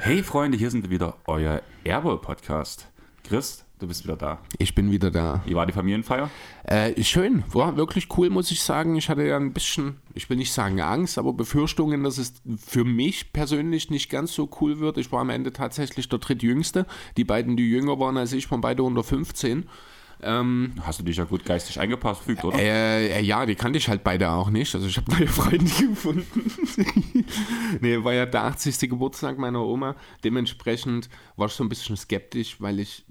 Hey Freunde, hier sind wieder euer Airwall-Podcast. Chris, du bist wieder da. Ich bin wieder da. Wie war die Familienfeier? Äh, schön, war wirklich cool, muss ich sagen. Ich hatte ja ein bisschen, ich will nicht sagen Angst, aber Befürchtungen, dass es für mich persönlich nicht ganz so cool wird. Ich war am Ende tatsächlich der drittjüngste. Die beiden, die jünger waren als ich, waren beide unter 15. Ähm, Hast du dich ja gut geistig eingepasst, fügt, oder? Äh, äh, ja, die kannte ich halt beide auch nicht. Also ich habe neue Freunde gefunden. nee, war ja der 80. Geburtstag meiner Oma. Dementsprechend war ich so ein bisschen skeptisch, weil ich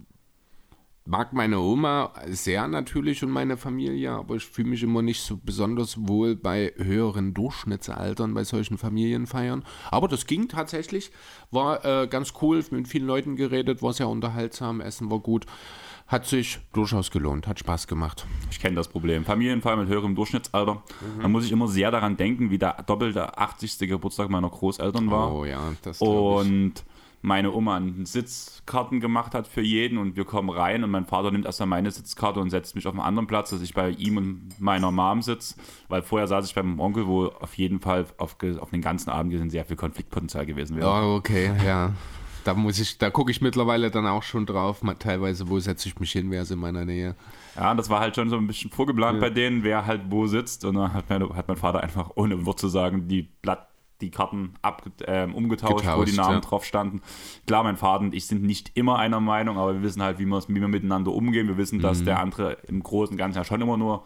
mag meine Oma sehr natürlich und meine Familie, aber ich fühle mich immer nicht so besonders wohl bei höheren Durchschnittsaltern bei solchen Familienfeiern. Aber das ging tatsächlich, war äh, ganz cool, mit vielen Leuten geredet, war sehr unterhaltsam, Essen war gut hat sich durchaus gelohnt, hat Spaß gemacht. Ich kenne das Problem. Familienfall mit höherem Durchschnittsalter. Mhm. Da muss ich immer sehr daran denken, wie der doppelte 80. Geburtstag meiner Großeltern war. Oh ja, das Und meine Oma Sitzkarten gemacht hat für jeden und wir kommen rein und mein Vater nimmt erstmal meine Sitzkarte und setzt mich auf einen anderen Platz, dass ich bei ihm und meiner Mom sitze, weil vorher saß ich beim Onkel, wo auf jeden Fall auf, auf den ganzen Abend gesehen sehr viel Konfliktpotenzial gewesen wäre. Oh, okay, ja. Da muss ich, da gucke ich mittlerweile dann auch schon drauf, teilweise, wo setze ich mich hin, wer ist in meiner Nähe. Ja, das war halt schon so ein bisschen vorgeplant ja. bei denen, wer halt wo sitzt. Und dann hat, meine, hat mein Vater einfach, ohne Wort zu sagen, die Blatt, die Karten ab, äh, umgetauscht, Getauscht, wo die Namen ja. drauf standen. Klar, mein Vater und ich sind nicht immer einer Meinung, aber wir wissen halt, wie, wie wir miteinander umgehen. Wir wissen, dass mhm. der andere im Großen und Ganzen ja schon immer nur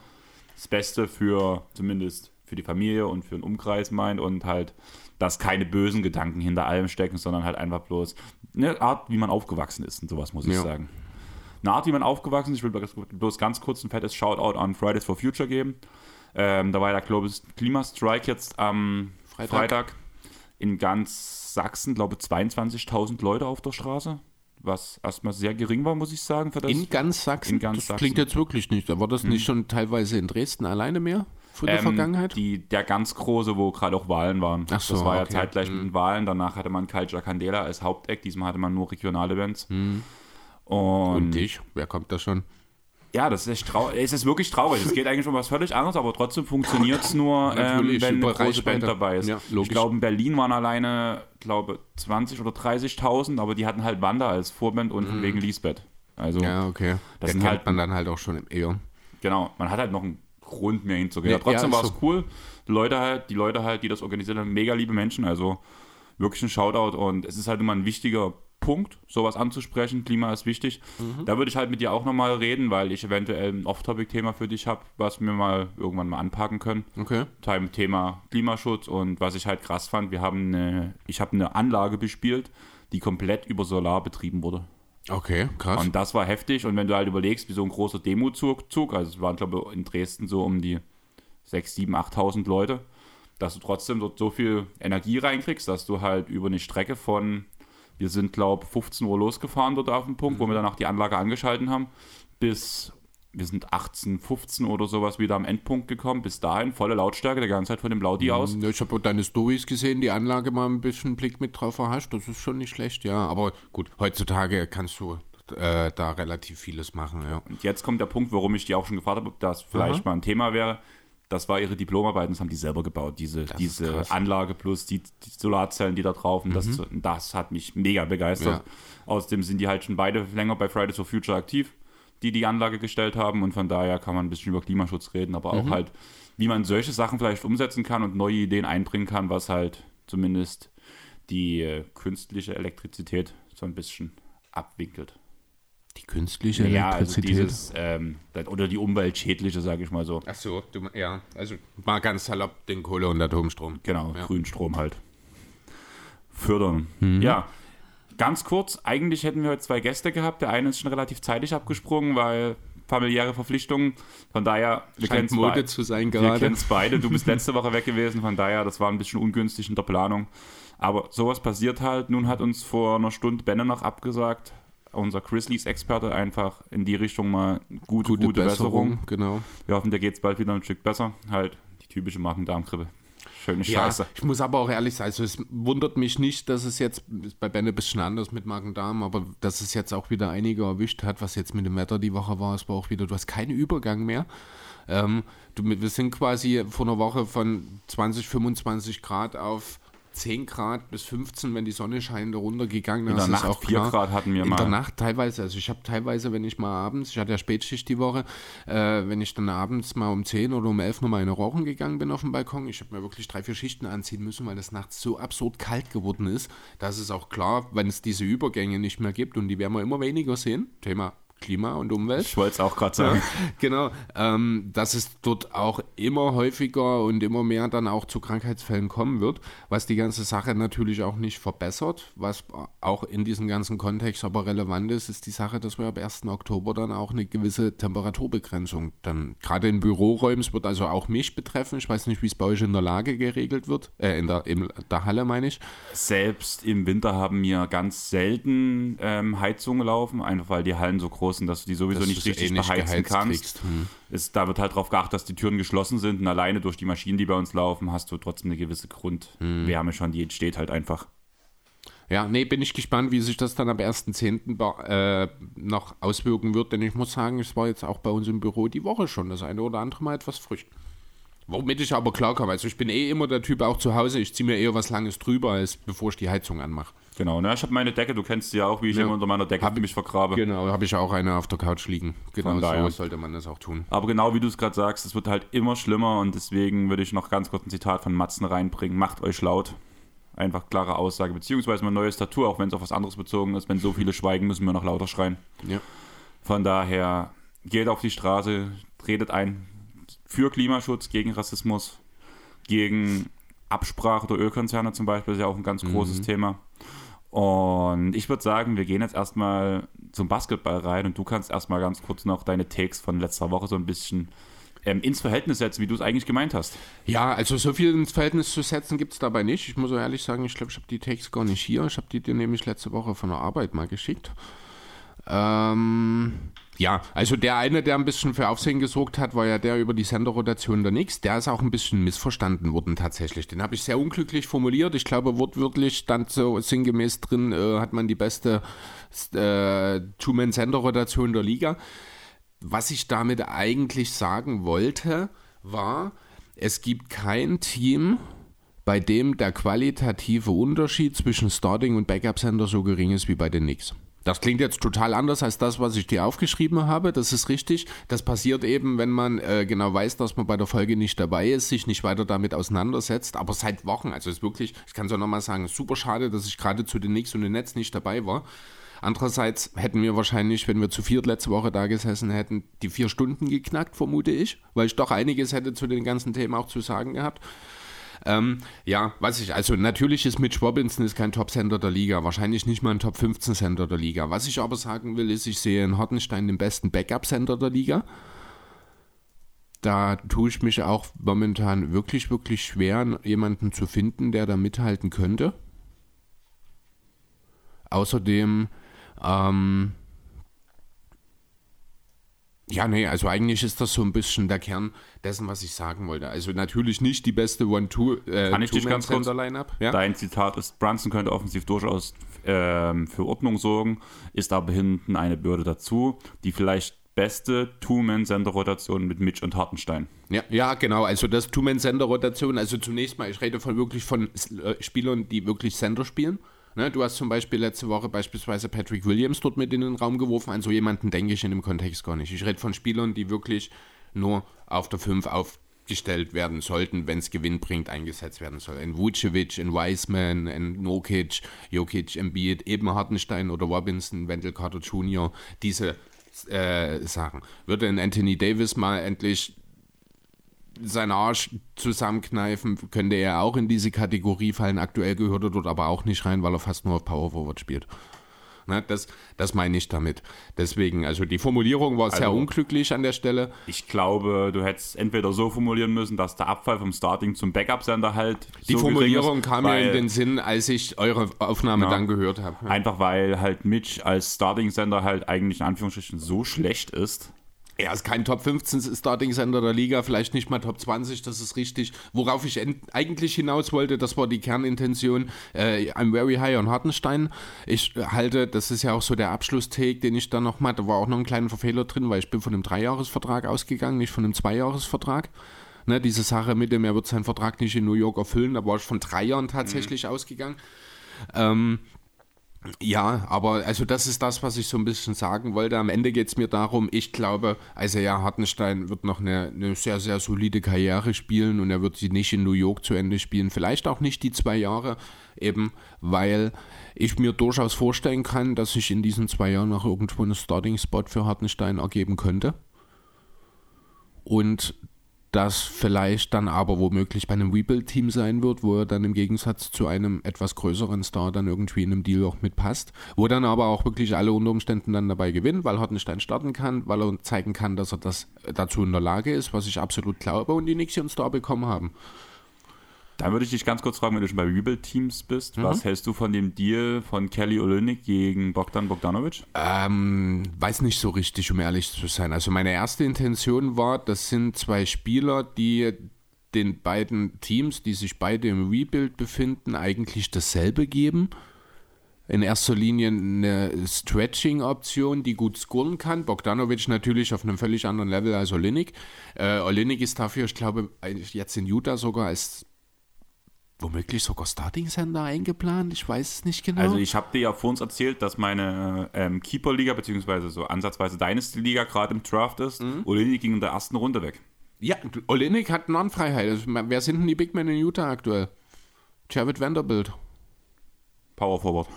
das Beste für zumindest für die Familie und für den Umkreis meint und halt dass keine bösen Gedanken hinter allem stecken, sondern halt einfach bloß eine Art, wie man aufgewachsen ist und sowas, muss ich ja. sagen. Eine Art, wie man aufgewachsen ist. Ich will bloß ganz kurz ein fettes Shoutout an Fridays for Future geben. Ähm, da war der Klimastrike jetzt am Freitag. Freitag in ganz Sachsen, glaube ich, 22.000 Leute auf der Straße was erstmal sehr gering war, muss ich sagen. Für das in ganz Sachsen? In ganz das Sachsen. klingt jetzt wirklich nicht. War das hm. nicht schon teilweise in Dresden alleine mehr? von der ähm, Vergangenheit? Die, der ganz große, wo gerade auch Wahlen waren. Ach so, das war okay. ja zeitgleich mit den mhm. Wahlen. Danach hatte man Culture Candela als Haupteck. Diesmal hatte man nur Regionalevents. Mhm. Und, Und dich? Wer kommt da schon? Ja, das ist, es ist wirklich traurig. Es geht eigentlich um was völlig anderes, aber trotzdem funktioniert es nur, ähm, wenn eine große Band dabei ist. Ja, ich glaube, in Berlin waren alleine, glaube 20 oder 30.000, aber die hatten halt Wanda als Vorband und mhm. wegen Lisbeth. Also, ja, okay. Das kennt halt, man dann halt auch schon im Eon. Genau, man hat halt noch ein Grund mehr hinzugehen. Ja, trotzdem ja, war es so. cool. Die Leute halt, die Leute halt, die das organisiert haben, mega liebe Menschen. Also wirklich ein Shoutout und es ist halt immer ein wichtiger Punkt, sowas anzusprechen. Klima ist wichtig. Mhm. Da würde ich halt mit dir auch nochmal reden, weil ich eventuell ein Off-Topic-Thema für dich habe, was wir mal irgendwann mal anpacken können. Okay. Thema Klimaschutz und was ich halt krass fand, wir haben eine, ich habe eine Anlage bespielt, die komplett über Solar betrieben wurde. Okay, krass. Und das war heftig. Und wenn du halt überlegst, wie so ein großer Demozug, Zug, also es waren, glaube ich, in Dresden so um die 6, 7, 8.000 Leute, dass du trotzdem dort so viel Energie reinkriegst, dass du halt über eine Strecke von, wir sind, glaube ich, 15 Uhr losgefahren dort auf dem Punkt, mhm. wo wir dann auch die Anlage angeschalten haben, bis wir sind 18, 15 oder sowas wieder am Endpunkt gekommen. Bis dahin volle Lautstärke, der ganze Zeit von dem Laudi aus. Ja, ich habe deine Stories gesehen, die Anlage mal ein bisschen Blick mit drauf erhascht. Das ist schon nicht schlecht, ja. Aber gut, heutzutage kannst du äh, da relativ vieles machen, ja. Und jetzt kommt der Punkt, warum ich die auch schon gefragt habe, ob das vielleicht Aha. mal ein Thema wäre. Das war ihre Diplomarbeit, das haben die selber gebaut, diese, diese Anlage plus die, die, Solarzellen, die da drauf. Und mhm. das, das hat mich mega begeistert. Ja. Außerdem sind die halt schon beide länger bei Fridays for Future aktiv die die Anlage gestellt haben. Und von daher kann man ein bisschen über Klimaschutz reden, aber auch mhm. halt, wie man solche Sachen vielleicht umsetzen kann und neue Ideen einbringen kann, was halt zumindest die äh, künstliche Elektrizität so ein bisschen abwinkelt. Die künstliche Elektrizität? Ja, also dieses, ähm, oder die umweltschädliche, sage ich mal so. Ach so, du, ja, also mal ganz salopp den Kohle- und Atomstrom. Genau, ja. Grünstrom halt. Fördern. Mhm. Ja, Ganz kurz, eigentlich hätten wir heute zwei Gäste gehabt. Der eine ist schon relativ zeitig abgesprungen, weil familiäre Verpflichtungen. Von daher, wir kennen es beide. zu sein gerade. Wir kennen es beide. Du bist letzte Woche weg gewesen, von daher, das war ein bisschen ungünstig in der Planung. Aber sowas passiert halt. Nun hat uns vor einer Stunde Benne noch abgesagt, unser Grizzlies-Experte, einfach in die Richtung mal gute, gute, gute Besserung. Besserung. Genau. Wir hoffen, der geht es bald wieder ein Stück besser. Halt die typische Magen-Darm-Grippe. Schöne Scheiße. Ja, ich muss aber auch ehrlich sein, also es wundert mich nicht, dass es jetzt, bei Ben ein bisschen anders mit Magen-Darm, aber dass es jetzt auch wieder einige erwischt hat, was jetzt mit dem Wetter die Woche war, es war auch wieder, du hast keinen Übergang mehr. Ähm, du, wir sind quasi vor einer Woche von 20, 25 Grad auf 10 Grad bis 15, wenn die Sonne scheint, runtergegangen. In der Nacht auch 4 klar. Grad hatten wir In mal. In der Nacht teilweise, also ich habe teilweise, wenn ich mal abends, ich hatte ja Spätschicht die Woche, äh, wenn ich dann abends mal um 10 oder um 11 nochmal in Rauchen gegangen bin auf dem Balkon, ich habe mir wirklich drei, vier Schichten anziehen müssen, weil das nachts so absurd kalt geworden ist. Das ist auch klar, wenn es diese Übergänge nicht mehr gibt und die werden wir immer weniger sehen. Thema Klima und Umwelt. Ich wollte es auch gerade sagen. Ja, genau, ähm, dass es dort auch immer häufiger und immer mehr dann auch zu Krankheitsfällen kommen wird, was die ganze Sache natürlich auch nicht verbessert. Was auch in diesem ganzen Kontext aber relevant ist, ist die Sache, dass wir ab 1. Oktober dann auch eine gewisse Temperaturbegrenzung dann gerade in Büroräumen, es wird also auch mich betreffen. Ich weiß nicht, wie es bei euch in der Lage geregelt wird, äh, in, der, in der Halle meine ich. Selbst im Winter haben wir ganz selten ähm, Heizungen laufen, einfach weil die Hallen so groß großen, dass du die sowieso dass nicht richtig eh nicht beheizen kannst. Hm. Ist, da wird halt darauf geachtet, dass die Türen geschlossen sind und alleine durch die Maschinen, die bei uns laufen, hast du trotzdem eine gewisse Grundwärme hm. schon, die entsteht halt einfach. Ja, nee, bin ich gespannt, wie sich das dann am 1.10. Äh, noch auswirken wird, denn ich muss sagen, es war jetzt auch bei uns im Büro die Woche schon das eine oder andere Mal etwas frisch. Womit ich aber klarkomme. Also ich bin eh immer der Typ auch zu Hause, ich ziehe mir eher was Langes drüber, als bevor ich die Heizung anmache. Genau, ne? ich habe meine Decke, du kennst sie ja auch, wie ich ja. immer unter meiner Decke hab, mich vergrabe. Genau, habe ich auch eine auf der Couch liegen. Genau so sollte man das auch tun. Aber genau wie du es gerade sagst, es wird halt immer schlimmer und deswegen würde ich noch ganz kurz ein Zitat von Matzen reinbringen. Macht euch laut. Einfach klare Aussage, beziehungsweise mein neues Tattoo, auch wenn es auf was anderes bezogen ist. Wenn so viele schweigen, müssen wir noch lauter schreien. Ja. Von daher, geht auf die Straße, tretet ein für Klimaschutz, gegen Rassismus, gegen Absprache der Ölkonzerne zum Beispiel, ist ja auch ein ganz großes mhm. Thema. Und ich würde sagen, wir gehen jetzt erstmal zum Basketball rein und du kannst erstmal ganz kurz noch deine Takes von letzter Woche so ein bisschen ähm, ins Verhältnis setzen, wie du es eigentlich gemeint hast. Ja, also so viel ins Verhältnis zu setzen gibt es dabei nicht. Ich muss ehrlich sagen, ich glaube, ich habe die Takes gar nicht hier. Ich habe die dir nämlich letzte Woche von der Arbeit mal geschickt. Ähm, ja, also der eine, der ein bisschen für Aufsehen gesorgt hat, war ja der über die Senderrotation der Nix. Der ist auch ein bisschen missverstanden worden tatsächlich. Den habe ich sehr unglücklich formuliert. Ich glaube, wortwörtlich stand so sinngemäß drin, äh, hat man die beste äh, Two-Man-Senderrotation der Liga. Was ich damit eigentlich sagen wollte, war, es gibt kein Team, bei dem der qualitative Unterschied zwischen Starting und Backup-Sender so gering ist wie bei den Knicks. Das klingt jetzt total anders als das, was ich dir aufgeschrieben habe. Das ist richtig. Das passiert eben, wenn man äh, genau weiß, dass man bei der Folge nicht dabei ist, sich nicht weiter damit auseinandersetzt. Aber seit Wochen, also ist wirklich, ich kann es auch nochmal sagen, super schade, dass ich gerade zu den Nix und den Netz nicht dabei war. Andererseits hätten wir wahrscheinlich, wenn wir zu viert letzte Woche da gesessen hätten, die vier Stunden geknackt, vermute ich, weil ich doch einiges hätte zu den ganzen Themen auch zu sagen gehabt. Ähm, ja, weiß ich, also natürlich ist Mitch Robinson ist kein Top-Center der Liga, wahrscheinlich nicht mal ein Top-15-Center der Liga. Was ich aber sagen will, ist, ich sehe in Hartenstein den besten Backup-Center der Liga. Da tue ich mich auch momentan wirklich, wirklich schwer, jemanden zu finden, der da mithalten könnte. Außerdem, ähm, ja, nee, also eigentlich ist das so ein bisschen der Kern dessen, was ich sagen wollte. Also natürlich nicht die beste One-Two äh, Kann ich dich ganz kurz Line-Up. Ja? Dein Zitat ist, Brunson könnte offensiv durchaus ähm, für Ordnung sorgen, ist aber hinten eine Bürde dazu, die vielleicht beste Two-Man-Sender-Rotation mit Mitch und Hartenstein. Ja, ja, genau. Also das Two-Man-Sender-Rotation, also zunächst mal, ich rede von wirklich von äh, Spielern, die wirklich Sender spielen. Ne, du hast zum Beispiel letzte Woche beispielsweise Patrick Williams dort mit in den Raum geworfen. An so jemanden denke ich in dem Kontext gar nicht. Ich rede von Spielern, die wirklich nur auf der 5 aufgestellt werden sollten, wenn es Gewinn bringt, eingesetzt werden soll. In Vucevic, in Wiseman, in Nokic, Jokic, Embiid, eben Hartenstein oder Robinson, Wendell Carter Jr., diese äh, Sachen. Würde in Anthony Davis mal endlich seinen Arsch zusammenkneifen, könnte er auch in diese Kategorie fallen. Aktuell gehört er dort aber auch nicht rein, weil er fast nur auf Power Forward spielt. Ne, das, das meine ich damit. Deswegen, also die Formulierung war also, sehr unglücklich an der Stelle. Ich glaube, du hättest entweder so formulieren müssen, dass der Abfall vom Starting zum Backup-Sender halt. Die so Formulierung ist, kam mir in den Sinn, als ich eure Aufnahme ja, dann gehört habe. Einfach weil halt Mitch als Starting-Sender halt eigentlich in Anführungsstrichen so schlecht ist Er ist kein Top 15 Starting Center der Liga, vielleicht nicht mal Top 20, das ist richtig. Worauf ich eigentlich hinaus wollte, das war die Kernintention. Äh, I'm very high on Hartenstein. Ich halte, das ist ja auch so der Abschlusstake, den ich dann noch mal, da war auch noch ein kleiner Verfehler drin, weil ich bin von einem Dreijahresvertrag ausgegangen, nicht von einem Zweijahresvertrag. Ne, diese Sache mit dem, er wird seinen Vertrag nicht in New York erfüllen, da war ich von drei Jahren tatsächlich mhm. ausgegangen. Ähm, ja, aber also das ist das, was ich so ein bisschen sagen wollte. Am Ende geht es mir darum, ich glaube, also ja, Hartenstein wird noch eine, eine, sehr, sehr solide Karriere spielen und er wird sie nicht in New York zu Ende spielen. Vielleicht auch nicht die zwei Jahre, eben weil ich mir durchaus vorstellen kann, dass sich in diesen zwei Jahren noch irgendwo ein Starting-Spot für Hartenstein ergeben könnte. Und das vielleicht dann aber womöglich bei einem Rebuild-Team sein wird, wo er dann im Gegensatz zu einem etwas größeren Star dann irgendwie in einem Deal auch mitpasst, wo dann aber auch wirklich alle unter Umständen dann dabei gewinnen, weil Hartenstein starten kann, weil er zeigen kann, dass er das dazu in der Lage ist, was ich absolut glaube und die Knicks ihren Star bekommen haben. Dann würde ich dich ganz kurz fragen, wenn du schon bei Rebuild-Teams bist, mhm. was hältst du von dem Deal von Kelly Olynyk gegen Bogdan Bogdanovic? Ähm, weiß nicht so richtig, um ehrlich zu sein. Also meine erste Intention war, das sind zwei Spieler, die den beiden Teams, die sich beide im Rebuild befinden, eigentlich dasselbe geben. In erster Linie eine Stretching-Option, die gut scoren kann. Bogdanovic natürlich auf einem völlig anderen Level als Olinik. Äh, Olinik ist dafür, ich glaube, jetzt in Utah sogar als womöglich sogar Starting Center eingeplant? Ich weiß es nicht genau. Also ich habe dir ja vor uns erzählt, dass meine ähm, Keeper-Liga, beziehungsweise so ansatzweise Dynasty-Liga gerade im Draft ist. Mhm. Olinik ging in der ersten Runde weg. Ja, Olinik hat Non-Freiheit. Also, wer sind denn die Big Men in Utah aktuell? Jared Vanderbilt. Power Forward.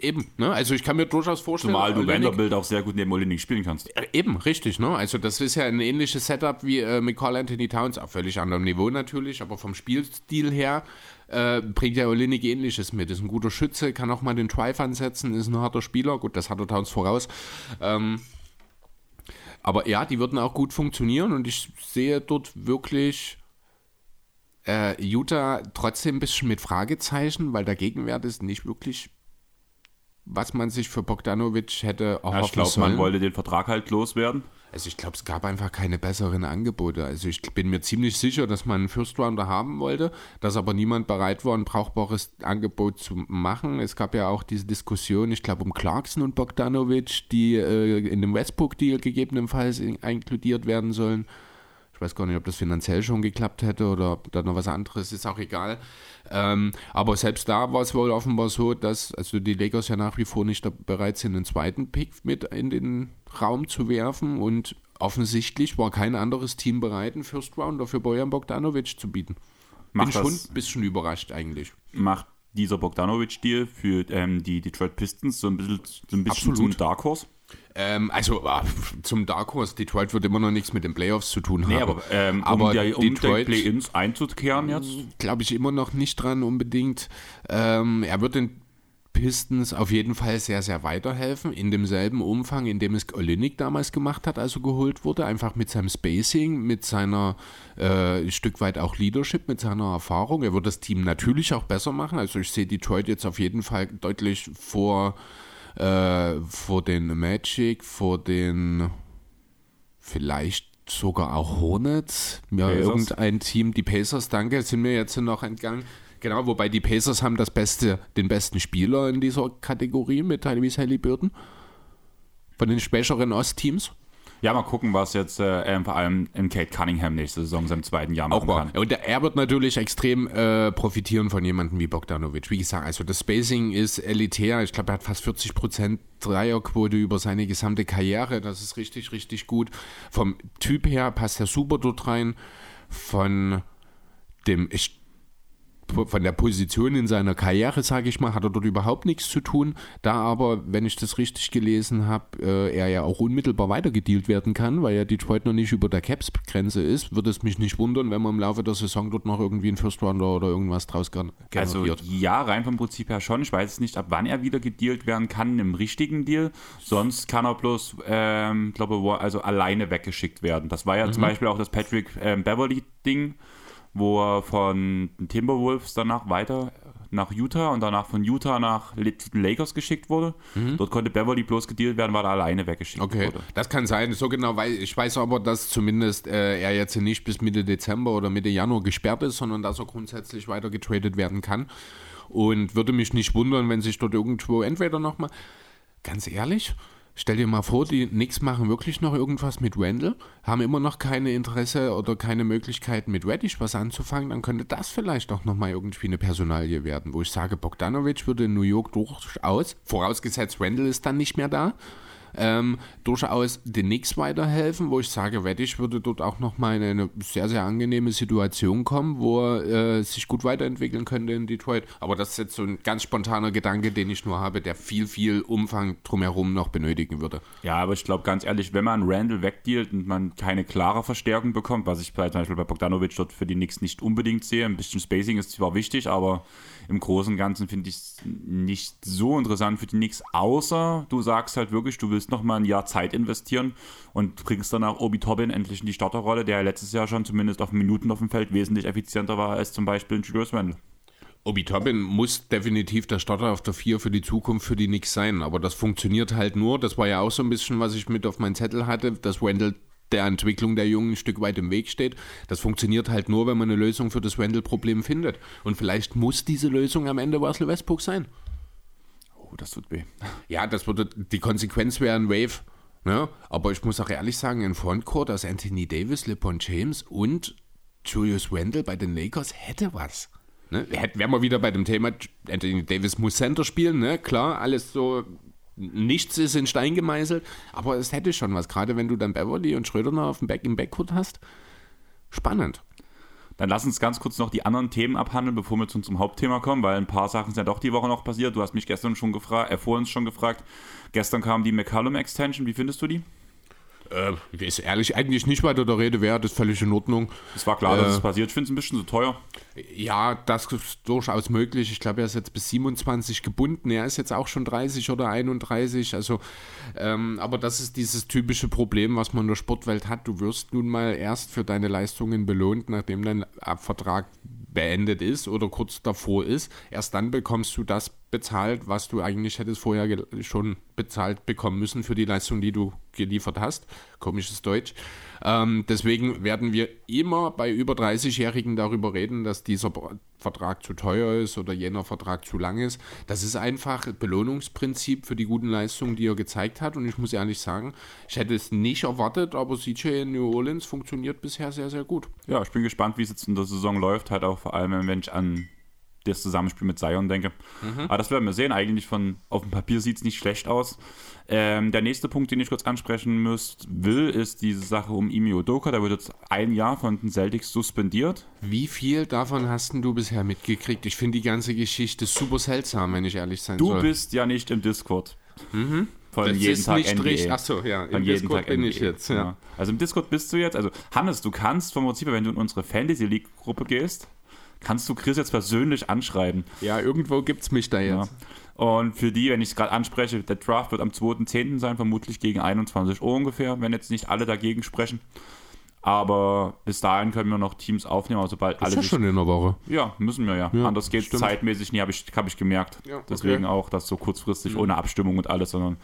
Eben, ne? Also ich kann mir durchaus vorstellen. Zumal du Vanderbilt auch sehr gut neben Olinik spielen kannst. Eben, richtig, ne? Also das ist ja ein ähnliches Setup wie äh, mit Carl Anthony Towns, auf völlig anderem Niveau natürlich, aber vom Spielstil her äh, bringt ja Olinik ähnliches mit. Ist ein guter Schütze, kann auch mal den Drive ansetzen, ist ein harter Spieler. Gut, das hat der Towns voraus. Ähm, aber ja, die würden auch gut funktionieren und ich sehe dort wirklich äh, Utah trotzdem ein bisschen mit Fragezeichen, weil der Gegenwert ist nicht wirklich was man sich für Bogdanovic hätte erhoffen ja, Ich glaube, man wollte den Vertrag halt loswerden. Also ich glaube, es gab einfach keine besseren Angebote. Also ich bin mir ziemlich sicher, dass man einen First Rounder haben wollte, dass aber niemand bereit war, ein brauchbares Angebot zu machen. Es gab ja auch diese Diskussion, ich glaube, um Clarkson und Bogdanovic, die äh, in dem Westbrook-Deal gegebenenfalls inkludiert werden sollen. Ich weiß gar nicht, ob das finanziell schon geklappt hätte oder ob da noch was anderes ist, auch egal. Ähm, aber selbst da war es wohl offenbar so, dass also die Lakers ja nach wie vor nicht bereit sind, einen zweiten Pick mit in den Raum zu werfen und offensichtlich war kein anderes Team bereit, einen First Rounder für Bojan Bogdanovic zu bieten. Macht Bin schon ein bisschen überrascht eigentlich. Macht dieser Bogdanovic-Deal für ähm, die Detroit Pistons so ein bisschen, so ein bisschen Absolut. Dark Horse? Ähm, also ah, zum Dark Horse, Detroit wird immer noch nichts mit den Playoffs zu tun haben. Nee, aber, ähm, aber um, der, um Detroit, Play-ins einzukehren jetzt? Glaube ich immer noch nicht dran unbedingt. Ähm, er wird den Pistons auf jeden Fall sehr, sehr weiterhelfen, in demselben Umfang, in dem es Olinik damals gemacht hat, als er geholt wurde, einfach mit seinem Spacing, mit seiner äh, Stück weit auch Leadership, mit seiner Erfahrung. Er wird das Team natürlich auch besser machen, also ich sehe Detroit jetzt auf jeden Fall deutlich vor äh, vor den Magic, vor den vielleicht sogar auch Hornets, ja, Pacers. irgendein Team, die Pacers, danke, sind mir jetzt noch entgangen. Genau, wobei die Pacers haben das beste, den besten Spieler in dieser Kategorie mit Tyrese Halliburton. Von den schwächeren Ostteams. Ja, mal gucken, was jetzt äh, vor allem im Kate Cunningham nächste Saison seinem zweiten Jahr machen Auch kann. Und er wird natürlich extrem äh, profitieren von jemandem wie Bogdanovic. Wie gesagt, also das Spacing ist elitär. Ich glaube, er hat fast 40% Dreierquote über seine gesamte Karriere. Das ist richtig, richtig gut. Vom Typ her passt er super dort rein. Von dem, ich von der Position in seiner Karriere, sage ich mal, hat er dort überhaupt nichts zu tun. Da aber, wenn ich das richtig gelesen habe, äh, er ja auch unmittelbar weitergedealt werden kann, weil ja Detroit noch nicht über der Caps-Grenze ist, würde es mich nicht wundern, wenn man im Laufe der Saison dort noch irgendwie einen First Rounder oder irgendwas draus generiert. Also ja, rein vom Prinzip her schon. Ich weiß nicht, ab wann er wieder gedealt werden kann im richtigen Deal. Sonst kann er bloß, ähm, glaube also alleine weggeschickt werden. Das war ja mhm. zum Beispiel auch das Patrick ähm, Beverly-Ding wo er von den Timberwolves danach weiter nach Utah und danach von Utah nach Lakers geschickt wurde. Mhm. Dort konnte Beverly bloß gedealt werden, weil er alleine weggeschickt okay. wurde. Das kann sein, so genau, weil ich weiß aber, dass zumindest äh, er jetzt nicht bis Mitte Dezember oder Mitte Januar gesperrt ist, sondern dass er grundsätzlich weiter getradet werden kann. Und würde mich nicht wundern, wenn sich dort irgendwo entweder nochmal, ganz ehrlich, Stell dir mal vor, die Knicks machen wirklich noch irgendwas mit Randall, haben immer noch keine Interesse oder keine Möglichkeit mit Reddish was anzufangen, dann könnte das vielleicht auch nochmal irgendwie eine Personalie werden, wo ich sage, Bogdanovic würde in New York durchaus, vorausgesetzt Randall ist dann nicht mehr da, ähm, durchaus den Knicks weiterhelfen, wo ich sage, Reddish würde dort auch nochmal in eine sehr, sehr angenehme Situation kommen, wo er äh, sich gut weiterentwickeln könnte in Detroit. Aber das ist jetzt so ein ganz spontaner Gedanke, den ich nur habe, der viel, viel Umfang drumherum noch benötigen würde. Ja, aber ich glaube ganz ehrlich, wenn man Randall wegdealt und man keine klare Verstärkung bekommt, was ich zum Beispiel bei Bogdanovic dort für die Knicks nicht unbedingt sehe, ein bisschen Spacing ist zwar wichtig, aber im Großen und Ganzen finde ich es nicht so interessant für die Knicks, außer du sagst halt wirklich, du willst noch mal ein Jahr Zeit investieren und bringst dann auch Obi Toppin endlich in die Starterrolle, der letztes Jahr schon zumindest auf Minuten auf dem Feld wesentlich effizienter war als zum Beispiel Julius Randle. Obi Toppin muss definitiv der Starter auf der 4 für die Zukunft für die Knicks sein, aber das funktioniert halt nur, das war ja auch so ein bisschen, was ich mit auf meinen Zettel hatte, dass Wendell der Entwicklung der Jungen ein Stück weit im Weg steht. Das funktioniert halt nur, wenn man eine Lösung für das Wendell-Problem findet. Und vielleicht muss diese Lösung am Ende Russell Westbrook sein. Oh, das tut weh. Ja, das würde, die Konsequenz wäre ein Wave. Ne? Aber ich muss auch ehrlich sagen, in Frontcourt aus Anthony Davis, LeBron James und Julius Wendell bei den Lakers hätte was. Ne? Wären wir wieder bei dem Thema, Anthony Davis muss Center spielen, ne? klar, alles so nichts ist in Stein gemeißelt, aber es hätte schon was, gerade wenn du dann Beverly und Schröder noch auf dem Back im Backcourt hast. Spannend. Dann lass uns ganz kurz noch die anderen Themen abhandeln, bevor wir zu unserem Hauptthema kommen, weil ein paar Sachen sind ja doch die Woche noch passiert. Du hast mich gestern schon gefragt, äh, vor uns schon gefragt. Gestern kam die McCallum Extension. Wie findest du die? Äh, ist ehrlich eigentlich nicht weiter der Rede wert, ist völlig in Ordnung. Es war klar, äh, dass es passiert. Ich finde es ein bisschen zu teuer. Ja, das ist durchaus möglich. Ich glaube, er ist jetzt bis 27 gebunden. Er ist jetzt auch schon 30 oder 31. Also, ähm, aber das ist dieses typische Problem, was man in der Sportwelt hat. Du wirst nun mal erst für deine Leistungen belohnt, nachdem dein Vertrag beendet ist oder kurz davor ist. Erst dann bekommst du das bezahlt, was du eigentlich hättest vorher schon bezahlt bekommen müssen für die Leistung, die du geliefert hast. Komisches Deutsch. Ähm, deswegen werden wir immer bei über 30-Jährigen darüber reden, dass dieser Vertrag zu teuer ist oder jener Vertrag zu lang ist. Das ist einfach Belohnungsprinzip für die guten Leistungen, die er gezeigt hat. Und ich muss ehrlich sagen, ich hätte es nicht erwartet, aber CJ in New Orleans funktioniert bisher sehr, sehr gut. Ja, ich bin gespannt, wie es jetzt in der Saison läuft. Halt auch vor allem, wenn ich an das Zusammenspiel mit Zion denke. Mhm. Aber das werden wir sehen. Eigentlich von auf dem Papier sieht es nicht schlecht aus. Ähm, der nächste Punkt, den ich kurz ansprechen müsst, will, ist diese Sache um Imi Odoka. Der wird jetzt ein Jahr von den Celtics suspendiert. Wie viel davon hast du bisher mitgekriegt? Ich finde die ganze Geschichte super seltsam, wenn ich ehrlich sein du soll. Du bist ja nicht im Discord. Mhm. Von das jeden Tag nicht NBA. Achso, ja, von im Discord Tag bin NBA. ich jetzt. Ja. ja. Also im Discord bist du jetzt. Also Hannes, du kannst vom Prinzip, wenn du in unsere Fantasy League Gruppe gehst, kannst du Chris jetzt persönlich anschreiben. Ja, irgendwo gibt es mich da jetzt. Ja. Und für die, wenn ich es gerade anspreche, der Draft wird am 2.10. sein, vermutlich gegen 21 Uhr ungefähr, wenn jetzt nicht alle dagegen sprechen. Aber bis dahin können wir noch Teams aufnehmen, aber sobald alle. Ist ja schon in der Woche. Ja, müssen wir ja. ja Anders geht es zeitmäßig nie, habe ich, hab ich gemerkt. Ja, okay. Deswegen auch, dass so kurzfristig mhm. ohne Abstimmung und alles, sondern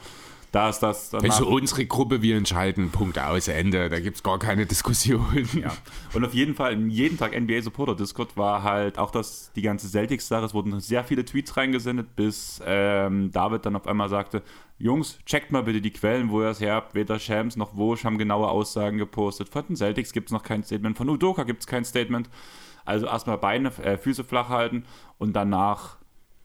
da ist das. Also unsere Gruppe, wir entscheiden, Punkt aus, Ende. Da gibt es gar keine Diskussion. Ja. Und auf jeden Fall, jeden Tag NBA Supporter Discord war halt auch das, die ganze Celtics-Sache. Es wurden sehr viele Tweets reingesendet, bis ähm, David dann auf einmal sagte: Jungs, checkt mal bitte die Quellen, wo ihr es her habt. Weder Shams noch Wosch haben genaue Aussagen gepostet. Von den Celtics gibt es noch kein Statement. Von Udoka gibt es kein Statement. Also erstmal Beine, äh, Füße flach halten und danach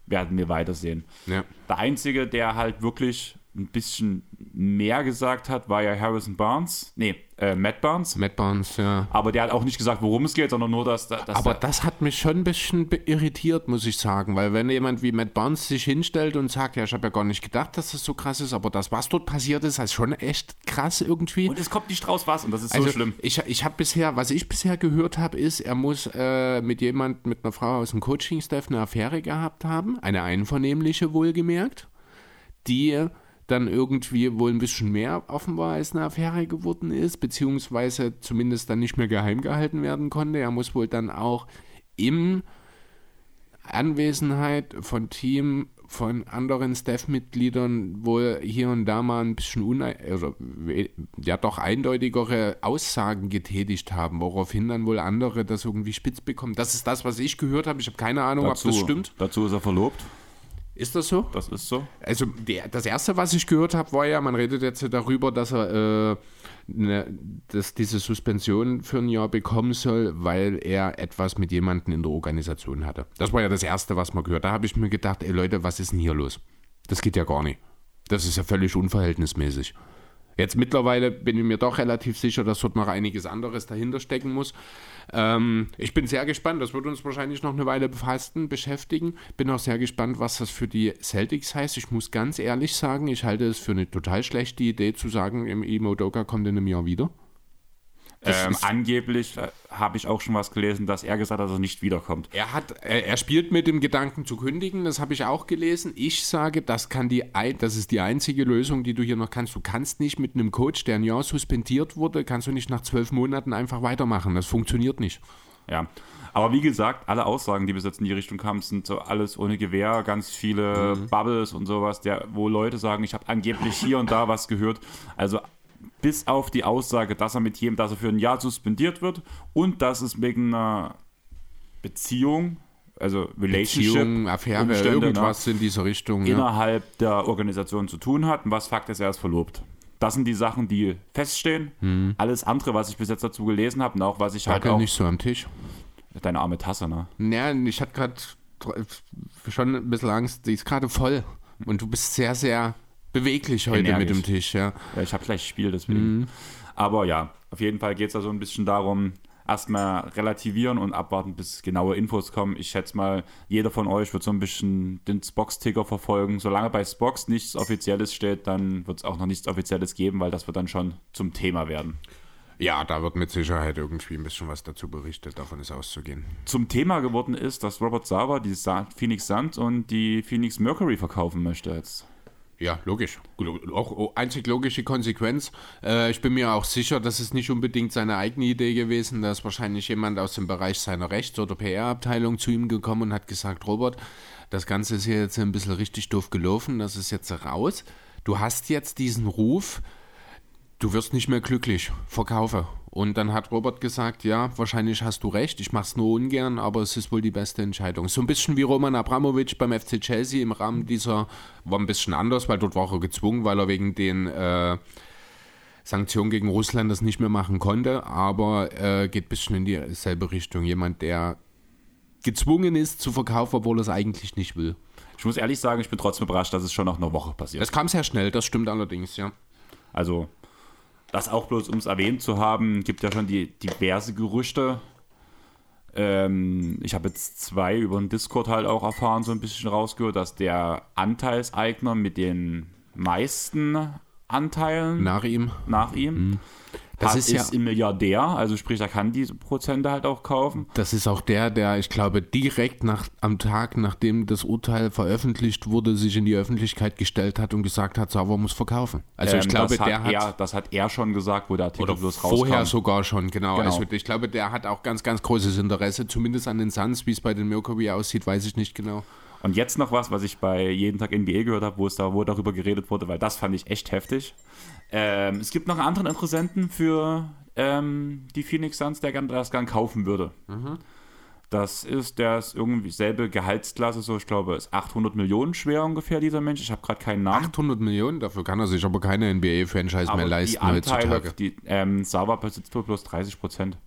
werden wir weitersehen. Ja. Der Einzige, der halt wirklich ein bisschen mehr gesagt hat, war ja Harrison Barnes. Nee, äh, Matt Barnes. Matt Barnes, ja. Aber der hat auch nicht gesagt, worum es geht, sondern nur, dass. dass Aber das hat mich schon ein bisschen irritiert, muss ich sagen. Weil, wenn jemand wie Matt Barnes sich hinstellt und sagt, ja, ich habe ja gar nicht gedacht, dass das so krass ist, aber das, was dort passiert ist, ist schon echt krass irgendwie. Und es kommt nicht raus was und das ist also, so schlimm. Ich, ich habe bisher, was ich bisher gehört habe, ist, er muss äh, mit jemand, mit einer Frau aus dem Coaching-Staff eine Affäre gehabt haben. Eine einvernehmliche, wohlgemerkt. Die dann irgendwie wohl ein bisschen mehr offenbar als eine Affäre geworden ist, beziehungsweise zumindest dann nicht mehr geheim gehalten werden konnte. Er muss wohl dann auch im Anwesenheit von Team, von anderen Staff-Mitgliedern wohl hier und da mal ein bisschen une also, ja doch eindeutigere Aussagen getätigt haben, woraufhin dann wohl andere das irgendwie spitz bekommen. Das ist das, was ich gehört habe. Ich habe keine Ahnung, dazu, ob das stimmt. Dazu ist er verlobt. Ist das so? Das ist so. Also der, das erste, was ich gehört habe, war ja, man redet jetzt darüber, dass er äh, ne, dass diese Suspension für ein Jahr bekommen soll, weil er etwas mit jemandem in der Organisation hatte. Das war ja das erste, was man gehört. Da habe ich mir gedacht, ey Leute, was ist denn hier los? Das geht ja gar nicht. Das ist ja völlig unverhältnismäßig. Jetzt mittlerweile bin ich mir doch relativ sicher, dass dort noch einiges anderes dahinter stecken muss. Ähm, ich bin sehr gespannt, das wird uns wahrscheinlich noch eine Weile befassen, beschäftigen. Bin auch sehr gespannt, was das für die Celtics heißt. Ich muss ganz ehrlich sagen, ich halte es für eine total schlechte Idee zu sagen, im Imodoka kommt in einem Jahr wieder. Ähm, angeblich äh, habe ich auch schon was gelesen, dass er gesagt hat, dass er nicht wiederkommt. Er hat, er, er spielt mit dem Gedanken zu kündigen, das habe ich auch gelesen. Ich sage, das kann die, das ist die einzige Lösung, die du hier noch kannst. Du kannst nicht mit einem Coach, der ein Jahr suspendiert wurde, kannst du nicht nach zwölf Monaten einfach weitermachen. Das funktioniert nicht. Ja, aber wie gesagt, alle Aussagen, die bis jetzt in die Richtung kamen, sind so alles ohne Gewehr, ganz viele mhm. Bubbles und sowas, der, wo Leute sagen, ich habe angeblich hier und da was gehört. Also bis auf die Aussage, dass er mit jedem, dass er für ein Jahr suspendiert wird und dass es wegen einer Beziehung, also Relationship, Beziehung, Affäre, Umstände, irgendwas ne, in dieser Richtung, innerhalb ja. der Organisation zu tun hat. Und was Fakt ist, er ist verlobt. Das sind die Sachen, die feststehen. Hm. Alles andere, was ich bis jetzt dazu gelesen habe, und auch was ich War halt auch nicht so am Tisch. Deine arme Tasse, ne? Ja, ich hatte gerade schon ein bisschen Angst. Die ist gerade voll. Und du bist sehr, sehr beweglich heute Energisch. mit dem Tisch, ja. ja ich habe gleich Spiel, deswegen. Mhm. Aber ja, auf jeden Fall geht es da so ein bisschen darum, erstmal relativieren und abwarten, bis genaue Infos kommen. Ich schätze mal, jeder von euch wird so ein bisschen den Spox-Ticker verfolgen. Solange bei Spox nichts Offizielles steht, dann wird es auch noch nichts Offizielles geben, weil das wird dann schon zum Thema werden. Ja, da wird mit Sicherheit irgendwie ein bisschen was dazu berichtet, davon ist auszugehen. Zum Thema geworden ist, dass Robert Sava die Phoenix Suns und die Phoenix Mercury verkaufen möchte jetzt. Ja, logisch. Auch einzig logische Konsequenz. Äh, ich bin mir auch sicher, dass es nicht unbedingt seine eigene Idee gewesen. Da ist wahrscheinlich jemand aus dem Bereich seiner Rechts- oder PR-Abteilung zu ihm gekommen und hat gesagt, Robert, das Ganze ist hier jetzt ein bisschen richtig doof gelaufen, das ist jetzt raus. Du hast jetzt diesen Ruf, du wirst nicht mehr glücklich, verkaufe. Und dann hat Robert gesagt, ja, wahrscheinlich hast du recht, ich mache es nur ungern, aber es ist wohl die beste Entscheidung. So ein bisschen wie Roman Abramovic beim FC Chelsea im Rahmen dieser, war ein bisschen anders, weil dort war er gezwungen, weil er wegen den äh, Sanktionen gegen Russland das nicht mehr machen konnte, aber äh, geht ein bisschen in dieselbe Richtung. Jemand, der gezwungen ist zu verkaufen, obwohl er es eigentlich nicht will. Ich muss ehrlich sagen, ich bin trotzdem überrascht, dass es schon nach einer Woche passiert. Es kam sehr schnell, das stimmt allerdings, ja. Also das auch bloß, um es erwähnt zu haben, gibt ja schon die diverse Gerüchte. Ähm, ich habe jetzt zwei über den Discord halt auch erfahren, so ein bisschen rausgehört, dass der Anteilseigner mit den meisten Anteilen nach ihm, nach ihm mhm. Das hat, ist, ist ja, im Milliardär, also sprich, er kann diese Prozente halt auch kaufen. Das ist auch der, der, ich glaube, direkt nach, am Tag, nachdem das Urteil veröffentlicht wurde, sich in die Öffentlichkeit gestellt hat und gesagt hat, Sauber muss verkaufen. Also ähm, ich glaube, der hat, er, das hat er schon gesagt, wo der Artikel oder bloß rauskam. Vorher sogar schon, genau. genau. Also ich glaube, der hat auch ganz, ganz großes Interesse, zumindest an den Suns, wie es bei den Mercury aussieht, weiß ich nicht genau. Und jetzt noch was, was ich bei jeden Tag NBA gehört habe, wo es da, wo darüber geredet wurde, weil das fand ich echt heftig. Ähm, es gibt noch einen anderen Interessenten für ähm, die Phoenix Suns, der das gern kaufen würde. Mhm. Das ist, der ist irgendwie selbe Gehaltsklasse, so ich glaube, ist 800 Millionen schwer ungefähr, dieser Mensch. Ich habe gerade keinen Namen. 800 Millionen? Dafür kann er sich aber keine NBA-Franchise mehr leisten die Anteile, heutzutage. Die, ähm, Sava besitzt nur bloß 30 Prozent.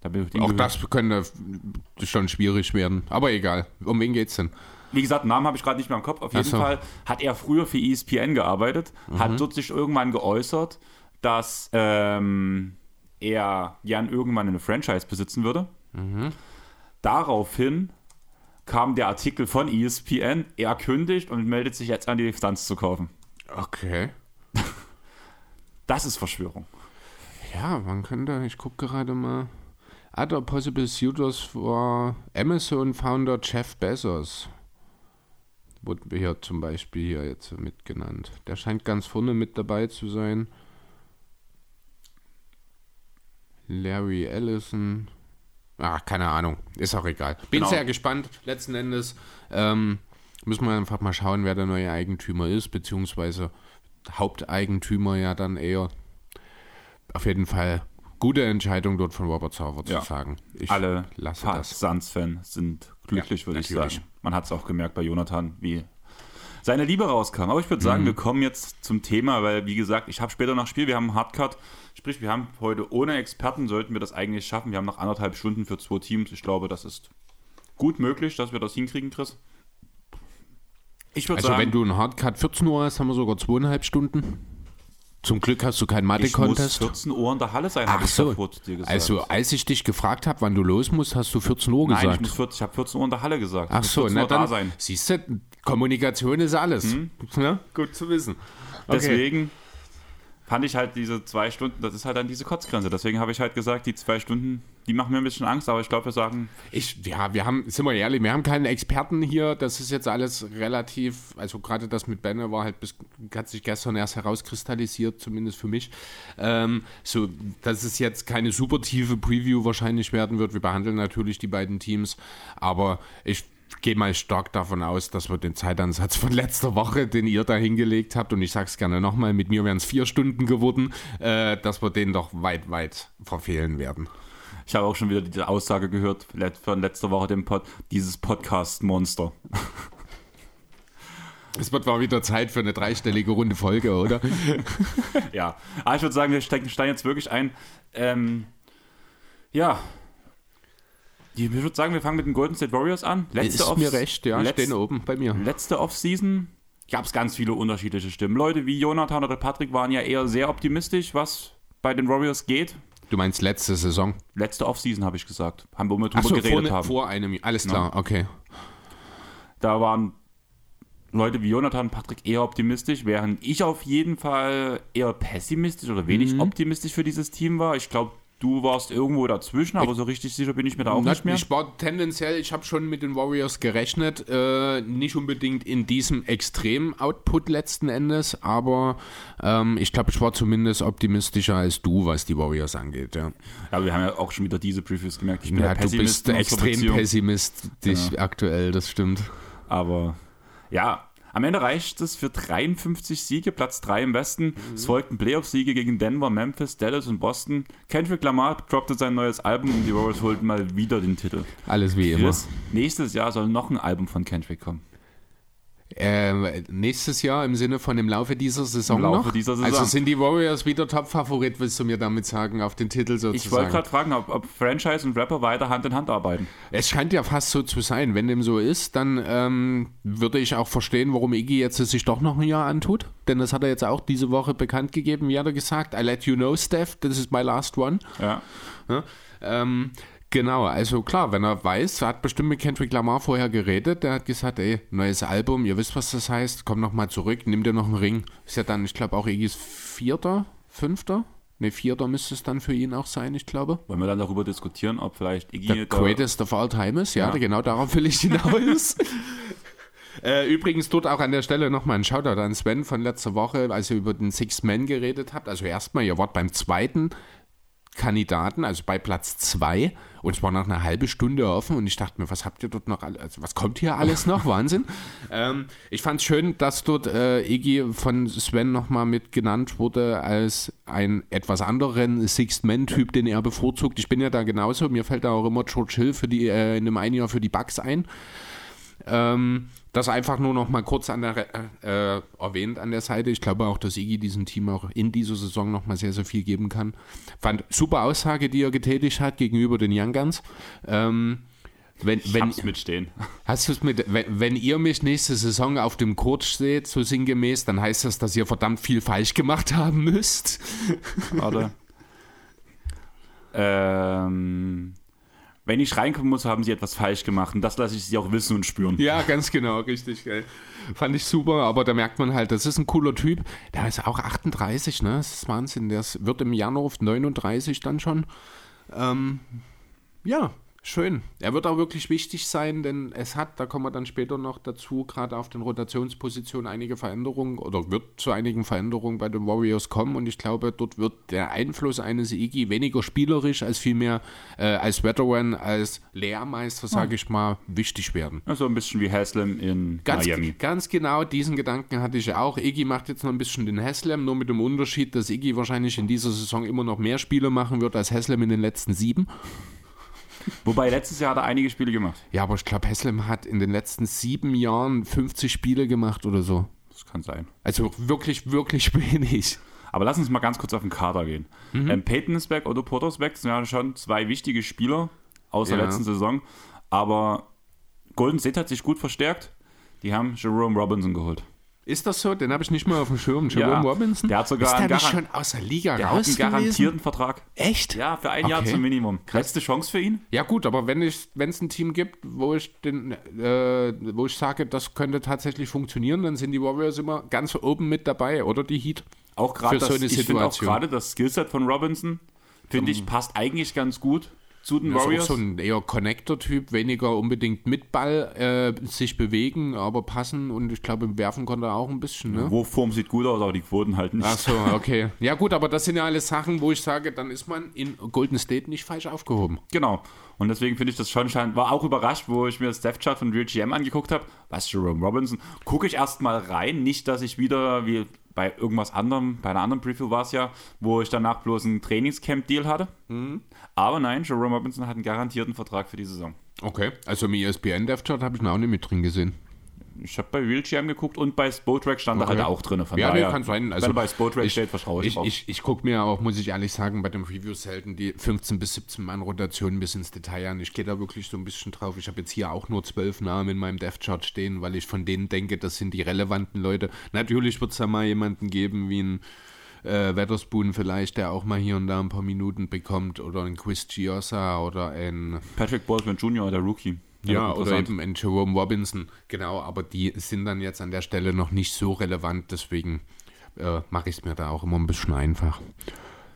Da auch das könnte schon schwierig werden. Aber egal. Um wen geht's denn? Wie gesagt, Namen habe ich gerade nicht mehr im Kopf. Auf jeden so. Fall hat er früher für ESPN gearbeitet, mhm. hat dort sich irgendwann geäußert, dass ähm, er gern irgendwann eine Franchise besitzen würde. Mhm. Daraufhin kam der Artikel von ESPN, er kündigt und meldet sich jetzt an, die Distanz zu kaufen. Okay. Das ist Verschwörung. Ja, man könnte, ich gucke gerade mal. Other possible suitors for Amazon Founder Jeff Bezos. Wurde hier zum Beispiel hier jetzt mitgenannt. Der scheint ganz vorne mit dabei zu sein. Larry Ellison. Ach, keine Ahnung. Ist auch egal. Bin genau. sehr gespannt. Letzten Endes ähm, müssen wir einfach mal schauen, wer der neue Eigentümer ist, beziehungsweise Haupteigentümer ja dann eher. Auf jeden Fall gute Entscheidung dort von Robert Sauer zu ja. sagen. Ich Alle Suns-Fans sind glücklich, ja, würde ich sagen. Man hat es auch gemerkt bei Jonathan, wie seine Liebe rauskam. Aber ich würde sagen, mhm. wir kommen jetzt zum Thema, weil, wie gesagt, ich habe später noch Spiel, wir haben einen Hardcut. Sprich, wir haben heute ohne Experten, sollten wir das eigentlich schaffen. Wir haben noch anderthalb Stunden für zwei Teams. Ich glaube, das ist gut möglich, dass wir das hinkriegen, Chris. Ich würde also, sagen, wenn du einen Hardcut 14 Uhr hast, haben wir sogar zweieinhalb Stunden. Zum Glück hast du keinen Mathe-Contest. Ich muss 14 Uhr in der Halle sein, habe ich so. dir gesagt. Also, als ich dich gefragt habe, wann du los musst, hast du 14 Uhr gesagt. Nein, ich, muss 40, ich habe 14 Uhr in der Halle gesagt. Ach so, na dann, da sein. siehst du, Kommunikation ist alles. Hm? Ja, gut zu wissen. Okay. Deswegen fand ich halt diese zwei Stunden, das ist halt dann diese Kotzgrenze. Deswegen habe ich halt gesagt, die zwei Stunden, die machen mir ein bisschen Angst, aber ich glaube, wir sagen. Ich, ja, wir haben, sind wir ehrlich, wir haben keinen Experten hier. Das ist jetzt alles relativ, also gerade das mit Benne war halt bis, hat sich gestern erst herauskristallisiert, zumindest für mich. Ähm, so, dass es jetzt keine super tiefe Preview wahrscheinlich werden wird. Wir behandeln natürlich die beiden Teams, aber ich gehe mal stark davon aus, dass wir den Zeitansatz von letzter Woche, den ihr da hingelegt habt, und ich sage es gerne nochmal, mit mir wären es vier Stunden geworden, äh, dass wir den doch weit, weit verfehlen werden. Ich habe auch schon wieder diese Aussage gehört von letzter Woche, dem Pod, dieses Podcast-Monster. Es wird mal wieder Zeit für eine dreistellige Runde Folge, oder? ja, aber ich würde sagen, wir steigen jetzt wirklich ein. Ähm, ja, ich würde sagen, wir fangen mit den Golden State Warriors an. Letzte ist mir recht, ja, letzte, stehen oben bei mir. Letzte Offseason gab es ganz viele unterschiedliche Stimmen. Leute wie Jonathan oder Patrick waren ja eher sehr optimistisch, was bei den Warriors geht. Du meinst letzte Saison? Letzte Offseason habe ich gesagt. Haben wir mit drüber so, geredet vor, haben. vor einem Jahr. Alles klar, ja. okay. Da waren Leute wie Jonathan und Patrick eher optimistisch, während ich auf jeden Fall eher pessimistisch oder wenig mhm. optimistisch für dieses Team war. Ich glaube, Du warst irgendwo dazwischen, aber so richtig sicher bin ich mir da auch nicht mehr. Ich war tendenziell, ich habe schon mit den Warriors gerechnet, äh, nicht unbedingt in diesem extremen Output letzten Endes, aber ähm, ich glaube, ich war zumindest optimistischer als du, was die Warriors angeht. Ja, ja wir haben ja auch schon wieder diese Previews gemerkt. Ich bin ja, du bist extrem pessimistisch genau. aktuell, das stimmt. Aber ja, am Ende reicht es für 53 Siege, Platz 3 im Westen. Mhm. Es folgten Playoff-Siege gegen Denver, Memphis, Dallas und Boston. Kendrick Lamar droppte sein neues Album und die Warriors holten mal wieder den Titel. Alles wie Chris, immer. Nächstes Jahr soll noch ein Album von Kendrick kommen. Äh, nächstes Jahr im Sinne von im Laufe dieser Saison Im Laufe noch? Dieser Saison. Also sind die Warriors wieder Top-Favorit, willst du mir damit sagen, auf den Titel sozusagen? Ich wollte gerade fragen, ob, ob, Franchise und Rapper weiter Hand in Hand arbeiten. Es scheint ja fast so zu sein. Wenn dem so ist, dann ähm, würde ich auch verstehen, warum Iggy jetzt sich doch noch ein Jahr antut. Denn das hat er jetzt auch diese Woche bekannt gegeben, wie hat er gesagt? I let you know, Steph, this is my last one. Ja. ja ähm, Genau, also klar, wenn er weiß, er hat bestimmt mit Kendrick Lamar vorher geredet, der hat gesagt, ey, neues Album, ihr wisst, was das heißt, komm nochmal zurück, nimm dir noch einen Ring. Ist ja dann, ich glaube, auch Iggy's vierter, fünfter? Ne, vierter müsste es dann für ihn auch sein, ich glaube. Wollen wir dann darüber diskutieren, ob vielleicht Iggy... Der greatest of all time ist, ja, ja. genau darauf will ich hinaus. Äh, übrigens dort auch an der Stelle nochmal ein Shoutout an Sven von letzter Woche, als ihr über den Six Men geredet habt. Also erstmal, ihr wart beim zweiten Kandidaten, also bei Platz zwei. Und es war noch eine halbe Stunde offen und ich dachte mir, was habt ihr dort noch alles, also was kommt hier alles noch? Wahnsinn. Ähm, ich fand es schön, dass dort äh, Iggy von Sven nochmal mit genannt wurde als ein etwas anderen Sixth-Man-Typ, den er bevorzugt. Ich bin ja da genauso. Mir fällt da auch immer George Hill für die, äh, in dem einen Jahr für die Bugs ein. Ähm, das einfach nur noch mal kurz an der, äh, erwähnt an der Seite. Ich glaube auch, dass Iggy diesem Team auch in dieser Saison noch mal sehr, sehr viel geben kann. Fand super Aussage, die er getätigt hat gegenüber den Young Guns. Ähm, wenn, ich wenn, hab's mitstehen. Hast du es mit? Wenn, wenn, ihr mich nächste Saison auf dem Court seht, so sinngemäß, dann heißt das, dass ihr verdammt viel falsch gemacht haben müsst. Warte. ähm, wenn ich reinkommen muss, haben sie etwas falsch gemacht. Und das lasse ich sie auch wissen und spüren. Ja, ganz genau, richtig geil. Fand ich super, aber da merkt man halt, das ist ein cooler Typ. Der ist auch 38, ne? Das ist Wahnsinn. Der wird im Januar auf 39 dann schon. Ähm, ja, Schön. Er wird auch wirklich wichtig sein, denn es hat, da kommen wir dann später noch dazu, gerade auf den Rotationspositionen einige Veränderungen oder wird zu einigen Veränderungen bei den Warriors kommen und ich glaube, dort wird der Einfluss eines Iggy weniger spielerisch als vielmehr äh, als Veteran, als Lehrmeister, sage ich mal, wichtig werden. Also ein bisschen wie Haslam in ganz, Miami. Ganz genau, diesen Gedanken hatte ich auch. Iggy macht jetzt noch ein bisschen den Haslam, nur mit dem Unterschied, dass Iggy wahrscheinlich in dieser Saison immer noch mehr Spiele machen wird als Haslam in den letzten sieben. Wobei letztes Jahr hat er einige Spiele gemacht. Ja, aber ich glaube, Heslem hat in den letzten sieben Jahren 50 Spiele gemacht oder so. Das kann sein. Also wirklich, wirklich wenig. Aber lass uns mal ganz kurz auf den Kader gehen. Mhm. Ähm, Peyton ist weg, Otto Porter ist weg. Das sind ja schon zwei wichtige Spieler aus der ja. letzten Saison. Aber Golden State hat sich gut verstärkt. Die haben Jerome Robinson geholt. Ist das so? Den habe ich nicht mal auf dem Schirm. Jerome ja, Robinson? Der hat sogar ist der nicht schon aus der Liga der raus hat einen garantierten Vertrag. Echt? Ja, für ein okay. Jahr zum Minimum. Letzte Chance für ihn? Ja gut, aber wenn es ein Team gibt, wo ich, den, äh, wo ich sage, das könnte tatsächlich funktionieren, dann sind die Warriors immer ganz oben mit dabei oder die Heat. Auch gerade so ich finde auch gerade das Skillset von Robinson, finde ich, passt eigentlich ganz gut zu den das Warriors. Ist auch so ein eher Connector-Typ, weniger unbedingt mit Ball äh, sich bewegen, aber passen und ich glaube, im Werfen konnte er auch ein bisschen. Ne? Wurfform sieht gut aus, aber die Quoten halt nicht. Ach so, okay. Ja, gut, aber das sind ja alles Sachen, wo ich sage, dann ist man in Golden State nicht falsch aufgehoben. Genau. Und deswegen finde ich das schon, war auch überrascht, wo ich mir das Death Chart von Real GM angeguckt habe. Was, Jerome Robinson? Gucke ich erstmal rein, nicht, dass ich wieder, wie bei irgendwas anderem, bei einer anderen Preview war es ja, wo ich danach bloß ein Trainingscamp-Deal hatte. Mhm. Aber nein, Jerome Robinson hat einen garantierten Vertrag für die Saison. Okay, also im ESPN Dev Chart habe ich ihn auch nicht mit drin gesehen. Ich habe bei Wheelchair geguckt und bei Spotrack stand okay. er halt auch drin. Von ja, daher, nee, kann sein. Also, wenn bei Spotrack ich, steht, vertraue ich, ich drauf. Ich, ich gucke mir auch, muss ich ehrlich sagen, bei den Reviews selten die 15 bis 17 Mann Rotationen bis ins Detail an. Ich gehe da wirklich so ein bisschen drauf. Ich habe jetzt hier auch nur zwölf Namen in meinem Dev-Chart stehen, weil ich von denen denke, das sind die relevanten Leute. Natürlich wird es da mal jemanden geben wie ein äh, Weatherspoon vielleicht, der auch mal hier und da ein paar Minuten bekommt oder ein Chris Giosa oder ein Patrick Baldwin Jr., der Rookie. Ja, oder eben ein Jerome Robinson, genau, aber die sind dann jetzt an der Stelle noch nicht so relevant, deswegen äh, mache ich es mir da auch immer ein bisschen einfach.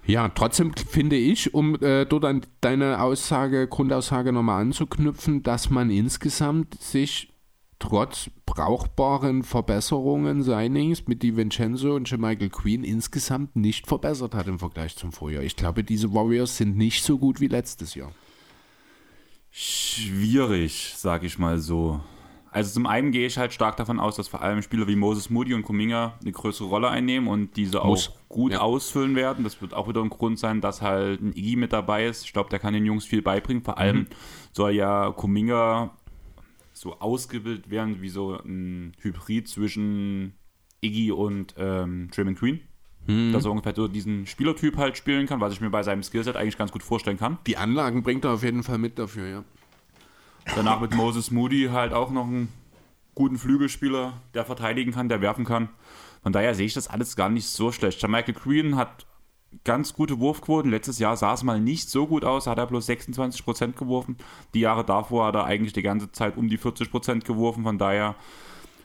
Ja, trotzdem finde ich, um äh, dort an deine Aussage, Grundaussage nochmal anzuknüpfen, dass man insgesamt sich trotz brauchbaren Verbesserungen, Signings mit DiVincenzo und Michael Queen insgesamt nicht verbessert hat im Vergleich zum Vorjahr. Ich glaube, diese Warriors sind nicht so gut wie letztes Jahr schwierig, sag ich mal so. Also zum einen gehe ich halt stark davon aus, dass vor allem Spieler wie Moses Moody und Kuminga eine größere Rolle einnehmen und diese Muss. auch gut ja. ausfüllen werden. Das wird auch wieder ein Grund sein, dass halt ein Iggy mit dabei ist. Ich glaube, der kann den Jungs viel beibringen. Vor allem mhm. soll ja Kuminga so ausgebildet werden wie so ein Hybrid zwischen Iggy und ähm, Draymond Green. Hm. Dass er ungefähr so diesen Spielertyp halt spielen kann, was ich mir bei seinem Skillset eigentlich ganz gut vorstellen kann. Die Anlagen bringt er auf jeden Fall mit dafür, ja. Danach mit Moses Moody halt auch noch einen guten Flügelspieler, der verteidigen kann, der werfen kann. Von daher sehe ich das alles gar nicht so schlecht. Michael Green hat ganz gute Wurfquoten. Letztes Jahr sah es mal nicht so gut aus, hat er bloß 26% geworfen. Die Jahre davor hat er eigentlich die ganze Zeit um die 40% geworfen. Von daher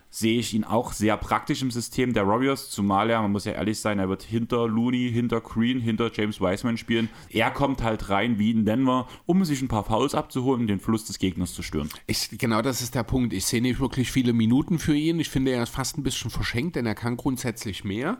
sehe ich ihn auch sehr praktisch im System der Warriors, zumal er, man muss ja ehrlich sein, er wird hinter Looney, hinter Green, hinter James Wiseman spielen. Er kommt halt rein wie in Denver, um sich ein paar Fouls abzuholen und den Fluss des Gegners zu stören. Ich, genau das ist der Punkt. Ich sehe nicht wirklich viele Minuten für ihn. Ich finde, er ist fast ein bisschen verschenkt, denn er kann grundsätzlich mehr.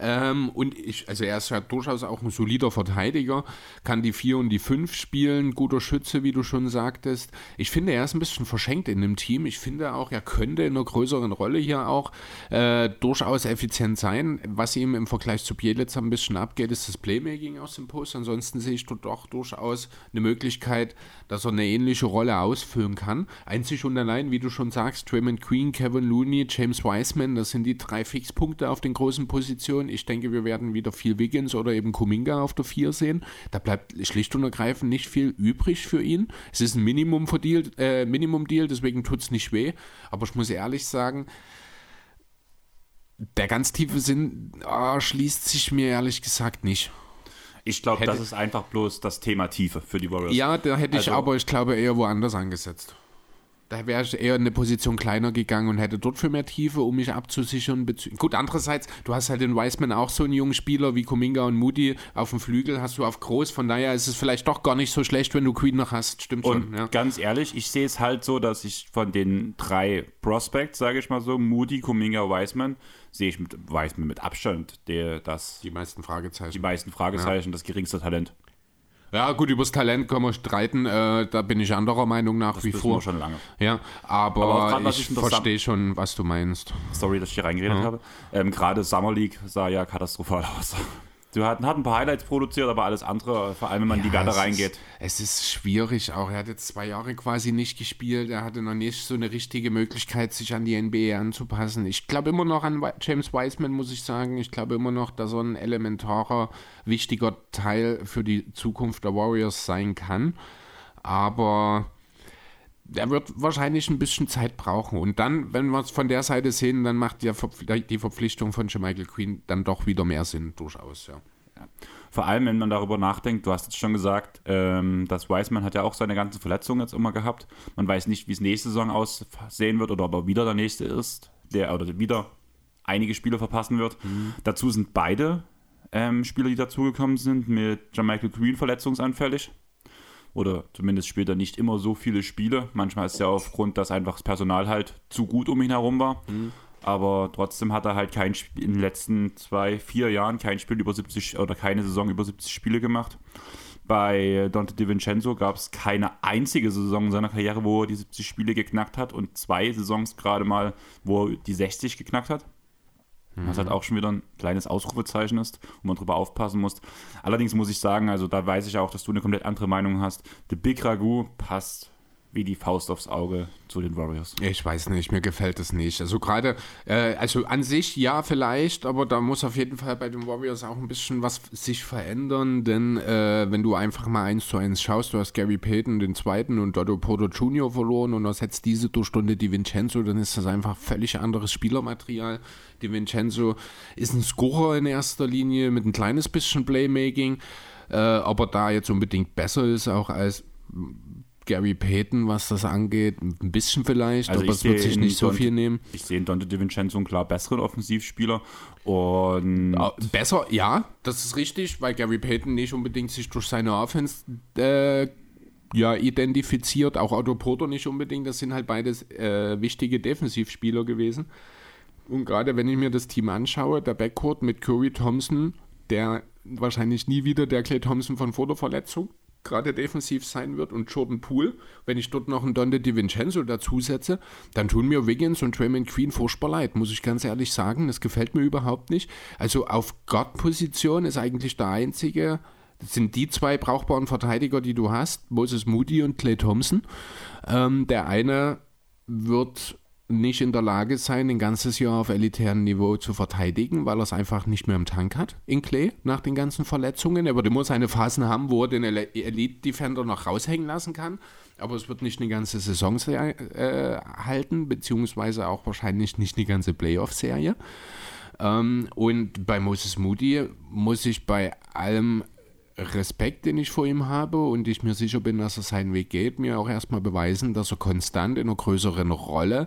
Ähm, und ich, also er ist ja durchaus auch ein solider Verteidiger, kann die 4 und die 5 spielen, guter Schütze, wie du schon sagtest. Ich finde, er ist ein bisschen verschenkt in dem Team. Ich finde auch, er könnte in einer größeren Rolle hier auch äh, durchaus effizient sein. Was ihm im Vergleich zu Bielitz ein bisschen abgeht, ist das Playmaking aus dem Post. Ansonsten sehe ich dort doch durchaus eine Möglichkeit, dass er eine ähnliche Rolle ausfüllen kann. Einzig und allein, wie du schon sagst, Draymond Queen, Kevin Looney, James Wiseman, das sind die drei Fixpunkte auf den großen Positionen. Ich denke, wir werden wieder viel Wiggins oder eben Kuminga auf der 4 sehen. Da bleibt schlicht und ergreifend nicht viel übrig für ihn. Es ist ein Minimum-Deal, äh, Minimum deswegen tut es nicht weh. Aber ich muss ehrlich sagen, der ganz tiefe Sinn oh, schließt sich mir ehrlich gesagt nicht. Ich glaube, das ist einfach bloß das Thema Tiefe für die Warriors. Ja, da hätte also, ich aber, ich glaube, eher woanders angesetzt. Da wäre ich eher eine Position kleiner gegangen und hätte dort für mehr Tiefe, um mich abzusichern. Gut, andererseits, du hast halt in Wiseman auch so einen jungen Spieler wie Kuminga und Moody auf dem Flügel, hast du auf groß. Von daher ist es vielleicht doch gar nicht so schlecht, wenn du Queen noch hast. Stimmt und schon. Ja. Ganz ehrlich, ich sehe es halt so, dass ich von den drei Prospects, sage ich mal so, Moody, Kuminga, Wiseman, sehe ich mit Wiseman mit Abstand der, das. Die meisten Fragezeichen. Die meisten Fragezeichen, ja. das geringste Talent. Ja, gut, über das Talent können wir streiten. Äh, da bin ich anderer Meinung nach das wie vor. Schon lange. Ja, aber, aber grad, ich, ich verstehe schon, was du meinst. Sorry, dass ich hier reingeredet ja. habe. Ähm, Gerade Summer League sah ja katastrophal aus. Du hat, hat ein paar Highlights produziert, aber alles andere, vor allem wenn man ja, in die Werte reingeht. es ist schwierig auch. Er hat jetzt zwei Jahre quasi nicht gespielt. Er hatte noch nicht so eine richtige Möglichkeit, sich an die NBA anzupassen. Ich glaube immer noch an James Wiseman, muss ich sagen. Ich glaube immer noch, dass er ein elementarer, wichtiger Teil für die Zukunft der Warriors sein kann. Aber er wird wahrscheinlich ein bisschen Zeit brauchen. Und dann, wenn wir es von der Seite sehen, dann macht die, die Verpflichtung von Michael Queen dann doch wieder mehr Sinn, durchaus, ja. ja. Vor allem, wenn man darüber nachdenkt, du hast jetzt schon gesagt, ähm, dass Wiseman hat ja auch seine ganzen Verletzungen jetzt immer gehabt. Man weiß nicht, wie es nächste Saison aussehen wird oder ob er wieder der nächste ist, der oder wieder einige Spiele verpassen wird. Mhm. Dazu sind beide ähm, Spieler, die dazugekommen sind, mit Michael Green verletzungsanfällig oder zumindest spielt er nicht immer so viele Spiele. Manchmal ist es ja aufgrund, dass einfach das Personal halt zu gut um ihn herum war. Mhm. Aber trotzdem hat er halt kein Spiel in den letzten zwei, vier Jahren kein Spiel über 70 oder keine Saison über 70 Spiele gemacht. Bei Dante DiVincenzo gab es keine einzige Saison in seiner Karriere, wo er die 70 Spiele geknackt hat und zwei Saisons gerade mal, wo er die 60 geknackt hat. Mhm. Was halt auch schon wieder ein kleines Ausrufezeichen ist, wo man drüber aufpassen muss. Allerdings muss ich sagen, also da weiß ich auch, dass du eine komplett andere Meinung hast. The Big Ragu passt wie die Faust aufs Auge zu den Warriors. Ich weiß nicht, mir gefällt das nicht. Also gerade, äh, also an sich ja vielleicht, aber da muss auf jeden Fall bei den Warriors auch ein bisschen was sich verändern, denn äh, wenn du einfach mal eins zu eins schaust, du hast Gary Payton den zweiten und Dotto Porter Jr. verloren und ersetzt diese Durchstunde die Vincenzo, dann ist das einfach völlig anderes Spielermaterial. Die Vincenzo ist ein Scorer in erster Linie mit ein kleines bisschen Playmaking, äh, aber da jetzt unbedingt besser ist auch als Gary Payton, was das angeht, ein bisschen vielleicht, also aber es wird sich nicht so viel nehmen. Ich sehe in Dante DiVincenzo einen klar besseren Offensivspieler und besser, ja, das ist richtig, weil Gary Payton nicht unbedingt sich durch seine Offense äh, ja, identifiziert, auch Otto Porter nicht unbedingt, das sind halt beides äh, wichtige Defensivspieler gewesen. Und gerade wenn ich mir das Team anschaue, der Backcourt mit Curry Thompson, der wahrscheinlich nie wieder der Clay Thompson von vor der Verletzung gerade defensiv sein wird und Jordan Poole, wenn ich dort noch einen Dante DiVincenzo dazusetze, dann tun mir Wiggins und Draymond Queen furchtbar leid, muss ich ganz ehrlich sagen. Das gefällt mir überhaupt nicht. Also auf Guard-Position ist eigentlich der einzige, das sind die zwei brauchbaren Verteidiger, die du hast, Moses Moody und Clay Thompson. Ähm, der eine wird nicht in der Lage sein, ein ganzes Jahr auf elitärem Niveau zu verteidigen, weil er es einfach nicht mehr im Tank hat in Klee nach den ganzen Verletzungen. Er wird immer seine Phasen haben, wo er den Elite-Defender noch raushängen lassen kann, aber es wird nicht eine ganze Saison äh, halten, beziehungsweise auch wahrscheinlich nicht eine ganze Playoff-Serie. Ähm, und bei Moses Moody muss ich bei allem Respekt, den ich vor ihm habe und ich mir sicher bin, dass er seinen Weg geht, mir auch erstmal beweisen, dass er konstant in einer größeren Rolle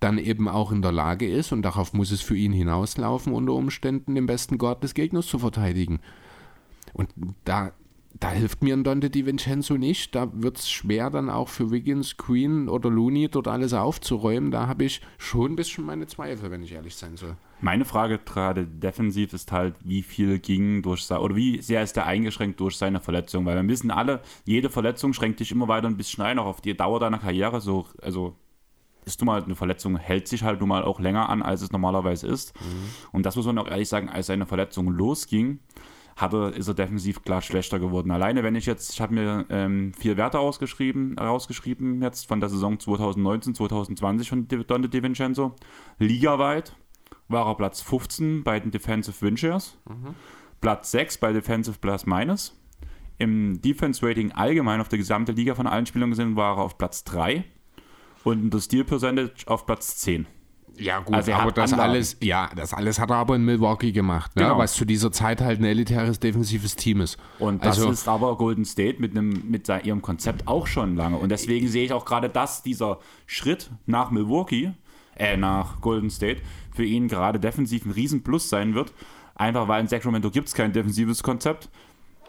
dann eben auch in der Lage ist und darauf muss es für ihn hinauslaufen, unter Umständen den besten Gott des Gegners zu verteidigen. Und da da hilft mir ein Dante Di Vincenzo nicht. Da wird es schwer dann auch für Wiggins, Queen oder Looney dort alles aufzuräumen. Da habe ich schon ein bisschen meine Zweifel, wenn ich ehrlich sein soll. Meine Frage gerade defensiv ist halt, wie viel ging durch sein, oder wie sehr ist er eingeschränkt durch seine Verletzung? Weil wir wissen alle, jede Verletzung schränkt dich immer weiter ein bisschen ein, auch auf die Dauer deiner Karriere. So, also ist nun mal eine Verletzung, hält sich halt nun mal auch länger an, als es normalerweise ist. Mhm. Und das muss man auch ehrlich sagen, als seine Verletzung losging, hat er, ist er defensiv klar schlechter geworden. Alleine wenn ich jetzt, ich habe mir ähm, vier Werte ausgeschrieben, rausgeschrieben jetzt von der Saison 2019, 2020 von Dante DiVincenzo. Ligaweit war er Platz 15 bei den Defensive Windshares, mhm. Platz 6 bei Defensive Plus Minus. Im Defense Rating allgemein auf der gesamten Liga von allen Spielern gesehen war er auf Platz 3 und das Steal Percentage auf Platz 10 Ja, gut, also aber das alles, ja, das alles hat er aber in Milwaukee gemacht, ne? genau. was zu dieser Zeit halt ein elitäres defensives Team ist. Und das also, ist aber Golden State mit, einem, mit ihrem Konzept auch schon lange. Und deswegen sehe ich auch gerade, dass dieser Schritt nach Milwaukee, äh, nach Golden State, für ihn gerade defensiv ein Riesenplus sein wird. Einfach weil in Sacramento gibt es kein defensives Konzept.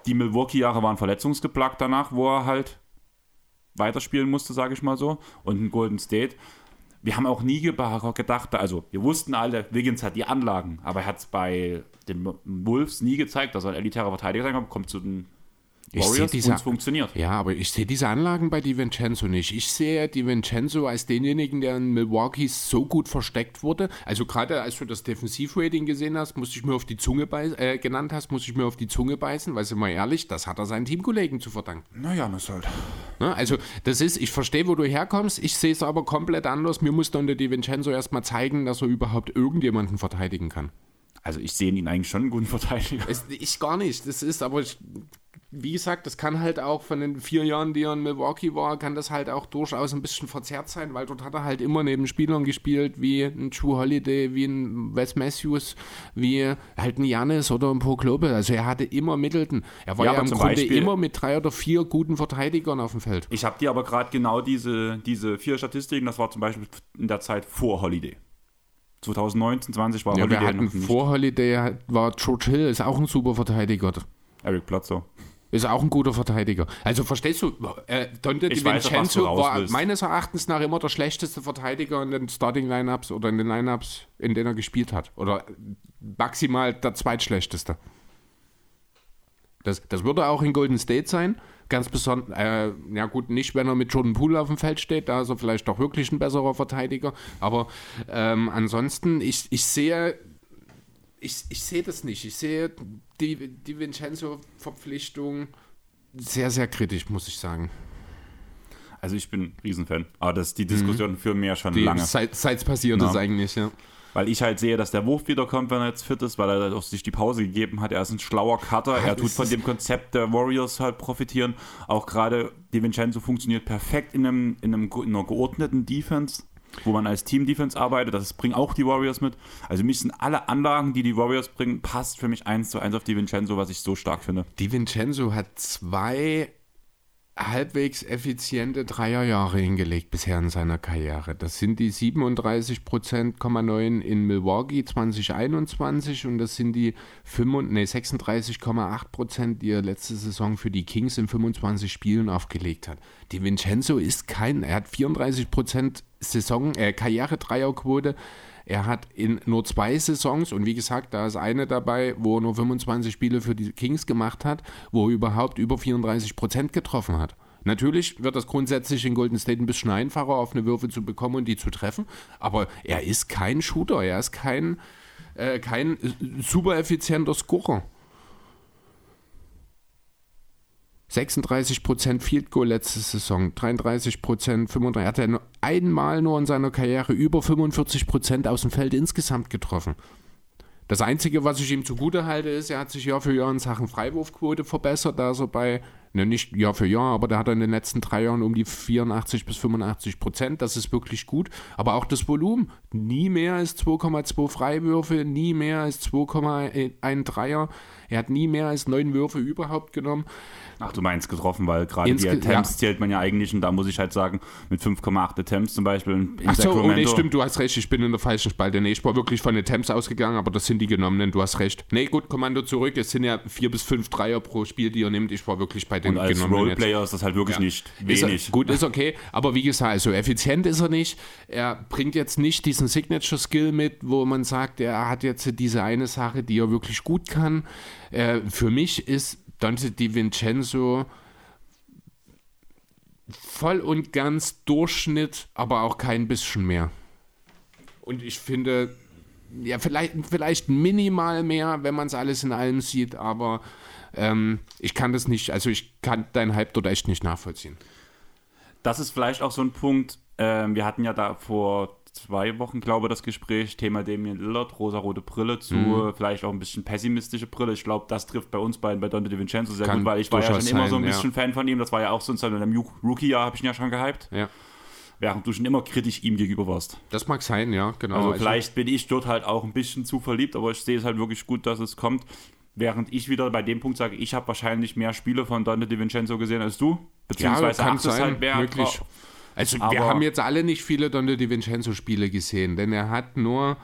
Die Milwaukee-Jahre waren verletzungsgeplagt danach, wo er halt weiterspielen musste, sage ich mal so. Und in Golden State wir haben auch nie gedacht, also wir wussten alle, Wiggins hat die Anlagen, aber er hat es bei den Wolves nie gezeigt, dass er ein elitärer Verteidiger sein kann, kommt zu den Warriors diese, und funktioniert. Ja, aber ich sehe diese Anlagen bei DiVincenzo nicht. Ich sehe DiVincenzo als denjenigen, der in Milwaukee so gut versteckt wurde. Also gerade als du das Defensivrating gesehen hast, musste ich mir auf die Zunge beißen, äh, genannt hast, musste ich mir auf die Zunge beißen, weil sind wir ehrlich, das hat er seinen Teamkollegen zu verdanken. Naja, das halt. Na, also das ist, ich verstehe, wo du herkommst, ich sehe es aber komplett anders. Mir muss dann der DiVincenzo erstmal zeigen, dass er überhaupt irgendjemanden verteidigen kann. Also ich sehe ihn eigentlich schon einen guten Verteidiger. Es, ich gar nicht. Das ist aber, ich, wie gesagt, das kann halt auch von den vier Jahren, die er in Milwaukee war, kann das halt auch durchaus ein bisschen verzerrt sein, weil dort hat er halt immer neben Spielern gespielt, wie ein True Holiday, wie ein Wes Matthews, wie halt ein Janis oder ein Poklobe. Also er hatte immer Middleton. Er war ja, ja im Grunde Beispiel, immer mit drei oder vier guten Verteidigern auf dem Feld. Ich habe dir aber gerade genau diese, diese vier Statistiken, das war zum Beispiel in der Zeit vor Holiday. 2019, 20 war ja, Holiday. Wir hatten vor Holiday war George Hill, ist auch ein super Verteidiger. Eric Platzo. Ist auch ein guter Verteidiger. Also verstehst du, äh, Dante Di Vincenzo war meines Erachtens nach immer der schlechteste Verteidiger in den Starting-Lineups oder in den Lineups, in denen er gespielt hat. Oder maximal der zweitschlechteste. Das, das würde auch in Golden State sein. Ganz besonders, äh, ja gut, nicht, wenn er mit Jordan Poole auf dem Feld steht, da ist er vielleicht doch wirklich ein besserer Verteidiger. Aber ähm, ansonsten, ich, ich sehe ich, ich sehe das nicht. Ich sehe die, die Vincenzo-Verpflichtung sehr, sehr kritisch, muss ich sagen. Also ich bin Riesenfan. Aber das, die Diskussion mhm. führen wir ja schon die, lange. Seit es passiert ja. ist eigentlich, ja. Weil ich halt sehe, dass der Wurf wiederkommt, wenn er jetzt fit ist, weil er auch sich die Pause gegeben hat. Er ist ein schlauer Cutter. Er tut von dem Konzept der Warriors halt profitieren. Auch gerade die Vincenzo funktioniert perfekt in, einem, in, einem, in einer geordneten Defense wo man als Team-Defense arbeitet. Das bringen auch die Warriors mit. Also mich sind alle Anlagen, die die Warriors bringen, passt für mich eins zu eins auf die Vincenzo, was ich so stark finde. Die Vincenzo hat zwei halbwegs effiziente Dreierjahre hingelegt bisher in seiner Karriere. Das sind die 37,9 in Milwaukee 2021 und das sind die nee, 36,8% die er letzte Saison für die Kings in 25 Spielen aufgelegt hat. Die Vincenzo ist kein, er hat 34 Saison, äh, Karriere-Dreierquote. Er hat in nur zwei Saisons, und wie gesagt, da ist eine dabei, wo er nur 25 Spiele für die Kings gemacht hat, wo er überhaupt über 34 Prozent getroffen hat. Natürlich wird das grundsätzlich in Golden State ein bisschen einfacher, auf eine Würfe zu bekommen und die zu treffen, aber er ist kein Shooter, er ist kein, äh, kein super effizienter Scorer. 36% Field Goal letzte Saison, 33%, 35%. Er hat ja einmal nur in seiner Karriere über 45% aus dem Feld insgesamt getroffen. Das Einzige, was ich ihm zugute halte, ist, er hat sich Jahr für Jahr in Sachen Freiwurfquote verbessert. Da ist er bei, ne, nicht Jahr für Jahr, aber da hat er in den letzten drei Jahren um die 84 bis 85 Prozent. Das ist wirklich gut. Aber auch das Volumen. Nie mehr als 2,2 Freiwürfe, nie mehr als 2,1 Dreier. Er hat nie mehr als neun Würfe überhaupt genommen. Ach, du meinst getroffen, weil gerade die Attempts ja. zählt man ja eigentlich und da muss ich halt sagen, mit 5,8 Attempts zum Beispiel in Ach so, oh nee, stimmt, du hast recht, ich bin in der falschen Spalte. Nee, ich war wirklich von Attempts ausgegangen, aber das sind die genommenen, du hast recht. Nee, gut, Kommando zurück, es sind ja vier bis fünf Dreier pro Spiel, die er nimmt. Ich war wirklich bei den und als genommenen. Roleplayer ist das halt wirklich ja. nicht wenig. Ist gut, ist okay, aber wie gesagt, also effizient ist er nicht. Er bringt jetzt nicht diesen Signature-Skill mit, wo man sagt, er hat jetzt diese eine Sache, die er wirklich gut kann. Äh, für mich ist Dante Di Vincenzo voll und ganz Durchschnitt, aber auch kein bisschen mehr. Und ich finde, ja, vielleicht, vielleicht minimal mehr, wenn man es alles in allem sieht, aber ähm, ich kann das nicht, also ich kann deinen Hype dort echt nicht nachvollziehen. Das ist vielleicht auch so ein Punkt, ähm, wir hatten ja da vor zwei Wochen, glaube ich, das Gespräch, Thema Damien Lillard, rosa-rote Brille zu, mhm. vielleicht auch ein bisschen pessimistische Brille. Ich glaube, das trifft bei uns beiden, bei Dante DiVincenzo sehr Kann gut, weil ich war ja schon sein, immer so ein bisschen ja. Fan von ihm. Das war ja auch so in seinem Rookie-Jahr, habe ich ihn ja schon gehypt. Ja. während du schon immer kritisch ihm gegenüber warst. Das mag sein, ja, genau. Also, also vielleicht bin ich dort halt auch ein bisschen zu verliebt, aber ich sehe es halt wirklich gut, dass es kommt. Während ich wieder bei dem Punkt sage, ich habe wahrscheinlich mehr Spiele von Dante DiVincenzo gesehen als du. Beziehungsweise ja, kann sein, halt mehr möglich. Also aber wir haben jetzt alle nicht viele Dante DiVincenzo Spiele gesehen, denn er hat nur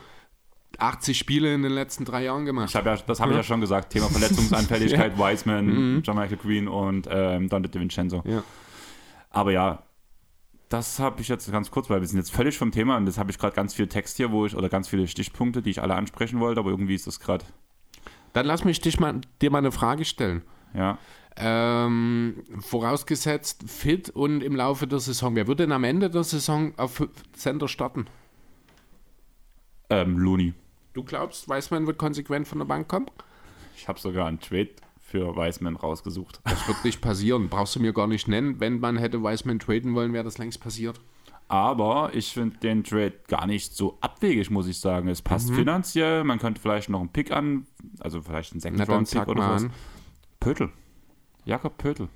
80 Spiele in den letzten drei Jahren gemacht. Ich hab ja, das habe ich ja schon gesagt. Thema Verletzungsanfälligkeit, ja. Wiseman, mhm. John Michael Green und ähm, Dante DiVincenzo. Ja. Aber ja, das habe ich jetzt ganz kurz, weil wir sind jetzt völlig vom Thema und jetzt habe ich gerade ganz viel Text hier, wo ich, oder ganz viele Stichpunkte, die ich alle ansprechen wollte, aber irgendwie ist das gerade. Dann lass mich dich mal, dir mal eine Frage stellen. Ja. Ähm, vorausgesetzt fit und im Laufe der Saison. Wer wird denn am Ende der Saison auf Center starten? Ähm, Looney. Du glaubst, Weißmann wird konsequent von der Bank kommen? Ich habe sogar einen Trade für Weißmann rausgesucht. Das wird nicht passieren. Brauchst du mir gar nicht nennen. Wenn man hätte Weißmann traden wollen, wäre das längst passiert. Aber ich finde den Trade gar nicht so abwegig, muss ich sagen. Es passt mhm. finanziell. Man könnte vielleicht noch einen Pick an, also vielleicht einen Second Round Pick oder so. Pötel. Jakob Pötel.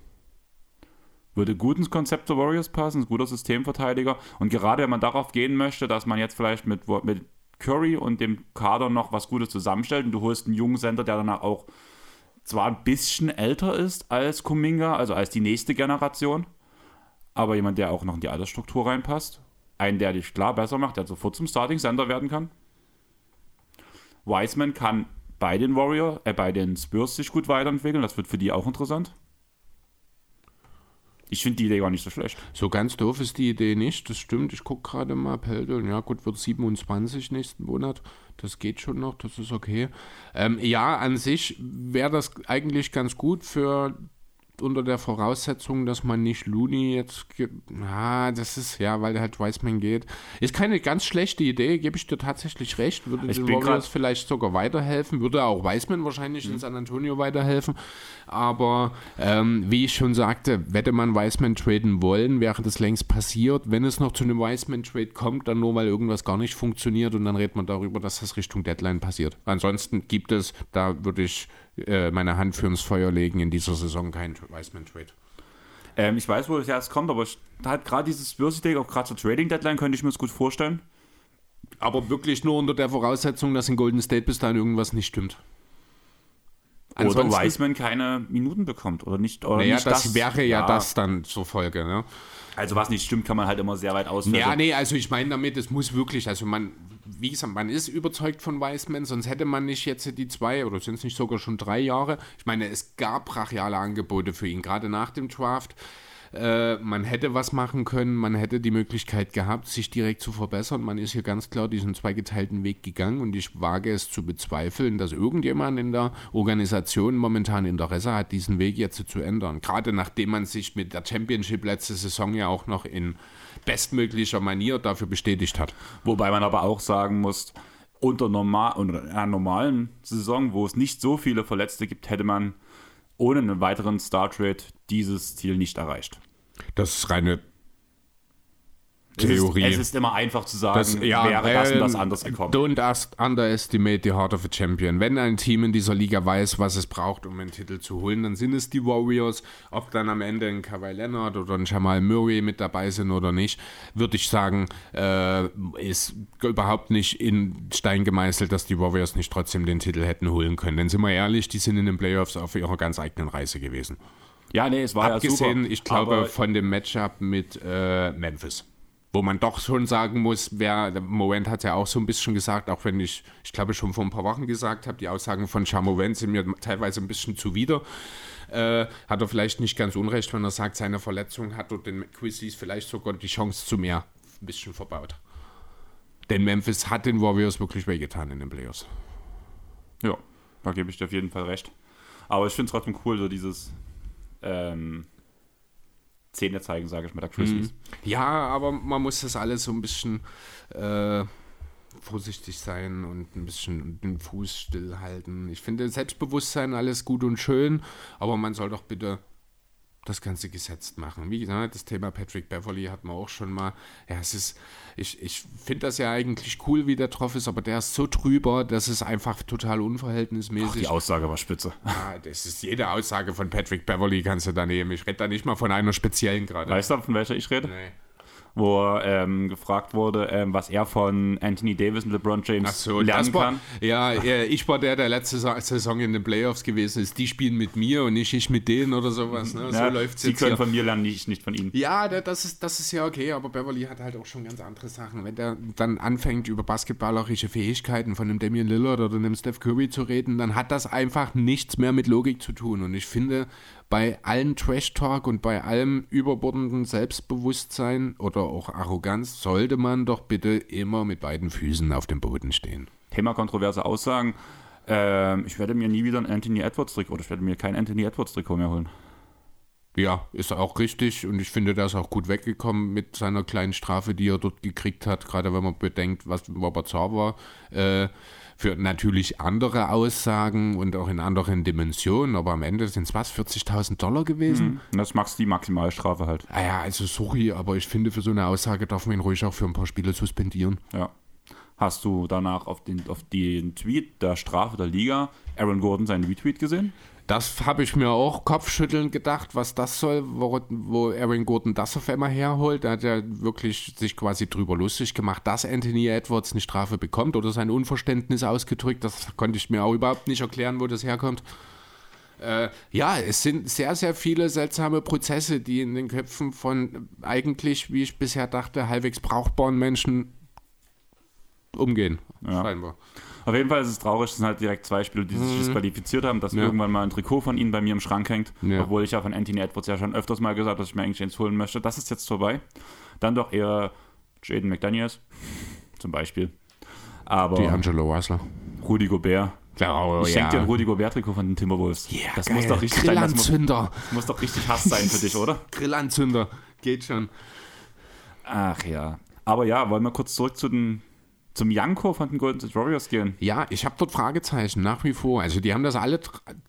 Würde gut ins Konzept der Warriors passen, ist ein guter Systemverteidiger. Und gerade wenn man darauf gehen möchte, dass man jetzt vielleicht mit, mit Curry und dem Kader noch was Gutes zusammenstellt und du holst einen jungen Center, der dann auch zwar ein bisschen älter ist als Kuminga, also als die nächste Generation, aber jemand, der auch noch in die Altersstruktur reinpasst. Einen, der dich klar besser macht, der sofort zum Starting Center werden kann. Wiseman kann bei den Warriors, äh, bei den Spurs sich gut weiterentwickeln. Das wird für die auch interessant. Ich finde die Idee gar nicht so schlecht. So ganz doof ist die Idee nicht, das stimmt. Ich gucke gerade mal, Peldeln, ja gut, wird 27 nächsten Monat. Das geht schon noch, das ist okay. Ähm, ja, an sich wäre das eigentlich ganz gut für unter der Voraussetzung, dass man nicht Looney jetzt. Ah, das ist ja, weil halt Wiseman geht. Ist keine ganz schlechte Idee, gebe ich dir tatsächlich recht. Würde ich den Warriors vielleicht sogar weiterhelfen. Würde auch Wiseman wahrscheinlich mhm. in San Antonio weiterhelfen. Aber ähm, wie ich schon sagte, hätte man Wiseman traden wollen, wäre das längst passiert. Wenn es noch zu einem Wiseman-Trade kommt, dann nur weil irgendwas gar nicht funktioniert und dann redet man darüber, dass das Richtung Deadline passiert. Ansonsten gibt es, da würde ich äh, meine Hand für ins Feuer legen, in dieser Saison kein Wiseman-Trade. Ähm, ich weiß, wo das erst kommt, aber halt gerade dieses Spursy-Ding, auch gerade zur Trading-Deadline, könnte ich mir das gut vorstellen. Aber wirklich nur unter der Voraussetzung, dass in Golden State bis dahin irgendwas nicht stimmt. Ansonsten, oder Wiseman keine Minuten bekommt oder nicht. Oder naja, nicht das, das, wäre ja, ja, das dann zur Folge. Ne? Also was nicht stimmt, kann man halt immer sehr weit ausführen. Ja, nee, also ich meine damit, es muss wirklich, also man, wie gesagt, man ist überzeugt von Wiseman, sonst hätte man nicht jetzt die zwei oder sind es nicht sogar schon drei Jahre. Ich meine, es gab brachiale Angebote für ihn, gerade nach dem Draft. Äh, man hätte was machen können, man hätte die Möglichkeit gehabt, sich direkt zu verbessern. Man ist hier ganz klar diesen zweigeteilten Weg gegangen und ich wage es zu bezweifeln, dass irgendjemand in der Organisation momentan Interesse hat, diesen Weg jetzt zu ändern. Gerade nachdem man sich mit der Championship letzte Saison ja auch noch in bestmöglicher Manier dafür bestätigt hat. Wobei man aber auch sagen muss, unter normal, unter einer normalen Saison, wo es nicht so viele Verletzte gibt, hätte man ohne einen weiteren Star Trade dieses Ziel nicht erreicht. Das ist reine Theorie. Es ist, es ist, immer einfach zu sagen, das, ja, wäre das und das anders gekommen. Don't underestimate the heart of a champion. Wenn ein Team in dieser Liga weiß, was es braucht, um einen Titel zu holen, dann sind es die Warriors. Ob dann am Ende ein Kawhi Leonard oder ein Jamal Murray mit dabei sind oder nicht, würde ich sagen, äh, ist überhaupt nicht in Stein gemeißelt, dass die Warriors nicht trotzdem den Titel hätten holen können. Denn sind wir ehrlich, die sind in den Playoffs auf ihrer ganz eigenen Reise gewesen. Ja, nee, es war Abgesehen, ja super. ich glaube, von dem Matchup mit äh, Memphis wo man doch schon sagen muss, wer, Moment hat ja auch so ein bisschen gesagt, auch wenn ich, ich glaube schon vor ein paar Wochen gesagt habe, die Aussagen von Chamoven sind mir teilweise ein bisschen zuwider. Äh, hat er vielleicht nicht ganz unrecht, wenn er sagt, seine Verletzung hat er den Quizzes vielleicht sogar die Chance zu mehr ein bisschen verbaut. Denn Memphis hat den Warriors wirklich wehgetan in den Playoffs. Ja, da gebe ich dir auf jeden Fall recht. Aber ich finde es trotzdem cool, so dieses ähm, Zähne zeigen, sage ich mal, der Grizzlies. Mhm. Ja, aber man muss das alles so ein bisschen äh, vorsichtig sein und ein bisschen den Fuß stillhalten. Ich finde Selbstbewusstsein alles gut und schön, aber man soll doch bitte das Ganze gesetzt machen. Wie gesagt, das Thema Patrick Beverly hat man auch schon mal. Ja, es ist, ich, ich finde das ja eigentlich cool, wie der drauf ist, aber der ist so drüber, dass es einfach total unverhältnismäßig. Ach, die Aussage war spitze. Ja, das ist jede Aussage von Patrick Beverly kannst du da nehmen. Ich rede da nicht mal von einer speziellen gerade. Weißt du, von welcher ich rede? Nee. Wo ähm, gefragt wurde, ähm, was er von Anthony Davis und LeBron James so, lernen war, kann. Ja, ich war der, der letzte Saison in den Playoffs gewesen ist. Die spielen mit mir und nicht ich mit denen oder sowas. Ne? Ja, so läuft Sie können hier. von mir lernen, ich nicht von Ihnen. Ja, das ist, das ist ja okay, aber Beverly hat halt auch schon ganz andere Sachen. Wenn der dann anfängt, über basketballerische Fähigkeiten von einem Damian Lillard oder einem Steph Curry zu reden, dann hat das einfach nichts mehr mit Logik zu tun. Und ich finde, bei allen Trash-Talk und bei allem überbordenden Selbstbewusstsein oder auch Arroganz sollte man doch bitte immer mit beiden Füßen auf dem Boden stehen. Thema kontroverse Aussagen. Ähm, ich werde mir nie wieder ein Anthony Edwards Trikot oder ich werde mir kein Anthony Edwards Trikot mehr holen. Ja, ist auch richtig und ich finde, der ist auch gut weggekommen mit seiner kleinen Strafe, die er dort gekriegt hat, gerade wenn man bedenkt, was Robert Zar war. Äh, für natürlich andere Aussagen und auch in anderen Dimensionen, aber am Ende sind es was, 40.000 Dollar gewesen? Mhm. Das macht die Maximalstrafe halt. Ah ja, also sorry, aber ich finde, für so eine Aussage darf man ihn ruhig auch für ein paar Spiele suspendieren. Ja. Hast du danach auf den, auf den Tweet der Strafe der Liga Aaron Gordon seinen Retweet gesehen? Das habe ich mir auch kopfschüttelnd gedacht, was das soll, wo, wo Aaron Gordon das auf einmal herholt. Da hat er wirklich sich quasi drüber lustig gemacht, dass Anthony Edwards eine Strafe bekommt oder sein Unverständnis ausgedrückt. Das konnte ich mir auch überhaupt nicht erklären, wo das herkommt. Äh, ja, es sind sehr, sehr viele seltsame Prozesse, die in den Köpfen von eigentlich, wie ich bisher dachte, halbwegs brauchbaren Menschen umgehen. Ja. Scheinbar. Auf jeden Fall ist es traurig, es sind halt direkt zwei Spieler, die sich mhm. disqualifiziert haben, dass ja. irgendwann mal ein Trikot von ihnen bei mir im Schrank hängt. Ja. Obwohl ich ja von Anthony Edwards ja schon öfters mal gesagt habe, dass ich mir eigentlich eins holen möchte. Das ist jetzt vorbei. Dann doch eher Jaden McDaniels zum Beispiel. Aber Die Angelo Russell. Rudi Gobert. Oh, ich schenke dir ein Rudi Gobert-Trikot von den Timberwolves. Yeah, das geil. muss doch richtig sein. Das muss, das muss doch richtig Hass sein für dich, oder? Grillanzünder. Geht schon. Ach ja. Aber ja, wollen wir kurz zurück zu den zum Janko von den Golden State Warriors gehen? Ja, ich habe dort Fragezeichen nach wie vor. Also die haben das alle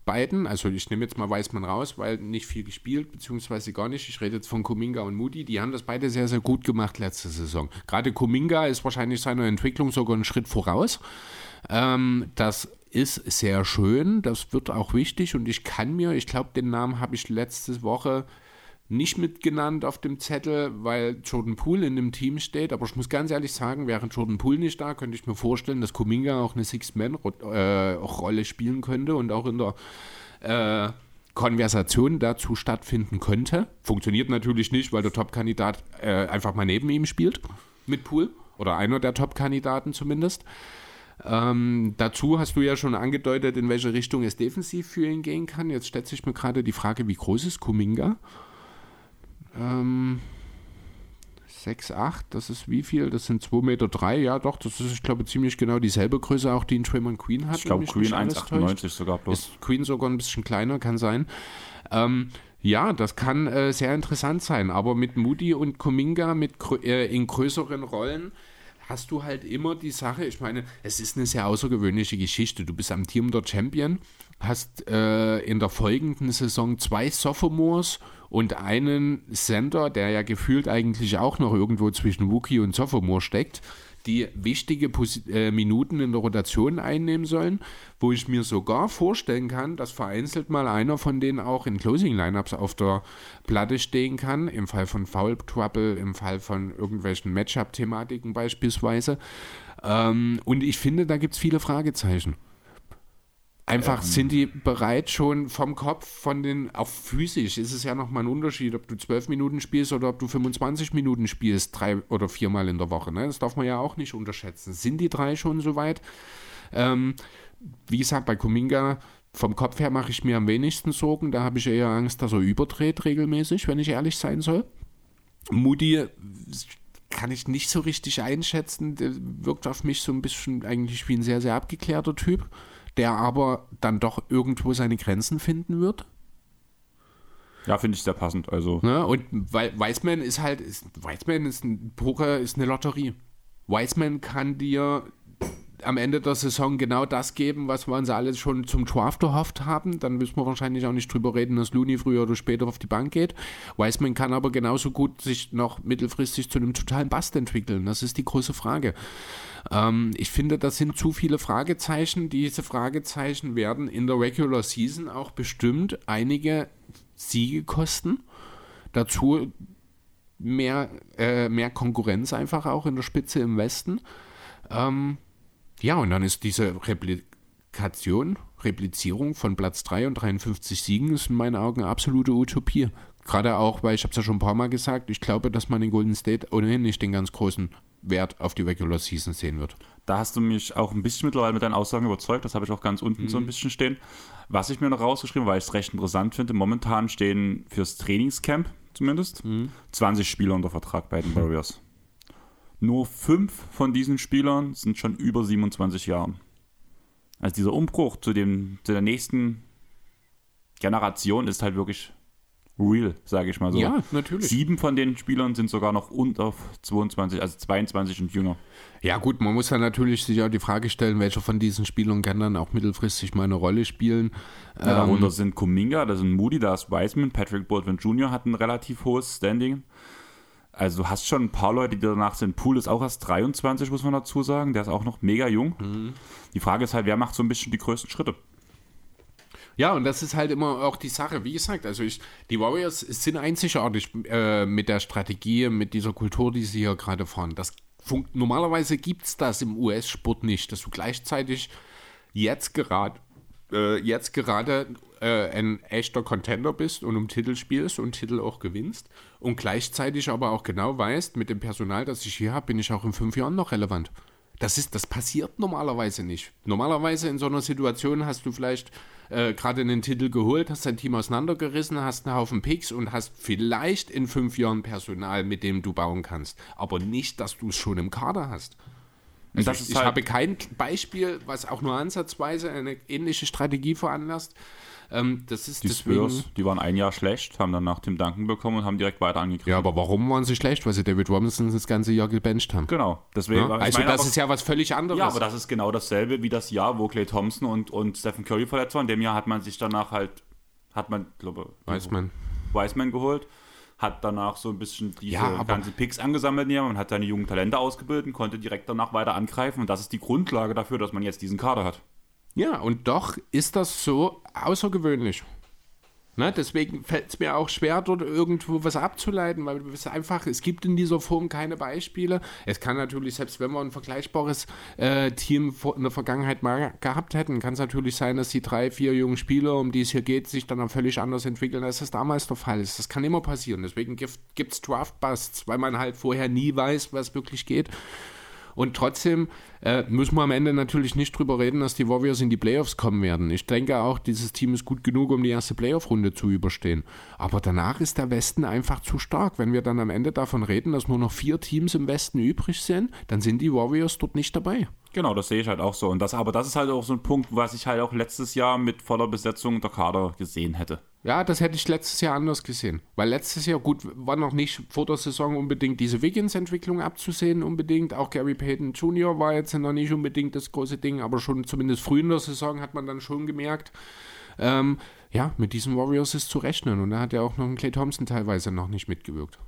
beiden, also ich nehme jetzt mal Weißmann raus, weil nicht viel gespielt, beziehungsweise gar nicht. Ich rede jetzt von Kuminga und Moody, die haben das beide sehr, sehr gut gemacht letzte Saison. Gerade Kuminga ist wahrscheinlich seiner Entwicklung sogar einen Schritt voraus. Ähm, das ist sehr schön, das wird auch wichtig und ich kann mir, ich glaube, den Namen habe ich letzte Woche nicht mitgenannt auf dem Zettel, weil Jordan Poole in dem Team steht. Aber ich muss ganz ehrlich sagen, wäre Jordan Poole nicht da, könnte ich mir vorstellen, dass Kuminga auch eine Six-Man-Rolle spielen könnte und auch in der äh, Konversation dazu stattfinden könnte. Funktioniert natürlich nicht, weil der Top-Kandidat äh, einfach mal neben ihm spielt mit Poole. Oder einer der Top-Kandidaten zumindest. Ähm, dazu hast du ja schon angedeutet, in welche Richtung es defensiv für ihn gehen kann. Jetzt stellt sich mir gerade die Frage, wie groß ist Kuminga? Ähm, 6, 8, das ist wie viel? Das sind 2,3 Meter. Drei. Ja, doch, das ist, ich glaube, ziemlich genau dieselbe Größe, auch die in Draymond Queen hat. Ich glaube, Queen 1,98 sogar bloß. Ist Queen sogar ein bisschen kleiner, kann sein. Ähm, ja, das kann äh, sehr interessant sein, aber mit Moody und Kuminga mit, äh, in größeren Rollen hast du halt immer die Sache, ich meine, es ist eine sehr außergewöhnliche Geschichte. Du bist amtierender Champion, hast äh, in der folgenden Saison zwei Sophomores und einen Center, der ja gefühlt eigentlich auch noch irgendwo zwischen Wookie und Sophomore steckt, die wichtige Pos äh, Minuten in der Rotation einnehmen sollen, wo ich mir sogar vorstellen kann, dass vereinzelt mal einer von denen auch in Closing Lineups auf der Platte stehen kann, im Fall von Foul Trouble, im Fall von irgendwelchen Matchup-Thematiken beispielsweise. Ähm, und ich finde, da gibt es viele Fragezeichen. Einfach ähm. sind die bereit schon vom Kopf, von den, auch physisch ist es ja nochmal ein Unterschied, ob du zwölf Minuten spielst oder ob du 25 Minuten spielst, drei oder viermal in der Woche. Ne? Das darf man ja auch nicht unterschätzen. Sind die drei schon soweit? Ähm, wie gesagt, bei Kuminga vom Kopf her mache ich mir am wenigsten Sorgen. Da habe ich eher Angst, dass er überdreht regelmäßig, wenn ich ehrlich sein soll. Moody kann ich nicht so richtig einschätzen. Der wirkt auf mich so ein bisschen eigentlich wie ein sehr, sehr abgeklärter Typ der aber dann doch irgendwo seine Grenzen finden wird. Ja, finde ich sehr passend. Also. Ne? Und weil Wiseman ist halt, ist, Wiseman ist ein Poker, ist eine Lotterie. Wiseman kann dir am Ende der Saison genau das geben, was wir uns alle schon zum Draft erhofft haben. Dann müssen wir wahrscheinlich auch nicht drüber reden, dass Looney früher oder später auf die Bank geht. Wiseman kann aber genauso gut sich noch mittelfristig zu einem totalen Bast entwickeln. Das ist die große Frage. Ähm, ich finde, das sind zu viele Fragezeichen. Diese Fragezeichen werden in der Regular Season auch bestimmt einige Siege kosten. Dazu mehr, äh, mehr Konkurrenz einfach auch in der Spitze im Westen. Ähm, ja, und dann ist diese Replikation, Replizierung von Platz 3 und 53 Siegen ist in meinen Augen eine absolute Utopie. Gerade auch, weil ich habe es ja schon ein paar Mal gesagt, ich glaube, dass man in Golden State ohnehin nicht den ganz großen Wert auf die Regular Season sehen wird. Da hast du mich auch ein bisschen mittlerweile mit deinen Aussagen überzeugt. Das habe ich auch ganz unten mhm. so ein mhm. bisschen stehen. Was ich mir noch rausgeschrieben habe, weil ich es recht interessant finde, momentan stehen fürs Trainingscamp zumindest mhm. 20 Spieler unter Vertrag bei den Warriors. Nur fünf von diesen Spielern sind schon über 27 Jahren. Also dieser Umbruch zu, dem, zu der nächsten Generation ist halt wirklich real, sage ich mal so. Ja, natürlich. Sieben von den Spielern sind sogar noch unter 22, also 22 und jünger. Ja gut, man muss ja natürlich sich auch die Frage stellen, welcher von diesen Spielern kann dann auch mittelfristig mal eine Rolle spielen. Ja, darunter ähm, sind Kuminga, da sind Moody, da ist Wiseman, Patrick Baldwin Jr. hat ein relativ hohes Standing. Also du hast schon ein paar Leute, die danach sind. Pool ist auch erst 23, muss man dazu sagen. Der ist auch noch mega jung. Mhm. Die Frage ist halt, wer macht so ein bisschen die größten Schritte? Ja, und das ist halt immer auch die Sache. Wie gesagt, also ich, die Warriors sind einzigartig äh, mit der Strategie, mit dieser Kultur, die sie hier gerade fahren. Das normalerweise gibt es das im US-Sport nicht, dass du gleichzeitig jetzt gerade äh, jetzt gerade äh, ein echter Contender bist und um Titel spielst und Titel auch gewinnst und gleichzeitig aber auch genau weißt, mit dem Personal, das ich hier habe, bin ich auch in fünf Jahren noch relevant. Das, ist, das passiert normalerweise nicht. Normalerweise in so einer Situation hast du vielleicht äh, gerade einen Titel geholt, hast dein Team auseinandergerissen, hast einen Haufen Picks und hast vielleicht in fünf Jahren Personal, mit dem du bauen kannst. Aber nicht, dass du es schon im Kader hast. Also ich, ich halt habe kein Beispiel, was auch nur ansatzweise eine ähnliche Strategie veranlasst. Ähm, das ist die deswegen, Spurs, die waren ein Jahr schlecht, haben dann nach dem Danken bekommen und haben direkt weiter angegriffen. Ja, aber warum waren sie schlecht? Weil sie David Robinson das ganze Jahr gebencht haben. Genau. Deswegen, ja? Also das aber, ist ja was völlig anderes. Ja, aber das ist genau dasselbe wie das Jahr, wo Clay Thompson und, und Stephen Curry verletzt waren. In dem Jahr hat man sich danach halt, hat man, glaube Wiseman. Wiseman geholt hat danach so ein bisschen diese ja, ganzen Picks angesammelt ja, man hat seine jungen Talente ausgebildet und konnte direkt danach weiter angreifen und das ist die Grundlage dafür, dass man jetzt diesen Kader hat. Ja, und doch ist das so außergewöhnlich. Ne, deswegen fällt es mir auch schwer, dort irgendwo was abzuleiten, weil es einfach, es gibt in dieser Form keine Beispiele. Es kann natürlich, selbst wenn wir ein vergleichbares äh, Team in der Vergangenheit mal gehabt hätten, kann es natürlich sein, dass die drei, vier jungen Spieler, um die es hier geht, sich dann auch völlig anders entwickeln, als das damals der Fall ist. Das kann immer passieren. Deswegen gibt es Draft-Busts, weil man halt vorher nie weiß, was wirklich geht. Und trotzdem äh, müssen wir am Ende natürlich nicht drüber reden, dass die Warriors in die Playoffs kommen werden. Ich denke auch, dieses Team ist gut genug, um die erste Playoff-Runde zu überstehen. Aber danach ist der Westen einfach zu stark. Wenn wir dann am Ende davon reden, dass nur noch vier Teams im Westen übrig sind, dann sind die Warriors dort nicht dabei. Genau, das sehe ich halt auch so. Und das, aber das ist halt auch so ein Punkt, was ich halt auch letztes Jahr mit voller Besetzung der Kader gesehen hätte. Ja, das hätte ich letztes Jahr anders gesehen. Weil letztes Jahr, gut, war noch nicht vor der Saison unbedingt diese Wiggins-Entwicklung abzusehen, unbedingt. Auch Gary Payton Jr. war jetzt noch nicht unbedingt das große Ding, aber schon zumindest früh in der Saison hat man dann schon gemerkt, ähm, ja, mit diesen Warriors ist zu rechnen. Und da hat ja auch noch ein Clay Thompson teilweise noch nicht mitgewirkt.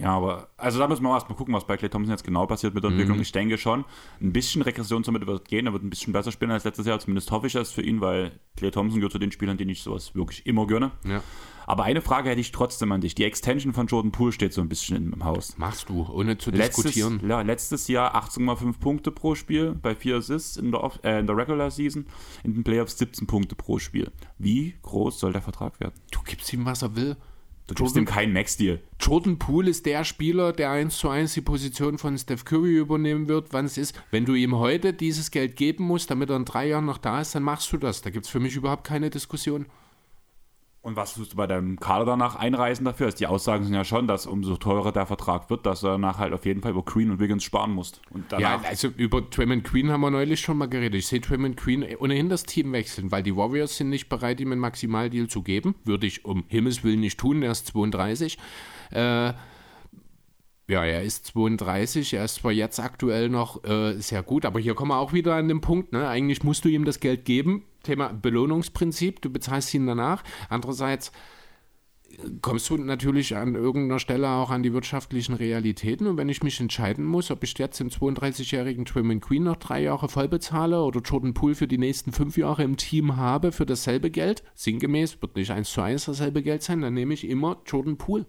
Ja, aber also da müssen wir erstmal gucken, was bei Clay Thompson jetzt genau passiert mit der Entwicklung. Mhm. Ich denke schon, ein bisschen Regression somit wird gehen. Er wird ein bisschen besser spielen als letztes Jahr. Zumindest hoffe ich das für ihn, weil Clay Thompson gehört zu den Spielern, denen ich sowas wirklich immer gönne. Ja. Aber eine Frage hätte ich trotzdem an dich. Die Extension von Jordan Poole steht so ein bisschen im Haus. Machst du, ohne zu letztes, diskutieren. Ja, letztes Jahr 18,5 Punkte pro Spiel bei 4 Assists in der, äh, in der Regular Season. In den Playoffs 17 Punkte pro Spiel. Wie groß soll der Vertrag werden? Du gibst ihm, was er will. Du gibst ihm keinen Max-Deal. Jordan Poole ist der Spieler, der 1 zu 1 die Position von Steph Curry übernehmen wird, wann es ist. Wenn du ihm heute dieses Geld geben musst, damit er in drei Jahren noch da ist, dann machst du das. Da gibt es für mich überhaupt keine Diskussion. Und was tust du bei deinem Kader danach einreisen dafür? Also die Aussagen sind ja schon, dass umso teurer der Vertrag wird, dass du danach halt auf jeden Fall über Queen und Wiggins sparen musst. Ja, also über Draymond Queen haben wir neulich schon mal geredet. Ich sehe Draymond Queen ohnehin das Team wechseln, weil die Warriors sind nicht bereit, ihm einen Maximaldeal zu geben. Würde ich um Himmels Willen nicht tun, er ist 32. Äh, ja, er ist 32, er ist zwar jetzt aktuell noch äh, sehr gut, aber hier kommen wir auch wieder an den Punkt, ne? eigentlich musst du ihm das Geld geben, Thema Belohnungsprinzip, du bezahlst ihn danach. Andererseits äh, kommst du natürlich an irgendeiner Stelle auch an die wirtschaftlichen Realitäten und wenn ich mich entscheiden muss, ob ich jetzt dem 32-jährigen Trim Queen noch drei Jahre voll bezahle oder Jordan Poole für die nächsten fünf Jahre im Team habe für dasselbe Geld, sinngemäß wird nicht eins zu eins dasselbe Geld sein, dann nehme ich immer Jordan Poole.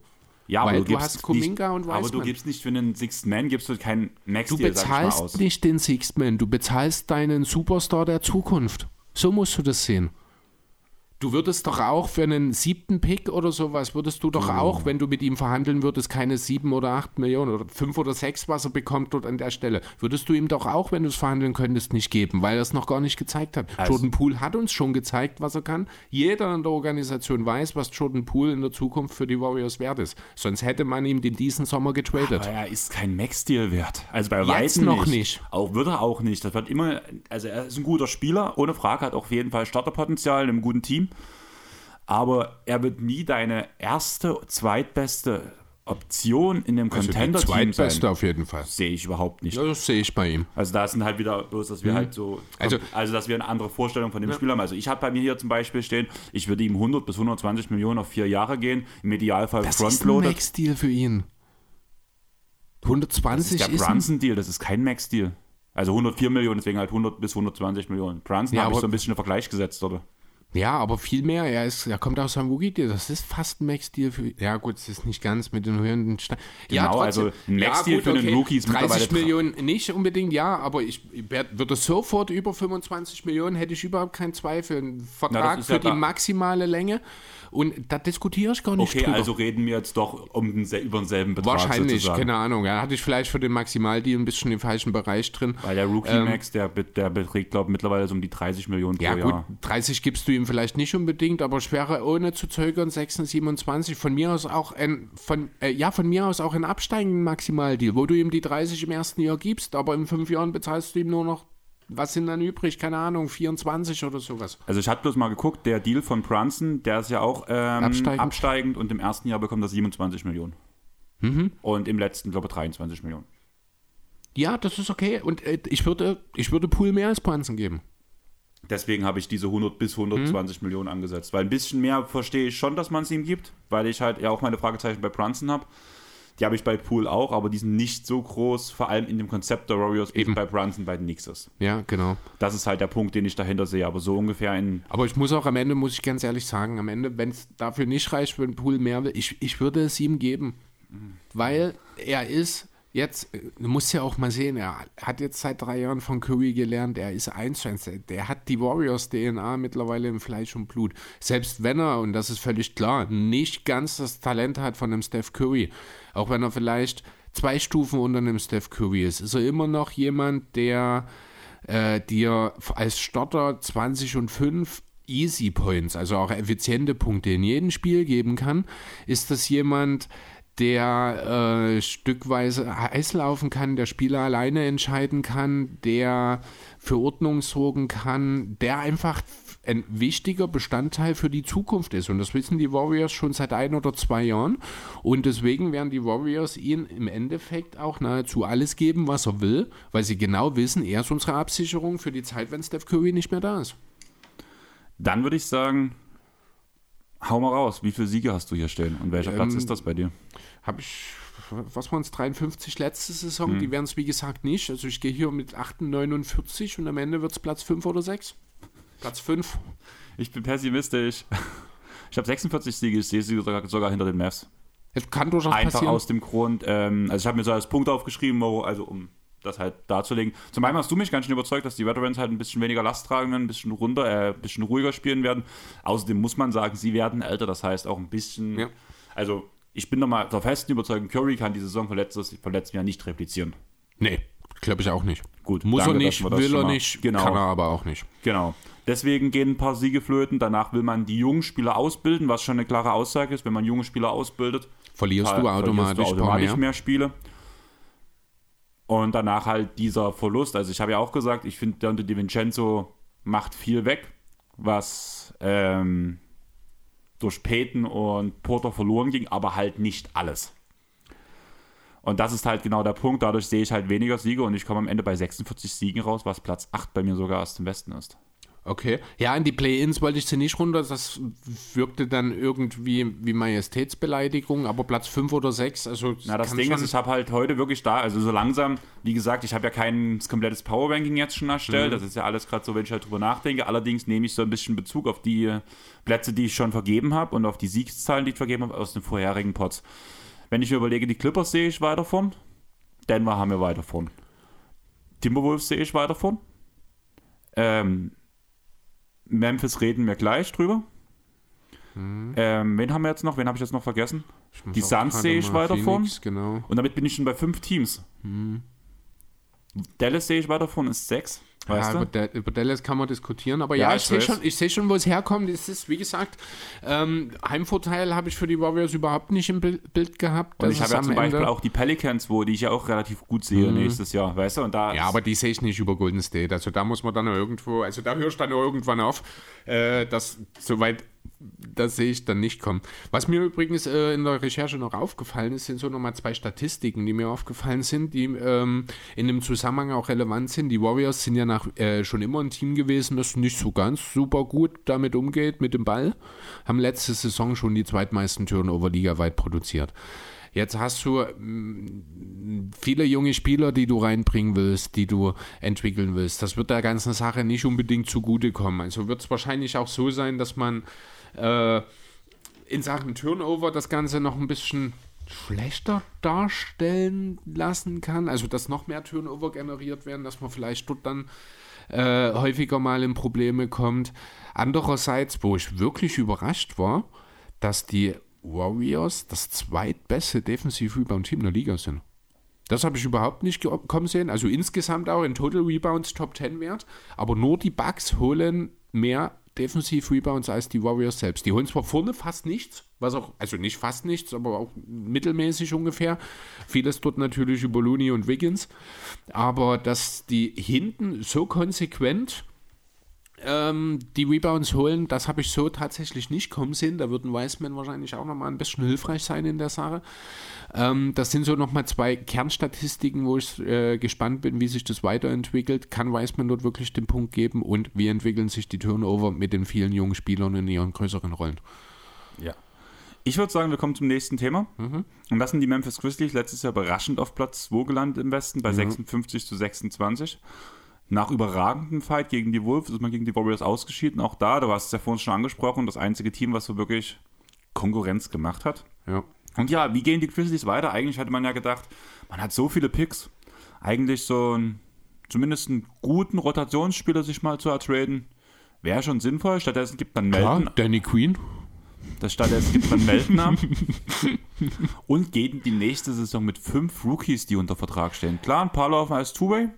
Ja, Weil du, hast Kuminga nicht, und Wiseman. Aber du gibst nicht für einen Sixth Man, gibst du keinen Max Du bezahlst nicht den Sixth Man, du bezahlst deinen Superstar der Zukunft. So musst du das sehen. Du würdest doch auch für einen siebten Pick oder sowas, würdest du doch oh. auch, wenn du mit ihm verhandeln würdest, keine sieben oder acht Millionen oder fünf oder sechs, was er bekommt dort an der Stelle, würdest du ihm doch auch, wenn du es verhandeln könntest, nicht geben, weil er es noch gar nicht gezeigt hat. Also. Jordan Poole hat uns schon gezeigt, was er kann. Jeder in der Organisation weiß, was Jordan Poole in der Zukunft für die Warriors wert ist. Sonst hätte man ihm den diesen Sommer getradet. Aber er ist kein Max-Deal wert. Also bei Weitem noch nicht. nicht. Auch wird er auch nicht. Das wird immer, also er ist ein guter Spieler, ohne Frage, hat auf jeden Fall Starterpotenzial in einem guten Team aber er wird nie deine erste, zweitbeste Option in dem also Contender-Team sein. Zweitbeste auf jeden Fall. Sehe ich überhaupt nicht. Ja, das sehe ich bei ihm. Also da sind halt wieder bloß, dass wir mhm. halt so, also, also dass wir eine andere Vorstellung von dem ja. Spiel haben. Also ich habe bei mir hier zum Beispiel stehen, ich würde ihm 100 bis 120 Millionen auf vier Jahre gehen, im Idealfall das Frontloader. Das ist ein Max-Deal für ihn. 120 das ist der Brunson-Deal, das ist kein Max-Deal. Also 104 Millionen, deswegen halt 100 bis 120 Millionen. Brunson ja, habe ich so ein bisschen einen Vergleich gesetzt, oder? Ja, aber viel mehr. Er, ist, er kommt aus einem Woogie, das ist fast ein Max-Deal für. Ja, gut, es ist nicht ganz mit den höheren Steinen. Genau, ja, also ein Max-Deal ja, für okay. einen Rookie ist 30 Millionen nicht unbedingt, ja, aber ich würde sofort über 25 Millionen, hätte ich überhaupt keinen Zweifel. Ein Vertrag Na, für ja die maximale Länge. Und da diskutiere ich gar nicht Okay, drüber. also reden wir jetzt doch um den, über denselben Betrag Wahrscheinlich, sozusagen. keine Ahnung. Da hatte ich vielleicht für den Maximaldeal ein bisschen den falschen Bereich drin. Weil der Rookie ähm, Max, der, der beträgt, glaube ich, mittlerweile so um die 30 Millionen pro ja, Jahr. Ja gut, 30 gibst du ihm vielleicht nicht unbedingt, aber ich wäre ohne zu zögern 26, 27. Von mir aus auch ein, von, äh, ja, von mir aus auch ein absteigenden Maximaldeal, wo du ihm die 30 im ersten Jahr gibst, aber in fünf Jahren bezahlst du ihm nur noch was sind dann übrig? Keine Ahnung, 24 oder sowas. Also ich hatte bloß mal geguckt, der Deal von Brunson, der ist ja auch ähm, absteigend. absteigend. und im ersten Jahr bekommt er 27 Millionen. Mhm. Und im letzten, glaube ich, 23 Millionen. Ja, das ist okay. Und äh, ich würde, ich würde Pool mehr als Brunson geben. Deswegen habe ich diese 100 bis 120 mhm. Millionen angesetzt. Weil ein bisschen mehr verstehe ich schon, dass man es ihm gibt, weil ich halt ja auch meine Fragezeichen bei Brunson habe. Die habe ich bei Pool auch, aber die sind nicht so groß, vor allem in dem Konzept der Warriors, wie bei Brunson bei den Knicks ist. Ja, genau. Das ist halt der Punkt, den ich dahinter sehe, aber so ungefähr in. Aber ich muss auch am Ende, muss ich ganz ehrlich sagen, am Ende, wenn es dafür nicht reicht, wenn Pool mehr will, ich, ich würde es ihm geben. Mhm. Weil er ist Jetzt, du musst ja auch mal sehen, er hat jetzt seit drei Jahren von Curry gelernt, er ist eins, der hat die Warriors-DNA mittlerweile im Fleisch und Blut. Selbst wenn er, und das ist völlig klar, nicht ganz das Talent hat von einem Steph Curry, auch wenn er vielleicht zwei Stufen unter einem Steph Curry ist, ist er immer noch jemand, der äh, dir als Starter 20 und 5 Easy Points, also auch effiziente Punkte in jedem Spiel geben kann. Ist das jemand, der äh, stückweise heiß laufen kann, der Spieler alleine entscheiden kann, der für Ordnung sorgen kann, der einfach ein wichtiger Bestandteil für die Zukunft ist. Und das wissen die Warriors schon seit ein oder zwei Jahren. Und deswegen werden die Warriors ihm im Endeffekt auch nahezu alles geben, was er will, weil sie genau wissen, er ist unsere Absicherung für die Zeit, wenn Steph Curry nicht mehr da ist. Dann würde ich sagen, hau mal raus. Wie viele Siege hast du hier stehen? Und welcher ähm, Platz ist das bei dir? habe ich, was waren es, 53 letzte Saison, mhm. die werden es wie gesagt nicht. Also ich gehe hier mit 48 und am Ende wird es Platz 5 oder 6. Platz 5. Ich bin pessimistisch. Ich habe 46 Siege, ich sehe sie sogar, sogar hinter den Mavs. Es kann durchaus Einfach passieren. aus dem Grund, ähm, also ich habe mir so als Punkt aufgeschrieben, also um das halt darzulegen. Zum einen hast du mich ganz schön überzeugt, dass die Veterans halt ein bisschen weniger Last tragen werden, ein bisschen runter, äh, ein bisschen ruhiger spielen werden. Außerdem muss man sagen, sie werden älter, das heißt auch ein bisschen, ja. also ich bin nochmal der festen Überzeugung, Curry kann die Saison von, letztes, von letztem Jahr nicht replizieren. Nee, glaube ich auch nicht. Gut, muss danke, er nicht, will er nicht, genau. kann er aber auch nicht. Genau. Deswegen gehen ein paar Siege flöten. Danach will man die jungen Spieler ausbilden, was schon eine klare Aussage ist. Wenn man junge Spieler ausbildet, verlierst du automatisch, verlierst du automatisch mehr. mehr Spiele. Und danach halt dieser Verlust. Also ich habe ja auch gesagt, ich finde, Dante DiVincenzo macht viel weg, was ähm, durch Peyton und Porter verloren ging, aber halt nicht alles. Und das ist halt genau der Punkt. Dadurch sehe ich halt weniger Siege und ich komme am Ende bei 46 Siegen raus, was Platz 8 bei mir sogar aus dem Westen ist. Okay. Ja, in die Play-Ins wollte ich sie nicht runter. Das wirkte dann irgendwie wie Majestätsbeleidigung, aber Platz 5 oder 6, also. Na, das Ding ist, ich habe halt heute wirklich da, also so langsam, wie gesagt, ich habe ja kein komplettes Power-Ranking jetzt schon erstellt. Mhm. Das ist ja alles gerade so, wenn ich halt drüber nachdenke. Allerdings nehme ich so ein bisschen Bezug auf die Plätze, die ich schon vergeben habe und auf die Siegszahlen, die ich vergeben habe aus den vorherigen Pots. Wenn ich mir überlege, die Clippers sehe ich weiter vorn. Denver haben wir weiter vorn. Timberwolves sehe ich weiter vorn. Ähm, Memphis reden wir gleich drüber. Mhm. Ähm, wen haben wir jetzt noch? Wen habe ich jetzt noch vergessen? Die Suns sehe ich weiter vorn. Genau. Und damit bin ich schon bei fünf Teams. Mhm. Dallas sehe ich weiter vorn, ist sechs. Weißt ja, über, über, Dallas kann man diskutieren, aber ja, ja ich, sehe schon, ich sehe schon, wo es herkommt. Es ist, wie gesagt, ähm, Heimvorteil habe ich für die Warriors überhaupt nicht im Bild gehabt. Und ich habe ja zum Beispiel auch die Pelicans, wo die ich ja auch relativ gut sehe mhm. nächstes Jahr, weißt du? Und da ja, aber die sehe ich nicht über Golden State. Also da muss man dann irgendwo, also da hörst du dann irgendwann auf, äh, dass soweit das sehe ich dann nicht kommen. Was mir übrigens äh, in der Recherche noch aufgefallen ist, sind so nochmal zwei Statistiken, die mir aufgefallen sind, die ähm, in dem Zusammenhang auch relevant sind. Die Warriors sind ja nach, äh, schon immer ein Team gewesen, das nicht so ganz super gut damit umgeht, mit dem Ball. Haben letzte Saison schon die zweitmeisten Turnover ligaweit produziert. Jetzt hast du mm, viele junge Spieler, die du reinbringen willst, die du entwickeln willst. Das wird der ganzen Sache nicht unbedingt zugutekommen. Also wird es wahrscheinlich auch so sein, dass man äh, in Sachen Turnover das Ganze noch ein bisschen schlechter darstellen lassen kann. Also, dass noch mehr Turnover generiert werden, dass man vielleicht dort dann äh, häufiger mal in Probleme kommt. Andererseits, wo ich wirklich überrascht war, dass die Warriors das zweitbeste Defensiv-Rebound-Team der Liga sind. Das habe ich überhaupt nicht kommen sehen. Also insgesamt auch in Total Rebounds Top 10 Wert. Aber nur die Bucks holen mehr Defensiv-Rebounds als die Warriors selbst. Die holen zwar vorne fast nichts, was auch, also nicht fast nichts, aber auch mittelmäßig ungefähr. Vieles dort natürlich über Looney und Wiggins. Aber dass die hinten so konsequent ähm, die Rebounds holen, das habe ich so tatsächlich nicht kommen sehen. Da würden Wiseman wahrscheinlich auch nochmal ein bisschen hilfreich sein in der Sache. Ähm, das sind so nochmal zwei Kernstatistiken, wo ich äh, gespannt bin, wie sich das weiterentwickelt. Kann Wiseman dort wirklich den Punkt geben und wie entwickeln sich die Turnover mit den vielen jungen Spielern in ihren größeren Rollen? Ja. Ich würde sagen, wir kommen zum nächsten Thema. Mhm. Und das sind die Memphis Grizzlies letztes Jahr überraschend auf Platz 2 gelandet im Westen bei mhm. 56 zu 26 nach überragendem Fight gegen die Wolves ist man gegen die Warriors ausgeschieden. Auch da, du hast es ja vorhin schon angesprochen, das einzige Team, was so wirklich Konkurrenz gemacht hat. Ja. Und ja, wie gehen die Grizzlies weiter? Eigentlich hätte man ja gedacht, man hat so viele Picks. Eigentlich so ein, zumindest einen guten Rotationsspieler sich mal zu ertraden. Wäre schon sinnvoll. Stattdessen gibt man Melden. Klar, Danny Queen. Das stattdessen gibt man Melden ab. und geht in die nächste Saison mit fünf Rookies, die unter Vertrag stehen. Klar, ein paar laufen als Two-Way.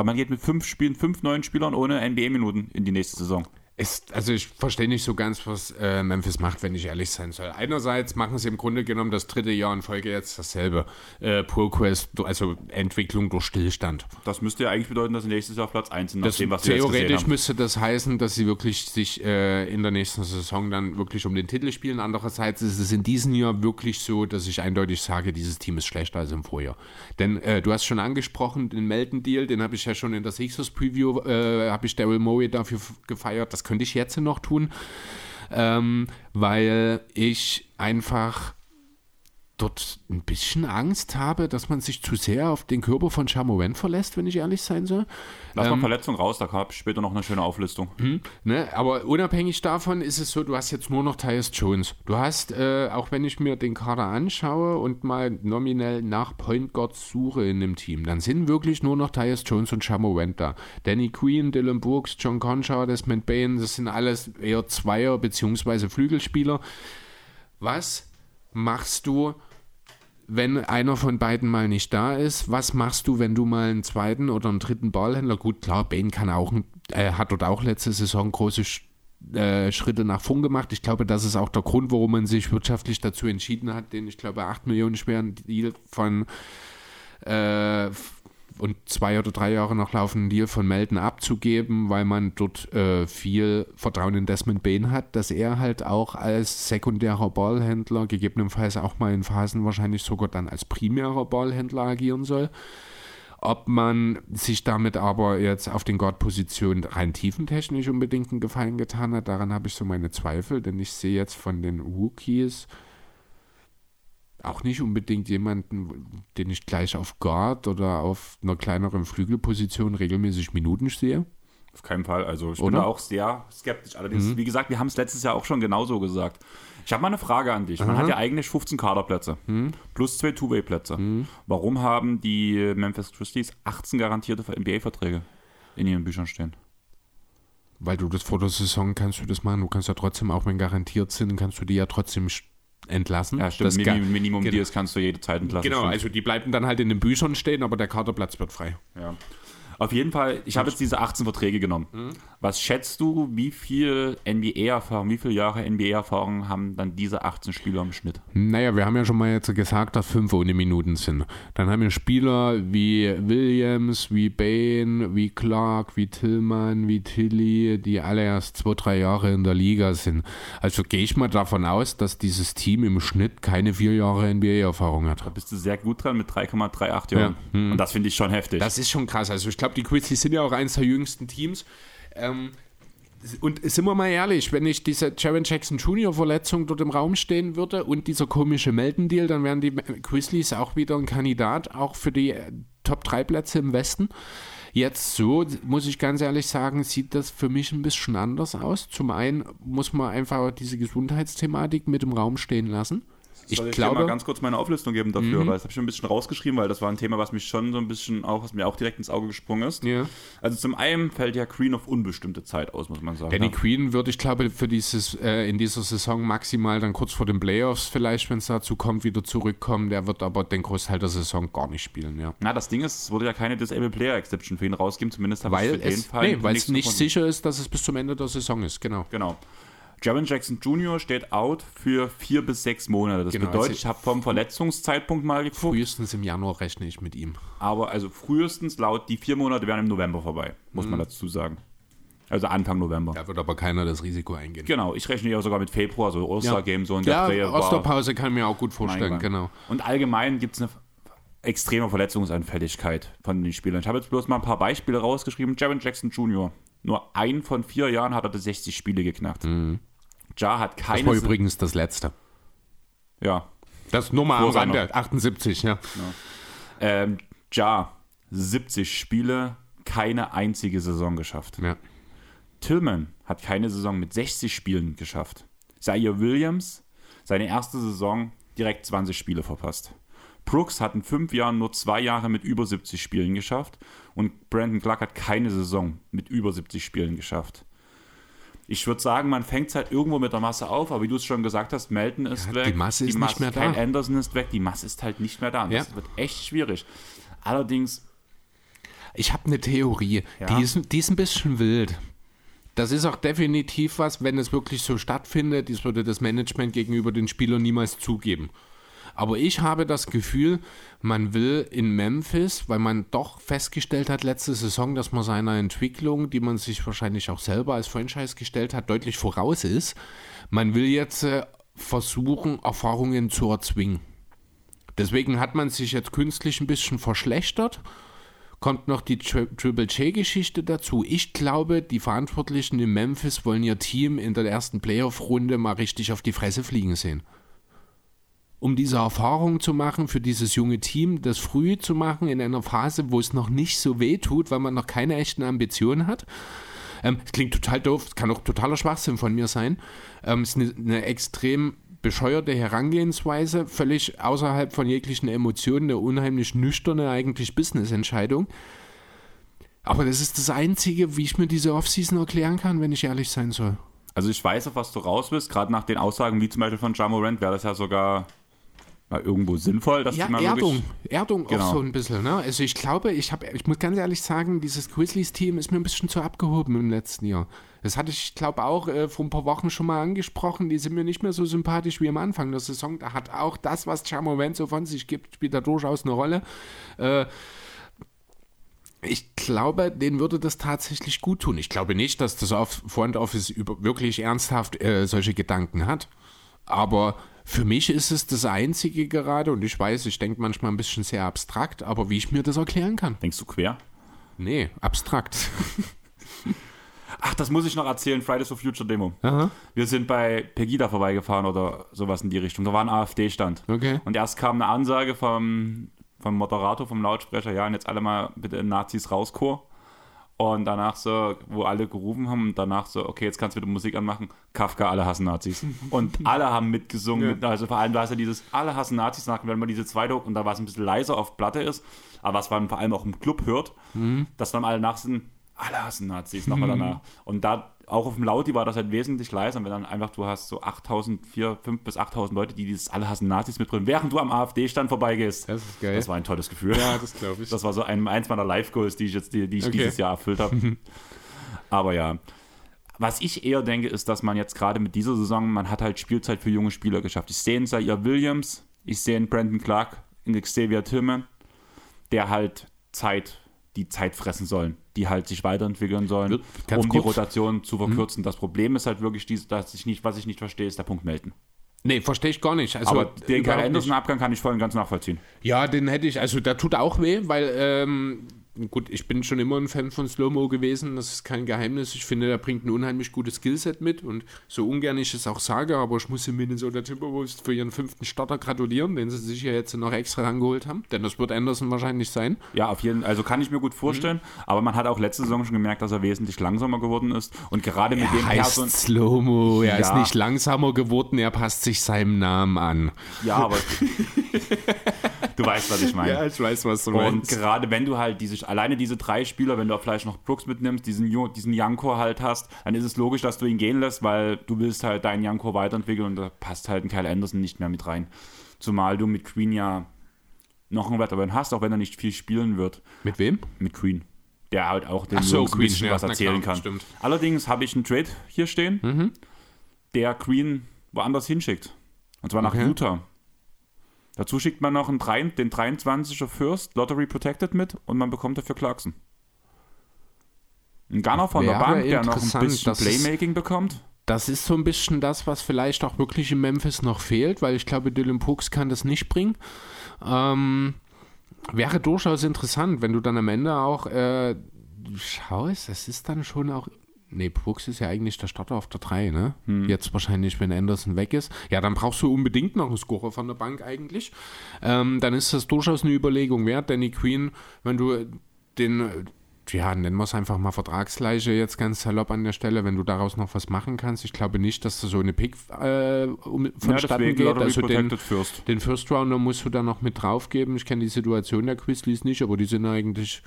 Aber man geht mit fünf Spielen, fünf neuen Spielern ohne NBA-Minuten in die nächste Saison. Ist, also ich verstehe nicht so ganz, was äh, Memphis macht, wenn ich ehrlich sein soll. Einerseits machen sie im Grunde genommen das dritte Jahr in Folge jetzt dasselbe. Äh, Quest, also Entwicklung durch Stillstand. Das müsste ja eigentlich bedeuten, dass sie nächstes Jahr Platz 1 sind, das, dem, was Theoretisch müsste das heißen, dass sie wirklich sich äh, in der nächsten Saison dann wirklich um den Titel spielen. Andererseits ist es in diesem Jahr wirklich so, dass ich eindeutig sage, dieses Team ist schlechter als im Vorjahr. Denn äh, du hast schon angesprochen, den Melden-Deal, den habe ich ja schon in der Sixers-Preview, äh, habe ich Daryl Morey dafür gefeiert. Das könnte ich jetzt noch tun, ähm, weil ich einfach dort ein bisschen Angst habe, dass man sich zu sehr auf den Körper von Chamoen verlässt, wenn ich ehrlich sein soll. Lass ähm, mal Verletzung raus, da habe ich später noch eine schöne Auflistung. Mh, ne, aber unabhängig davon ist es so, du hast jetzt nur noch Tyus Jones. Du hast, äh, auch wenn ich mir den Kader anschaue und mal nominell nach Point Guards suche in dem Team, dann sind wirklich nur noch Tyus Jones und Chamoen da. Danny Queen, Dylan Brooks, John Concha, Desmond Bain, das sind alles eher Zweier- bzw. Flügelspieler. Was machst du wenn einer von beiden mal nicht da ist, was machst du, wenn du mal einen zweiten oder einen dritten Ballhändler, gut, klar, Bane kann auch, äh, hat dort auch letzte Saison große äh, Schritte nach vorn gemacht. Ich glaube, das ist auch der Grund, warum man sich wirtschaftlich dazu entschieden hat, den, ich glaube, 8 Millionen schweren Deal von äh, und zwei oder drei Jahre noch laufenden Deal von Melton abzugeben, weil man dort äh, viel Vertrauen in Desmond Bain hat, dass er halt auch als sekundärer Ballhändler, gegebenenfalls auch mal in Phasen wahrscheinlich sogar dann als primärer Ballhändler agieren soll. Ob man sich damit aber jetzt auf den Guard-Positionen rein tiefentechnisch unbedingt einen Gefallen getan hat, daran habe ich so meine Zweifel, denn ich sehe jetzt von den Rookies, auch nicht unbedingt jemanden, den ich gleich auf Guard oder auf einer kleineren Flügelposition regelmäßig Minuten sehe. Auf keinen Fall. Also ich Oder? bin da auch sehr skeptisch. Allerdings, mhm. wie gesagt, wir haben es letztes Jahr auch schon genauso gesagt. Ich habe mal eine Frage an dich. Man Aha. hat ja eigentlich 15 Kaderplätze mhm. plus zwei Two-Way-Plätze. Mhm. Warum haben die Memphis Grizzlies 18 garantierte NBA-Verträge in ihren Büchern stehen? Weil du das vor der Saison kannst du das machen. Du kannst ja trotzdem, auch wenn garantiert sind, kannst du die ja trotzdem entlassen. Ja, stimmt. Das Minimum, Minimum genau. Deals kannst du jede Zeit entlassen. Genau, stimmt. also die bleiben dann halt in den Büchern stehen, aber der Kaderplatz wird frei. Ja. Auf jeden Fall, ich habe jetzt diese 18 Verträge genommen. Mhm. Was schätzt du, wie viel NBA-Erfahrung, wie viele Jahre NBA-Erfahrung haben dann diese 18 Spieler im Schnitt? Naja, wir haben ja schon mal jetzt gesagt, dass fünf ohne Minuten sind. Dann haben wir Spieler wie Williams, wie Bain, wie Clark, wie Tillman, wie Tilly, die alle erst zwei, drei Jahre in der Liga sind. Also gehe ich mal davon aus, dass dieses Team im Schnitt keine vier Jahre NBA-Erfahrung hat. Da bist du sehr gut dran mit 3,38 Jahren. Ja. Mhm. Und das finde ich schon heftig. Das ist schon krass. Also ich glaube, glaube, die Grizzlies sind ja auch eines der jüngsten Teams. Ähm, und sind wir mal ehrlich, wenn ich diese Jaron Jackson Jr. Verletzung dort im Raum stehen würde und dieser komische Melden-Deal, dann wären die Grizzlies auch wieder ein Kandidat, auch für die äh, Top 3 Plätze im Westen. Jetzt so, muss ich ganz ehrlich sagen, sieht das für mich ein bisschen anders aus. Zum einen muss man einfach diese Gesundheitsthematik mit im Raum stehen lassen. Ich Soll ich glaube, dir mal ganz kurz meine Auflistung geben dafür, mhm. weil das habe ich schon ein bisschen rausgeschrieben, weil das war ein Thema, was mich schon so ein bisschen auch, was mir auch direkt ins Auge gesprungen ist. Ja. Also zum einen fällt ja Queen auf unbestimmte Zeit aus, muss man sagen. Danny ja. Queen würde ich glaube für dieses äh, in dieser Saison maximal dann kurz vor den Playoffs vielleicht, wenn es dazu kommt, wieder zurückkommen. Der wird aber den Großteil der Saison gar nicht spielen. Ja. Na, das Ding ist, es wurde ja keine Disable Player Exception für ihn rausgeben, zumindest habe ich für es, den Fall. Nee, weil es nicht sicher ist, dass es bis zum Ende der Saison ist. Genau. Genau. Jaron Jackson Jr. steht out für vier bis sechs Monate. Das genau, bedeutet, also ich habe vom Verletzungszeitpunkt mal geguckt. Frühestens im Januar rechne ich mit ihm. Aber also frühestens laut die vier Monate wären im November vorbei, muss mhm. man dazu sagen. Also Anfang November. Da wird aber keiner das Risiko eingehen. Genau, ich rechne ja sogar mit Februar, so Ostergame, ja. so in der Ja, Osterpause kann ich mir auch gut vorstellen, genau. Und allgemein gibt es eine extreme Verletzungsanfälligkeit von den Spielern. Ich habe jetzt bloß mal ein paar Beispiele rausgeschrieben. Jaron Jackson Jr. Nur ein von vier Jahren hat er 60 Spiele geknackt. Mhm. Ja hat keine. Das war übrigens das letzte. Ja. Das Nummer am Rande, 78, ja. ja. Ähm, ja, 70 Spiele, keine einzige Saison geschafft. Ja. Tillman hat keine Saison mit 60 Spielen geschafft. Zaire Williams, seine erste Saison direkt 20 Spiele verpasst. Brooks hat in fünf Jahren nur zwei Jahre mit über 70 Spielen geschafft und Brandon Clark hat keine Saison mit über 70 Spielen geschafft ich würde sagen, man fängt es halt irgendwo mit der Masse auf, aber wie du es schon gesagt hast, Melton ist ja, weg. Die Masse ist die Masse, nicht mehr da. Kein Anderson ist weg, die Masse ist halt nicht mehr da. Und ja. Das wird echt schwierig. Allerdings. Ich habe eine Theorie, ja. die, ist, die ist ein bisschen wild. Das ist auch definitiv was, wenn es wirklich so stattfindet, das würde das Management gegenüber den Spielern niemals zugeben. Aber ich habe das Gefühl, man will in Memphis, weil man doch festgestellt hat letzte Saison, dass man seiner Entwicklung, die man sich wahrscheinlich auch selber als Franchise gestellt hat, deutlich voraus ist. Man will jetzt äh, versuchen, Erfahrungen zu erzwingen. Deswegen hat man sich jetzt künstlich ein bisschen verschlechtert. Kommt noch die Tri Triple J-Geschichte dazu. Ich glaube, die Verantwortlichen in Memphis wollen ihr Team in der ersten Playoff-Runde mal richtig auf die Fresse fliegen sehen um diese Erfahrung zu machen für dieses junge Team, das früh zu machen in einer Phase, wo es noch nicht so weh tut, weil man noch keine echten Ambitionen hat. Ähm, es klingt total doof, kann auch totaler Schwachsinn von mir sein. Ähm, es ist eine, eine extrem bescheuerte Herangehensweise, völlig außerhalb von jeglichen Emotionen, eine unheimlich nüchterne eigentlich Business-Entscheidung. Aber das ist das Einzige, wie ich mir diese Offseason erklären kann, wenn ich ehrlich sein soll. Also ich weiß, auf was du raus bist, gerade nach den Aussagen wie zum Beispiel von Jamorant wäre das ja sogar mal irgendwo sinnvoll, dass ja, die mal Erdung, Erdung genau. auch so ein bisschen. Ne? Also ich glaube, ich habe, ich muss ganz ehrlich sagen, dieses Grizzlies-Team ist mir ein bisschen zu abgehoben im letzten Jahr. Das hatte ich, glaube auch äh, vor ein paar Wochen schon mal angesprochen. Die sind mir nicht mehr so sympathisch wie am Anfang der Saison. Da hat auch das, was Chamorant so von sich gibt, spielt da durchaus eine Rolle. Äh, ich glaube, denen würde das tatsächlich gut tun. Ich glaube nicht, dass das Front Office wirklich ernsthaft äh, solche Gedanken hat. Aber für mich ist es das Einzige gerade, und ich weiß, ich denke manchmal ein bisschen sehr abstrakt, aber wie ich mir das erklären kann. Denkst du quer? Nee, abstrakt. Ach, das muss ich noch erzählen, Fridays for Future Demo. Aha. Wir sind bei Pegida vorbeigefahren oder sowas in die Richtung. Da war ein AfD-Stand. Okay. Und erst kam eine Ansage vom, vom Moderator, vom Lautsprecher, ja, und jetzt alle mal bitte in Nazis rauschor. Und danach so, wo alle gerufen haben und danach so, okay, jetzt kannst du wieder Musik anmachen. Kafka, alle hassen Nazis. Und alle haben mitgesungen. Ja. Mit, also vor allem war es ja dieses, alle hassen Nazis nach, wenn man diese zweite und da war es ein bisschen leiser auf Platte ist, aber was man vor allem auch im Club hört, mhm. dass dann alle nach sind, alle hassen Nazis, nochmal mhm. danach. Und da auch auf dem Lauti war das halt wesentlich leiser. Und wenn dann einfach du hast so 8000, 4, 5 bis 8000 Leute, die dieses alle hassen Nazis mitbringen, während du am AfD-Stand vorbeigehst. Das ist geil. Das war ein tolles Gefühl. Ja, das glaube ich. Das war so ein, eins meiner Live-Goals, die ich jetzt die, die ich okay. dieses Jahr erfüllt habe. Aber ja. Was ich eher denke, ist, dass man jetzt gerade mit dieser Saison, man hat halt Spielzeit für junge Spieler geschafft. Ich sehe einen Zaire Williams, ich sehe einen Brandon Clark, einen Xavier Tillman, der halt Zeit die Zeit fressen sollen, die halt sich weiterentwickeln sollen, Ganz um kurz. die Rotation zu verkürzen. Mhm. Das Problem ist halt wirklich, dies, dass ich nicht, was ich nicht verstehe, ist der Punkt melden. Nee, verstehe ich gar nicht. Also, Aber den Kyle Anderson-Abgang kann ich voll und ganz nachvollziehen. Ja, den hätte ich, also der tut auch weh, weil ähm, gut, ich bin schon immer ein Fan von Slow-Mo gewesen, das ist kein Geheimnis. Ich finde, er bringt ein unheimlich gutes Skillset mit und so ungern ich es auch sage, aber ich muss den Minnesota Timberwolves für ihren fünften Starter gratulieren, den sie sich ja jetzt noch extra rangeholt haben, denn das wird Anderson wahrscheinlich sein. Ja, auf jeden Fall, also kann ich mir gut vorstellen, mhm. aber man hat auch letzte Saison schon gemerkt, dass er wesentlich langsamer geworden ist und gerade mit er dem heißt Person Slow-Mo, er ja. ist nicht langsamer geworden, er passt sich seinem Namen an. Ja, aber du weißt, was ich meine. Ja, ich weiß, was du meinst. Und gerade wenn du halt diese alleine diese drei Spieler, wenn du auch vielleicht noch Brooks mitnimmst, diesen, diesen Janko halt hast, dann ist es logisch, dass du ihn gehen lässt, weil du willst halt deinen Janko weiterentwickeln und da passt halt ein Kyle Anderson nicht mehr mit rein. Zumal du mit Queen ja noch einen Veteran hast, auch wenn er nicht viel spielen wird. Mit wem? Mit Queen. Der halt auch den so, Jungs ein bisschen ja, was erzählen klar, kann. Stimmt. Allerdings habe ich einen Trade hier stehen, mhm. der Queen woanders hinschickt. Und zwar nach okay. Utah. Dazu schickt man noch einen 3, den 23er First Lottery Protected mit und man bekommt dafür Clarkson. Ein Gunner von der Bank, der noch ein bisschen Playmaking ist, bekommt. Das ist so ein bisschen das, was vielleicht auch wirklich in Memphis noch fehlt, weil ich glaube, Dylan Brooks kann das nicht bringen. Ähm, wäre durchaus interessant, wenn du dann am Ende auch äh, schaust, das ist dann schon auch Nee, Brooks ist ja eigentlich der Starter auf der 3, ne? Hm. Jetzt wahrscheinlich, wenn Anderson weg ist. Ja, dann brauchst du unbedingt noch einen Scorer von der Bank eigentlich. Ähm, dann ist das durchaus eine Überlegung wert. Danny Queen, wenn du den, ja, nennen wir es einfach mal Vertragsleiche jetzt ganz salopp an der Stelle, wenn du daraus noch was machen kannst. Ich glaube nicht, dass da so eine Pick äh, um, vonstatten ja, geht. Also den First. den First Rounder musst du da noch mit draufgeben. Ich kenne die Situation der Grizzlies nicht, aber die sind eigentlich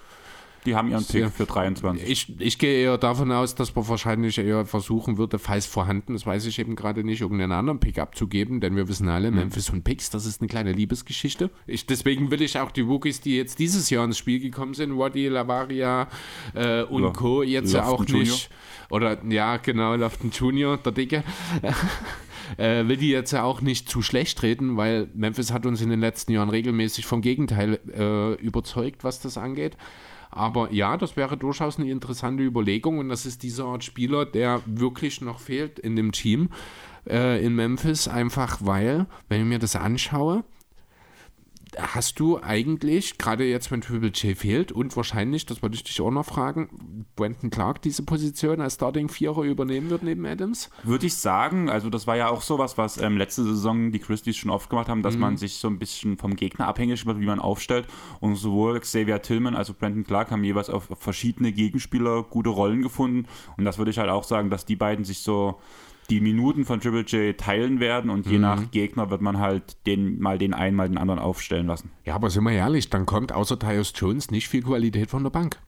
die haben ihren Pick für 23. Ich, ich gehe eher davon aus, dass man wahrscheinlich eher versuchen würde, falls vorhanden, das weiß ich eben gerade nicht, irgendeinen anderen Pick abzugeben, denn wir wissen alle, mhm. Memphis und Picks, das ist eine kleine Liebesgeschichte. Ich, deswegen will ich auch die Rookies, die jetzt dieses Jahr ins Spiel gekommen sind, Waddy, Lavaria äh, und ja. Co., jetzt Lofton auch nicht. Oder ja, genau, Lofton Junior, der Dicke. äh, will die jetzt ja auch nicht zu schlecht reden, weil Memphis hat uns in den letzten Jahren regelmäßig vom Gegenteil äh, überzeugt, was das angeht. Aber ja, das wäre durchaus eine interessante Überlegung. Und das ist dieser Art Spieler, der wirklich noch fehlt in dem Team äh, in Memphis, einfach weil, wenn ich mir das anschaue, hast du eigentlich, gerade jetzt, wenn Triple J fehlt und wahrscheinlich, das wollte ich dich auch noch fragen, Brandon Clark diese Position als Starting Vierer übernehmen wird neben Adams? Würde ich sagen, also das war ja auch sowas, was ähm, letzte Saison die Christies schon oft gemacht haben, dass mhm. man sich so ein bisschen vom Gegner abhängig macht, wie man aufstellt und sowohl Xavier Tillman als auch Brandon Clark haben jeweils auf verschiedene Gegenspieler gute Rollen gefunden und das würde ich halt auch sagen, dass die beiden sich so die Minuten von Triple J teilen werden und je mhm. nach Gegner wird man halt den, mal den einen, mal den anderen aufstellen lassen. Ja, aber sind wir ehrlich, dann kommt außer Tyus Jones nicht viel Qualität von der Bank.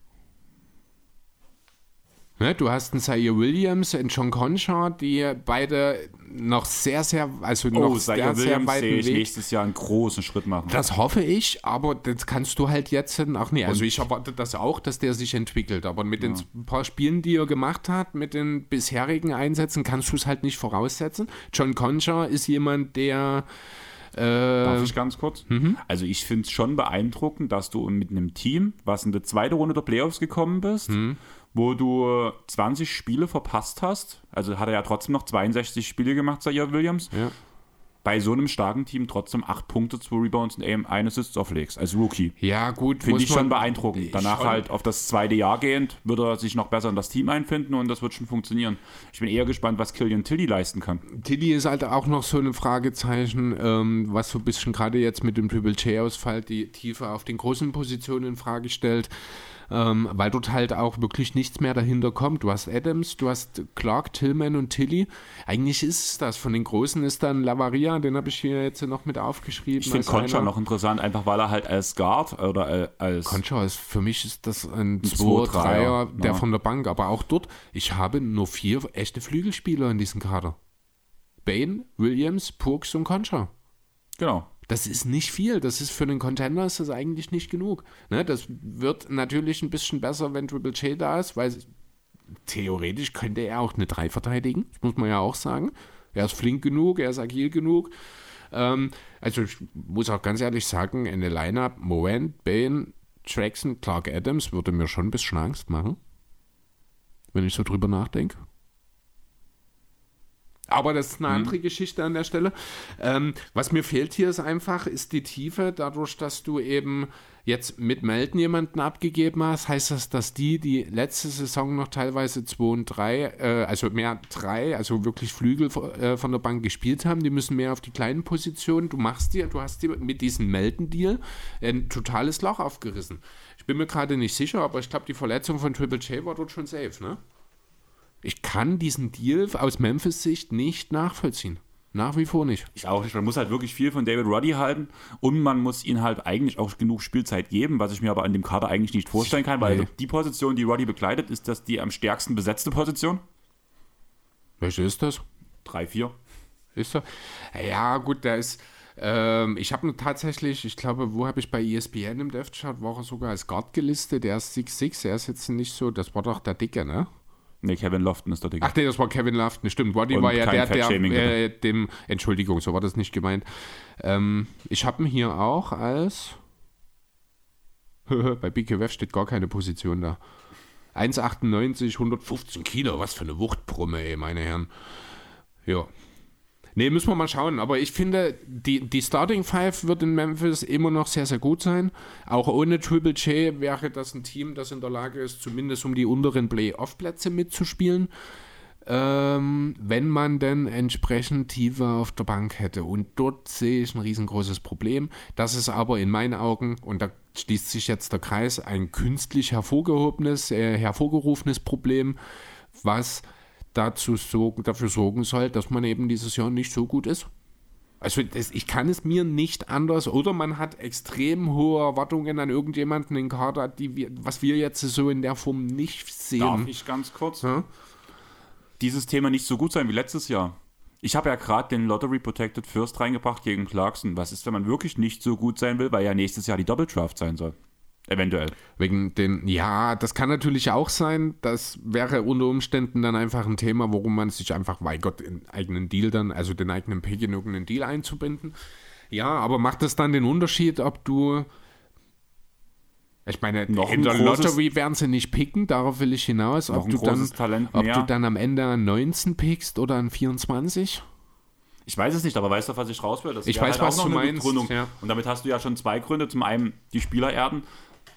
Ne, du hast einen Zaire Williams und John Concha, die beide noch sehr, sehr, also oh, noch sehr, Williams sehr weit sehe ich Weg. nächstes Jahr einen großen Schritt machen. Das hoffe ich, aber das kannst du halt jetzt auch nicht. Also ich erwarte das auch, dass der sich entwickelt, aber mit ja. den paar Spielen, die er gemacht hat, mit den bisherigen Einsätzen, kannst du es halt nicht voraussetzen. John Concha ist jemand, der äh, Darf ich ganz kurz? Mhm. Also ich finde es schon beeindruckend, dass du mit einem Team, was in der zweiten Runde der Playoffs gekommen bist, mhm wo du 20 Spiele verpasst hast. Also hat er ja trotzdem noch 62 Spiele gemacht, Zaire Williams. Ja. Bei so einem starken Team trotzdem 8 Punkte, 2 Rebounds und eben 1 Assists auflegst, als Rookie. Ja, gut. Finde ich schon beeindruckend. Danach schon. halt auf das zweite Jahr gehend, wird er sich noch besser in das Team einfinden und das wird schon funktionieren. Ich bin eher gespannt, was Killian Tilly leisten kann. Tilly ist halt auch noch so ein Fragezeichen, ähm, was so ein bisschen gerade jetzt mit dem Triple J-Ausfall die Tiefe auf den großen Positionen in Frage stellt. Ähm, weil dort halt auch wirklich nichts mehr dahinter kommt. Du hast Adams, du hast Clark, Tillman und Tilly. Eigentlich ist es das. Von den Großen ist dann Lavaria, den habe ich hier jetzt noch mit aufgeschrieben. Ich finde Concha noch interessant, einfach weil er halt als Guard oder als. Concha ist für mich ist das ein 2-3er, der ja. von der Bank, aber auch dort, ich habe nur vier echte Flügelspieler in diesem Kader. Bane, Williams, Purks und Concha. Genau. Das ist nicht viel. Das ist für einen Contender ist das eigentlich nicht genug. Ne? Das wird natürlich ein bisschen besser, wenn Triple J da ist, weil theoretisch könnte er auch eine 3 verteidigen. Das muss man ja auch sagen. Er ist flink genug, er ist agil genug. Ähm, also ich muss auch ganz ehrlich sagen, in der Lineup Moen, Bane, Jackson, Clark Adams würde mir schon ein bisschen Angst machen. Wenn ich so drüber nachdenke. Aber das ist eine mhm. andere Geschichte an der Stelle. Ähm, was mir fehlt hier ist einfach, ist die Tiefe. Dadurch, dass du eben jetzt mit Melden jemanden abgegeben hast, heißt das, dass die, die letzte Saison noch teilweise 2 und 3, äh, also mehr 3, also wirklich Flügel äh, von der Bank gespielt haben, die müssen mehr auf die kleinen Positionen. Du machst dir, du hast dir mit diesem Melden-Deal ein totales Loch aufgerissen. Ich bin mir gerade nicht sicher, aber ich glaube, die Verletzung von Triple J war dort schon safe, ne? Ich kann diesen Deal aus Memphis Sicht nicht nachvollziehen. Nach wie vor nicht. Ich auch nicht. Man muss halt wirklich viel von David Roddy halten und man muss ihm halt eigentlich auch genug Spielzeit geben, was ich mir aber an dem Kader eigentlich nicht vorstellen kann, weil nee. die Position, die Roddy bekleidet, ist das die am stärksten besetzte Position. Welche ist das? 3-4. Ist er? Ja, gut, der ist. Ähm, ich habe tatsächlich, ich glaube, wo habe ich bei ESPN im Death Chart, war er sogar als Guard gelistet. Der ist 6-6, er ist jetzt nicht so, das war doch der Dicke, ne? Nee, Kevin Lofton ist der Dicke. Ach nee, das war Kevin Lofton, stimmt. Waddy war ja der, der äh, dem, Entschuldigung, so war das nicht gemeint. Ähm, ich habe ihn hier auch als, bei BKWF steht gar keine Position da. 1,98, 115 Kilo, was für eine Wuchtbrumme, ey, meine Herren. Ja, Nee, müssen wir mal schauen. Aber ich finde, die, die Starting Five wird in Memphis immer noch sehr, sehr gut sein. Auch ohne Triple J wäre das ein Team, das in der Lage ist, zumindest um die unteren Playoff-Plätze mitzuspielen. Ähm, wenn man denn entsprechend tiefer auf der Bank hätte. Und dort sehe ich ein riesengroßes Problem. Das ist aber in meinen Augen, und da schließt sich jetzt der Kreis, ein künstlich hervorgehobenes, äh, hervorgerufenes Problem, was dazu so, dafür sorgen soll, dass man eben dieses Jahr nicht so gut ist. Also das, ich kann es mir nicht anders. Oder man hat extrem hohe Erwartungen an irgendjemanden in Kader, die wir, was wir jetzt so in der Form nicht sehen. Darf ich ganz kurz? Ja? Dieses Thema nicht so gut sein wie letztes Jahr. Ich habe ja gerade den Lottery Protected First reingebracht gegen Clarkson. Was ist, wenn man wirklich nicht so gut sein will, weil ja nächstes Jahr die Double Draft sein soll? Eventuell. Wegen den, ja, das kann natürlich auch sein. Das wäre unter Umständen dann einfach ein Thema, worum man sich einfach weigert, den eigenen Deal dann, also den eigenen Pick in irgendeinen Deal einzubinden. Ja, aber macht das dann den Unterschied, ob du. Ich meine, noch in der Lottery werden sie nicht picken, darauf will ich hinaus. Ob, du dann, Talent ob du dann am Ende an 19 pickst oder an 24? Ich weiß es nicht, aber weißt du, was ich raus will? Das ich weiß, halt was du meinst. Ja. Und damit hast du ja schon zwei Gründe. Zum einen die Spieler erden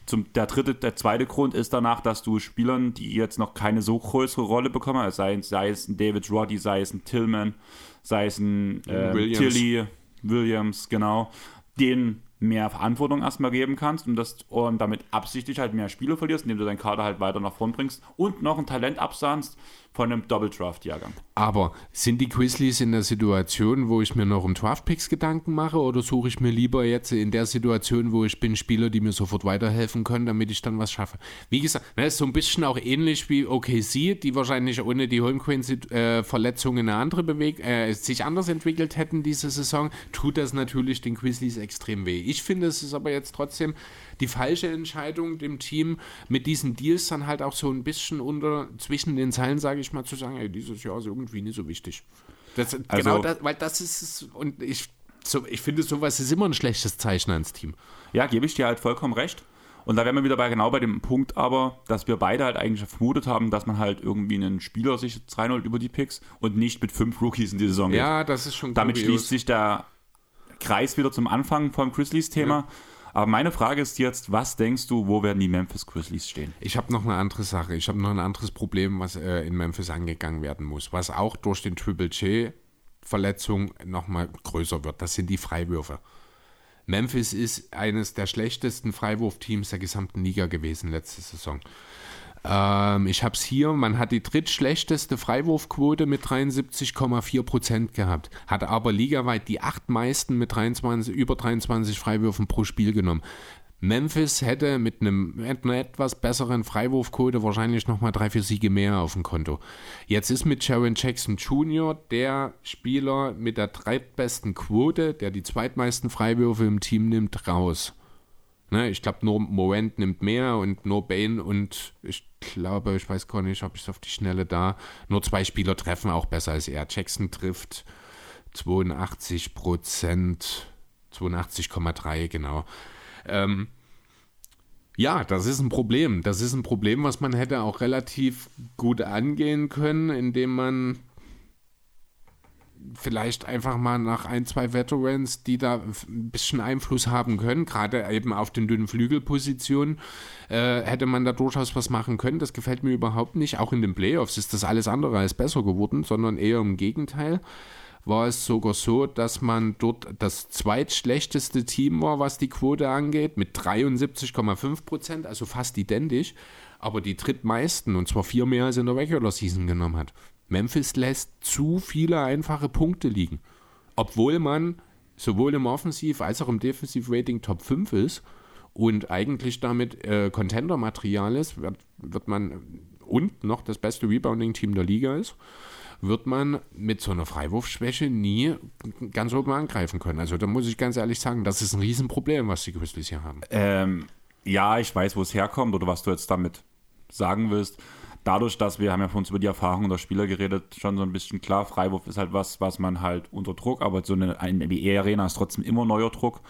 zum, der dritte, der zweite Grund ist danach, dass du Spielern, die jetzt noch keine so größere Rolle bekommen, sei, sei es ein David Roddy, sei es ein Tillman, sei es ein äh, Williams. Tilly, Williams, genau, denen mehr Verantwortung erstmal geben kannst und, das, und damit absichtlich halt mehr Spiele verlierst, indem du deinen Kader halt weiter nach vorn bringst und noch ein Talent absahnst von einem Double Draft Jahrgang. Aber sind die Grizzlies in der Situation, wo ich mir noch um Draft Picks Gedanken mache oder suche ich mir lieber jetzt in der Situation, wo ich bin Spieler, die mir sofort weiterhelfen können, damit ich dann was schaffe? Wie gesagt, ne, ist so ein bisschen auch ähnlich wie OKC, die wahrscheinlich ohne die Holmgren äh, eine andere Beweg äh, sich anders entwickelt hätten diese Saison, tut das natürlich den Grizzlies extrem weh. Ich finde, es ist aber jetzt trotzdem die falsche Entscheidung, dem Team mit diesen Deals dann halt auch so ein bisschen unter zwischen den Zeilen, sage ich mal, zu sagen, ey, dieses Jahr ist irgendwie nicht so wichtig. Das, also, genau das, weil das ist und ich, so, ich finde, sowas ist immer ein schlechtes Zeichen ans Team. Ja, gebe ich dir halt vollkommen recht. Und da wären wir wieder bei genau bei dem Punkt aber, dass wir beide halt eigentlich vermutet haben, dass man halt irgendwie einen Spieler sich reinholt über die Picks und nicht mit fünf Rookies in die Saison geht. Ja, das ist schon Damit kurios. schließt sich der Kreis wieder zum Anfang vom Grizzlies-Thema. Ja. Aber meine Frage ist jetzt, was denkst du, wo werden die Memphis Grizzlies stehen? Ich habe noch eine andere Sache. Ich habe noch ein anderes Problem, was äh, in Memphis angegangen werden muss, was auch durch den Triple J Verletzung nochmal größer wird. Das sind die Freiwürfe. Memphis ist eines der schlechtesten Freiwurfteams der gesamten Liga gewesen letzte Saison. Ähm, ich habe es hier, man hat die drittschlechteste Freiwurfquote mit 73,4 Prozent gehabt, hat aber ligaweit die acht meisten mit 23, über 23 Freiwürfen pro Spiel genommen. Memphis hätte mit, einem, mit einer etwas besseren Freiwurfquote wahrscheinlich nochmal drei, vier Siege mehr auf dem Konto. Jetzt ist mit Sharon Jackson Jr. der Spieler mit der drittbesten Quote, der die zweitmeisten Freiwürfe im Team nimmt, raus. Ne, ich glaube, nur Morant nimmt mehr und nur Bane und ich glaube, ich weiß gar nicht, ob ich es auf die Schnelle da. Nur zwei Spieler treffen auch besser als er. Jackson trifft 82 Prozent, 82,3 genau. Ähm, ja, das ist ein Problem. Das ist ein Problem, was man hätte auch relativ gut angehen können, indem man vielleicht einfach mal nach ein, zwei Veterans, die da ein bisschen Einfluss haben können, gerade eben auf den dünnen Flügelpositionen, äh, hätte man da durchaus was machen können. Das gefällt mir überhaupt nicht. Auch in den Playoffs ist das alles andere als besser geworden, sondern eher im Gegenteil. War es sogar so, dass man dort das zweitschlechteste Team war, was die Quote angeht, mit 73,5 Prozent, also fast identisch, aber die drittmeisten, und zwar vier mehr als in der Regular Season genommen hat. Memphis lässt zu viele einfache Punkte liegen. Obwohl man sowohl im Offensiv- als auch im Defensiv-Rating Top 5 ist und eigentlich damit äh, Contender-Material ist, wird, wird man und noch das beste Rebounding-Team der Liga ist, wird man mit so einer Freiwurfschwäche nie ganz oben angreifen können. Also da muss ich ganz ehrlich sagen, das ist ein Riesenproblem, was die Grizzlies hier haben. Ähm, ja, ich weiß, wo es herkommt oder was du jetzt damit sagen willst dadurch, dass wir haben ja von uns über die Erfahrungen der Spieler geredet, schon so ein bisschen klar, Freiwurf ist halt was, was man halt unter Druck, aber so eine, eine NBA-Arena ist trotzdem immer neuer Druck.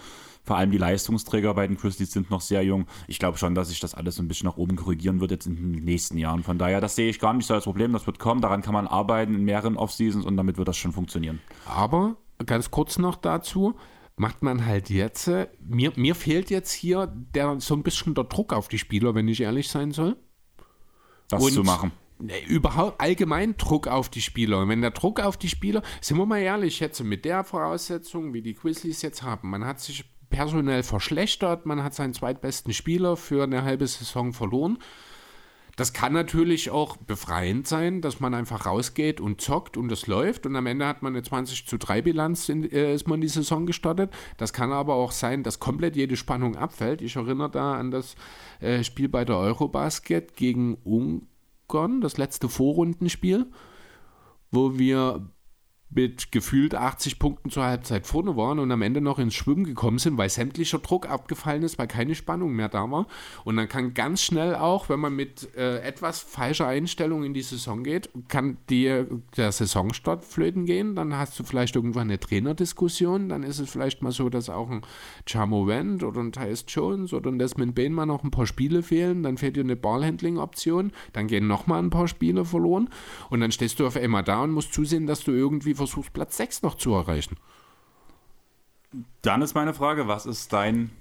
Vor allem die Leistungsträger bei den Grizzlies sind noch sehr jung. Ich glaube schon, dass sich das alles so ein bisschen nach oben korrigieren wird jetzt in den nächsten Jahren. Von daher, das sehe ich gar nicht so als Problem. Das wird kommen. Daran kann man arbeiten in mehreren Offseasons und damit wird das schon funktionieren. Aber ganz kurz noch dazu macht man halt jetzt, äh, mir, mir fehlt jetzt hier der, so ein bisschen der Druck auf die Spieler, wenn ich ehrlich sein soll das und zu machen. Überhaupt allgemein Druck auf die Spieler. Und wenn der Druck auf die Spieler, sind wir mal ehrlich, jetzt mit der Voraussetzung, wie die Grizzlies jetzt haben, man hat sich personell verschlechtert, man hat seinen zweitbesten Spieler für eine halbe Saison verloren. Das kann natürlich auch befreiend sein, dass man einfach rausgeht und zockt und es läuft und am Ende hat man eine 20 zu 3 Bilanz, in, äh, ist man die Saison gestartet. Das kann aber auch sein, dass komplett jede Spannung abfällt. Ich erinnere da an das äh, Spiel bei der Eurobasket gegen Ungarn, das letzte Vorrundenspiel, wo wir mit gefühlt 80 Punkten zur Halbzeit vorne waren und am Ende noch ins Schwimmen gekommen sind, weil sämtlicher Druck abgefallen ist, weil keine Spannung mehr da war. Und dann kann ganz schnell auch, wenn man mit äh, etwas falscher Einstellung in die Saison geht, kann die, der Saisonstart flöten gehen. Dann hast du vielleicht irgendwann eine Trainerdiskussion. Dann ist es vielleicht mal so, dass auch ein Chamo Wendt oder ein Tyus Jones oder ein Desmond Bain mal noch ein paar Spiele fehlen. Dann fehlt dir eine Ballhandling-Option. Dann gehen nochmal ein paar Spiele verloren. Und dann stehst du auf einmal da und musst zusehen, dass du irgendwie versuchst, Platz 6 noch zu erreichen. Dann ist meine Frage, was ist dein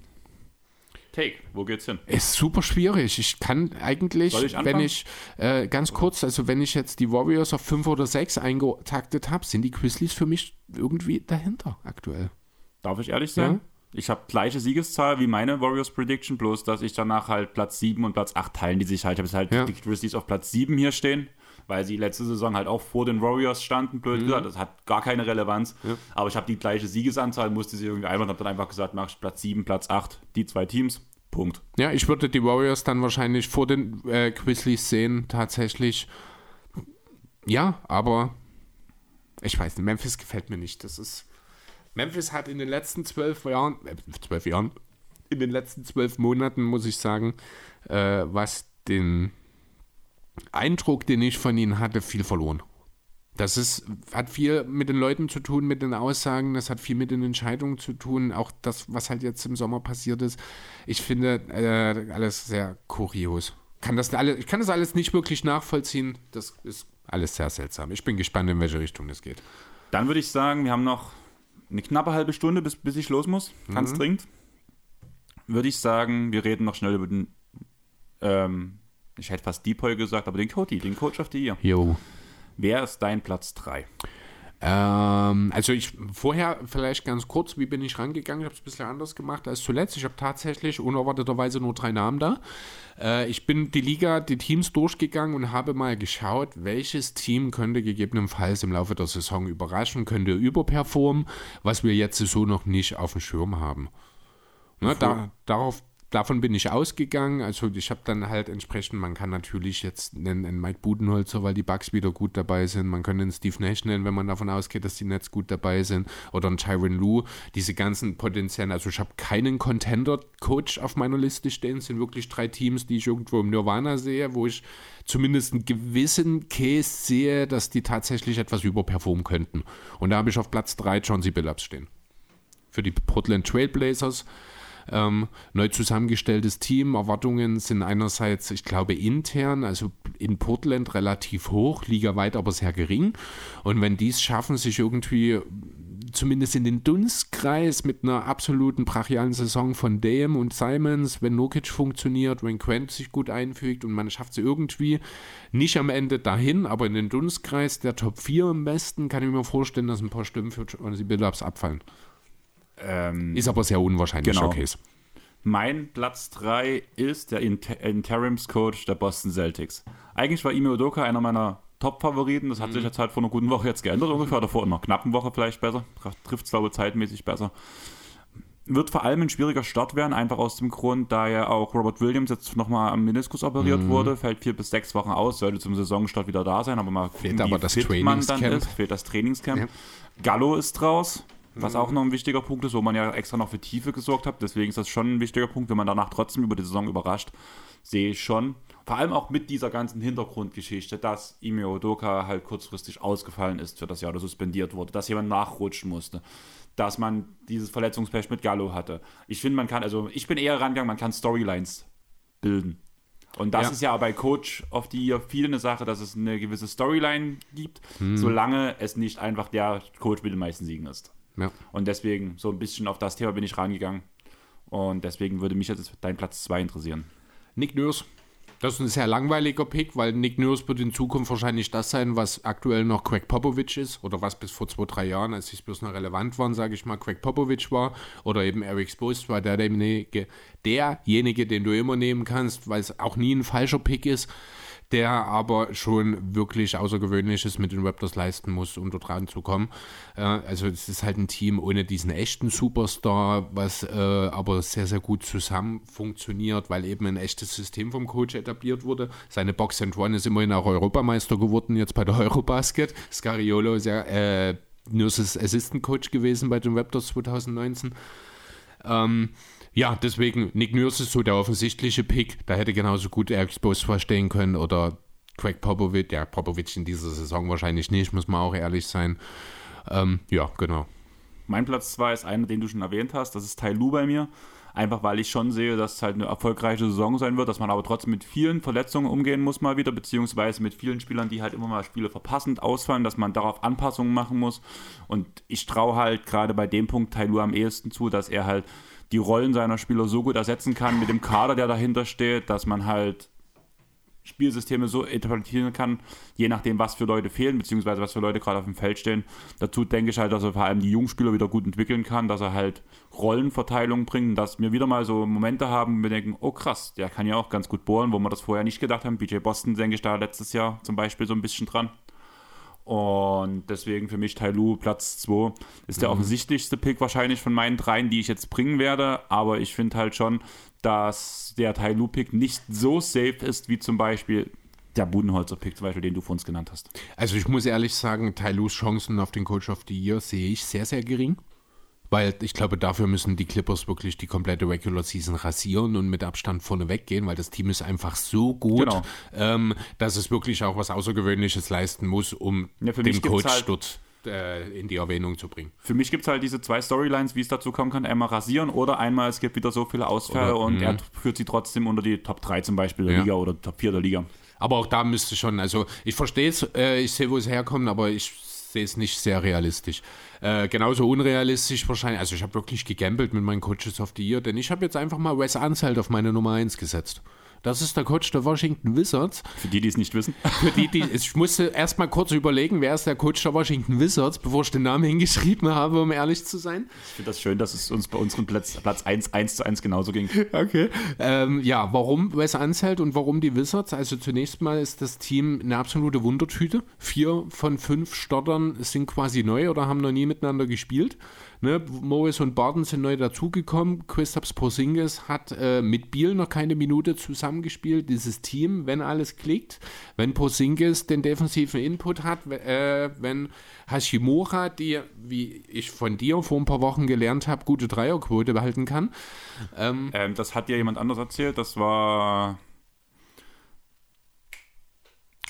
Take? Wo geht's hin? Ist super schwierig. Ich kann eigentlich, ich wenn ich äh, ganz kurz, also wenn ich jetzt die Warriors auf 5 oder 6 eingetaktet habe, sind die Grizzlies für mich irgendwie dahinter aktuell. Darf ich ehrlich sein? Ja? Ich habe gleiche Siegeszahl wie meine Warriors Prediction, bloß dass ich danach halt Platz 7 und Platz 8 teilen, die sich halt. Ich habe halt ja. die Grizzlies auf Platz 7 hier stehen weil sie letzte Saison halt auch vor den Warriors standen, blöd mhm. gesagt. Das hat gar keine Relevanz. Ja. Aber ich habe die gleiche Siegesanzahl, musste sie irgendwie einmal und habe dann einfach gesagt, mach ich Platz 7, Platz 8, die zwei Teams. Punkt. Ja, ich würde die Warriors dann wahrscheinlich vor den äh, Grizzlies sehen, tatsächlich. Ja, aber ich weiß nicht, Memphis gefällt mir nicht. Das ist. Memphis hat in den letzten zwölf Jahren, äh, zwölf Jahren, in den letzten zwölf Monaten, muss ich sagen, äh, was den Eindruck, den ich von ihnen hatte, viel verloren. Das ist, hat viel mit den Leuten zu tun, mit den Aussagen, das hat viel mit den Entscheidungen zu tun, auch das, was halt jetzt im Sommer passiert ist. Ich finde äh, alles sehr kurios. Kann das alle, ich kann das alles nicht wirklich nachvollziehen. Das ist alles sehr seltsam. Ich bin gespannt, in welche Richtung das geht. Dann würde ich sagen, wir haben noch eine knappe halbe Stunde, bis, bis ich los muss. Ganz mhm. dringend. Würde ich sagen, wir reden noch schnell über den ähm, ich hätte fast Deepoy gesagt, aber den Cody, den Coach of the Year. Jo. Wer ist dein Platz 3? Ähm, also ich vorher vielleicht ganz kurz, wie bin ich rangegangen? Ich habe es ein bisschen anders gemacht als zuletzt. Ich habe tatsächlich unerwarteterweise nur drei Namen da. Äh, ich bin die Liga, die Teams durchgegangen und habe mal geschaut, welches Team könnte gegebenenfalls im Laufe der Saison überraschen, könnte überperformen, was wir jetzt so noch nicht auf dem Schirm haben. Ne, da, darauf davon bin ich ausgegangen. Also ich habe dann halt entsprechend, man kann natürlich jetzt nennen einen Mike Budenholzer, weil die Bugs wieder gut dabei sind. Man kann den Steve Nash nennen, wenn man davon ausgeht, dass die Nets gut dabei sind. Oder einen Tyron Lue. Diese ganzen potenziellen, also ich habe keinen Contender-Coach auf meiner Liste stehen. Es sind wirklich drei Teams, die ich irgendwo im Nirvana sehe, wo ich zumindest einen gewissen Case sehe, dass die tatsächlich etwas überperformen könnten. Und da habe ich auf Platz 3 Chauncey Billups stehen. Für die Portland Trailblazers ähm, neu zusammengestelltes Team. Erwartungen sind einerseits, ich glaube, intern, also in Portland relativ hoch, ligaweit aber sehr gering. Und wenn die es schaffen, sich irgendwie zumindest in den Dunstkreis mit einer absoluten brachialen Saison von Dame und Simons, wenn Nokic funktioniert, wenn Quent sich gut einfügt und man schafft sie irgendwie nicht am Ende dahin, aber in den Dunstkreis der Top 4 am besten, kann ich mir vorstellen, dass ein paar Stimmen für die Build-Ups abfallen. Ähm, ist aber sehr unwahrscheinlich, genau. Case. Mein Platz 3 ist der Inter Interimscoach der Boston Celtics. Eigentlich war Ime Udoka einer meiner Top-Favoriten. Das hat mhm. sich jetzt halt vor einer guten Woche jetzt geändert ungefähr. Oder vor einer knappen Woche vielleicht besser. Trifft es, glaube ich, zeitmäßig besser. Wird vor allem ein schwieriger Start werden, einfach aus dem Grund, da ja auch Robert Williams jetzt nochmal am Meniskus operiert mhm. wurde, fällt vier bis sechs Wochen aus, sollte zum Saisonstart wieder da sein, aber mal fehlt aber das Trainingscamp. Ist, fehlt das Trainingscamp. Ja. Gallo ist raus, was auch noch ein wichtiger Punkt ist, wo man ja extra noch für Tiefe gesorgt hat. Deswegen ist das schon ein wichtiger Punkt. Wenn man danach trotzdem über die Saison überrascht, sehe ich schon. Vor allem auch mit dieser ganzen Hintergrundgeschichte, dass Ime Odoka halt kurzfristig ausgefallen ist für das Jahr oder suspendiert wurde, dass jemand nachrutschen musste, dass man dieses Verletzungspech mit Gallo hatte. Ich finde, man kann, also ich bin eher rangegangen, man kann Storylines bilden. Und das ja. ist ja bei Coach of the Year viel eine Sache, dass es eine gewisse Storyline gibt, hm. solange es nicht einfach der Coach mit den meisten Siegen ist. Ja. Und deswegen, so ein bisschen auf das Thema bin ich rangegangen. Und deswegen würde mich jetzt dein Platz 2 interessieren. Nick Nurse. Das ist ein sehr langweiliger Pick, weil Nick Nurse wird in Zukunft wahrscheinlich das sein, was aktuell noch Craig Popovich ist oder was bis vor zwei, drei Jahren, als es bloß noch relevant waren, sage ich mal, Craig Popovich war oder eben Eric Spost war der, derjenige, derjenige, den du immer nehmen kannst, weil es auch nie ein falscher Pick ist der aber schon wirklich Außergewöhnliches mit den Raptors leisten muss, um dort ranzukommen. Äh, also es ist halt ein Team ohne diesen echten Superstar, was äh, aber sehr, sehr gut zusammen funktioniert, weil eben ein echtes System vom Coach etabliert wurde. Seine Box and One ist immerhin auch Europameister geworden, jetzt bei der Eurobasket. Scariolo ist ja äh, Nurses Assistant Coach gewesen bei den Raptors 2019. Ähm, ja, deswegen, Nick Nurse ist so der offensichtliche Pick. Da hätte genauso gut Eric Spoelstra stehen können oder Craig Popovich. Ja, Popovich in dieser Saison wahrscheinlich nicht, muss man auch ehrlich sein. Ähm, ja, genau. Mein Platz 2 ist einer, den du schon erwähnt hast. Das ist Tai Lu bei mir. Einfach weil ich schon sehe, dass es halt eine erfolgreiche Saison sein wird, dass man aber trotzdem mit vielen Verletzungen umgehen muss mal wieder, beziehungsweise mit vielen Spielern, die halt immer mal Spiele verpassend ausfallen, dass man darauf Anpassungen machen muss. Und ich traue halt gerade bei dem Punkt Tai Lu am ehesten zu, dass er halt die Rollen seiner Spieler so gut ersetzen kann mit dem Kader, der dahinter steht, dass man halt Spielsysteme so interpretieren kann, je nachdem, was für Leute fehlen, beziehungsweise was für Leute gerade auf dem Feld stehen. Dazu denke ich halt, dass er vor allem die Jungspieler wieder gut entwickeln kann, dass er halt Rollenverteilung bringt, dass wir wieder mal so Momente haben, wo wir denken, oh krass, der kann ja auch ganz gut bohren, wo wir das vorher nicht gedacht haben. BJ Boston denke ich da letztes Jahr zum Beispiel so ein bisschen dran. Und deswegen für mich Tailu Platz 2 ist der mhm. offensichtlichste Pick wahrscheinlich von meinen dreien, die ich jetzt bringen werde. Aber ich finde halt schon, dass der Tailu-Pick nicht so safe ist wie zum Beispiel der Budenholzer-Pick, zum Beispiel, den du vor uns genannt hast. Also ich muss ehrlich sagen, Tailus Chancen auf den Coach of the Year sehe ich sehr, sehr gering. Weil ich glaube, dafür müssen die Clippers wirklich die komplette Regular Season rasieren und mit Abstand vorne weggehen, weil das Team ist einfach so gut, genau. ähm, dass es wirklich auch was Außergewöhnliches leisten muss, um ja, den Coach halt dort äh, in die Erwähnung zu bringen. Für mich gibt es halt diese zwei Storylines, wie es dazu kommen kann. Einmal rasieren oder einmal es gibt wieder so viele Ausfälle oder, und mh. er führt sie trotzdem unter die Top 3 zum Beispiel der ja. Liga oder Top 4 der Liga. Aber auch da müsste schon, also ich verstehe es, äh, ich sehe, wo es herkommt, aber ich sehe es nicht sehr realistisch. Äh, genauso unrealistisch wahrscheinlich. Also ich habe wirklich gegambelt mit meinen Coaches of the Year, denn ich habe jetzt einfach mal Wes Anselt auf meine Nummer 1 gesetzt. Das ist der Coach der Washington Wizards. Für die, die es nicht wissen. Für die, die ich musste erst mal kurz überlegen, wer ist der Coach der Washington Wizards, bevor ich den Namen hingeschrieben habe, um ehrlich zu sein. Ich finde das schön, dass es uns bei unseren Platz, Platz 1 1 zu 1 genauso ging. Okay. Ähm, ja, warum Wes Anzelt und warum die Wizards? Also zunächst mal ist das Team eine absolute Wundertüte. Vier von fünf Stottern sind quasi neu oder haben noch nie miteinander gespielt. Ne, Morris und Barton sind neu dazugekommen. Christoph Porzingis hat äh, mit Biel noch keine Minute zusammengespielt. Dieses Team, wenn alles klickt, wenn Porzingis den defensiven Input hat, äh, wenn Hashimura, die, wie ich von dir vor ein paar Wochen gelernt habe, gute Dreierquote behalten kann. Ähm, ähm, das hat dir jemand anders erzählt. Das war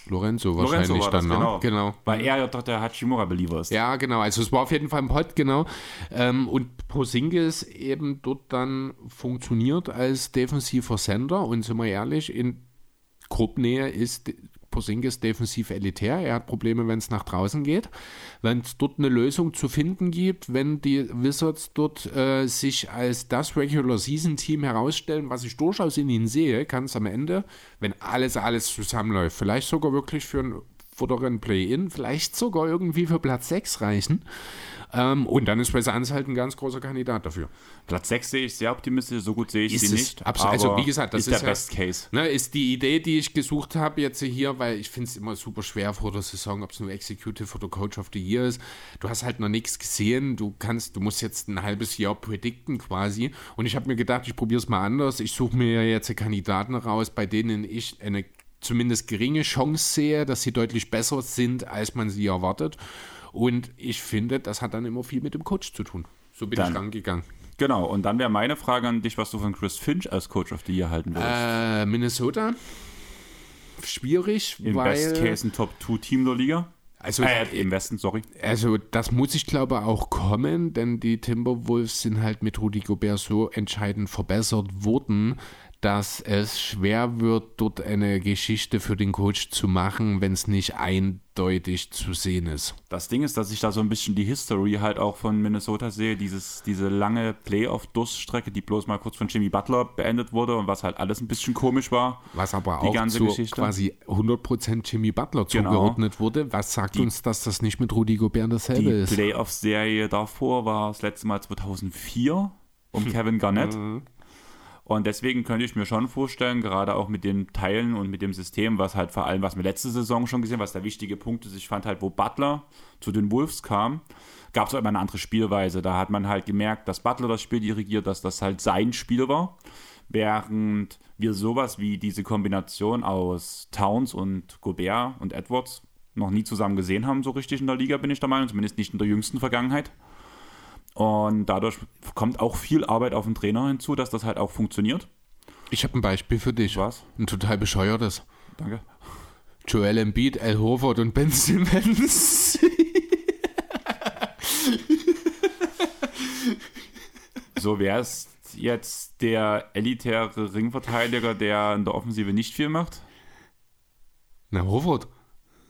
Lorenzo wahrscheinlich Lorenzo dann, das, genau. genau. Weil er ja doch der Hachimura-Believer ist. Ja, genau. Also es war auf jeden Fall ein Pod, genau. Ähm, und Posingis eben dort dann funktioniert als defensiver Sender. Und sind wir ehrlich, in Gruppnähe ist Porzingis defensiv elitär. Er hat Probleme, wenn es nach draußen geht. Wenn es dort eine Lösung zu finden gibt, wenn die Wizards dort äh, sich als das Regular Season Team herausstellen, was ich durchaus in ihnen sehe, kann es am Ende, wenn alles, alles zusammenläuft, vielleicht sogar wirklich für ein vorderen Play-In, vielleicht sogar irgendwie für Platz 6 reichen. Ähm, und dann ist Wes halt ein ganz großer Kandidat dafür. Platz 6 sehe ich sehr optimistisch, so gut sehe ich ist sie nicht. Also wie gesagt, das ist, ist der ja, Best Case. Ne, ist die Idee, die ich gesucht habe jetzt hier, weil ich finde es immer super schwer vor der Saison, ob es nur Executive oder Coach of the Year ist. Du hast halt noch nichts gesehen, du kannst, du musst jetzt ein halbes Jahr predikten quasi. Und ich habe mir gedacht, ich probiere es mal anders. Ich suche mir jetzt Kandidaten raus, bei denen ich eine zumindest geringe Chance sehe, dass sie deutlich besser sind, als man sie erwartet. Und ich finde, das hat dann immer viel mit dem Coach zu tun. So bin dann, ich rangegangen. Genau, und dann wäre meine Frage an dich, was du von Chris Finch als Coach of the Year halten würdest. Äh, Minnesota. Schwierig, Im weil... Best Case ein Top-2-Team der Liga. Also, äh, im Westen, sorry. Also, das muss ich glaube auch kommen, denn die Timberwolves sind halt mit Rudy Gobert so entscheidend verbessert worden, dass es schwer wird, dort eine Geschichte für den Coach zu machen, wenn es nicht eindeutig zu sehen ist. Das Ding ist, dass ich da so ein bisschen die History halt auch von Minnesota sehe, dieses, diese lange Playoff-Durststrecke, die bloß mal kurz von Jimmy Butler beendet wurde und was halt alles ein bisschen komisch war. Was aber auch zu Geschichte. quasi 100% Jimmy Butler genau. zugeordnet wurde. Was sagt die, uns, dass das nicht mit Rudy Gobert dasselbe die ist? Die Playoff-Serie davor war das letzte Mal 2004 um Kevin Garnett. Und deswegen könnte ich mir schon vorstellen, gerade auch mit den Teilen und mit dem System, was halt vor allem, was wir letzte Saison schon gesehen, was der wichtige Punkt ist, ich fand halt, wo Butler zu den Wolves kam, gab es auch immer eine andere Spielweise. Da hat man halt gemerkt, dass Butler das Spiel dirigiert, dass das halt sein Spiel war. Während wir sowas wie diese Kombination aus Towns und Gobert und Edwards noch nie zusammen gesehen haben, so richtig in der Liga, bin ich der Meinung, zumindest nicht in der jüngsten Vergangenheit. Und dadurch kommt auch viel Arbeit auf den Trainer hinzu, dass das halt auch funktioniert. Ich habe ein Beispiel für dich. Was? Ein total bescheuertes. Danke. Joel Embiid, Al Horford und Ben Simmons. so wäre es jetzt der elitäre Ringverteidiger, der in der Offensive nicht viel macht? Na, Horford.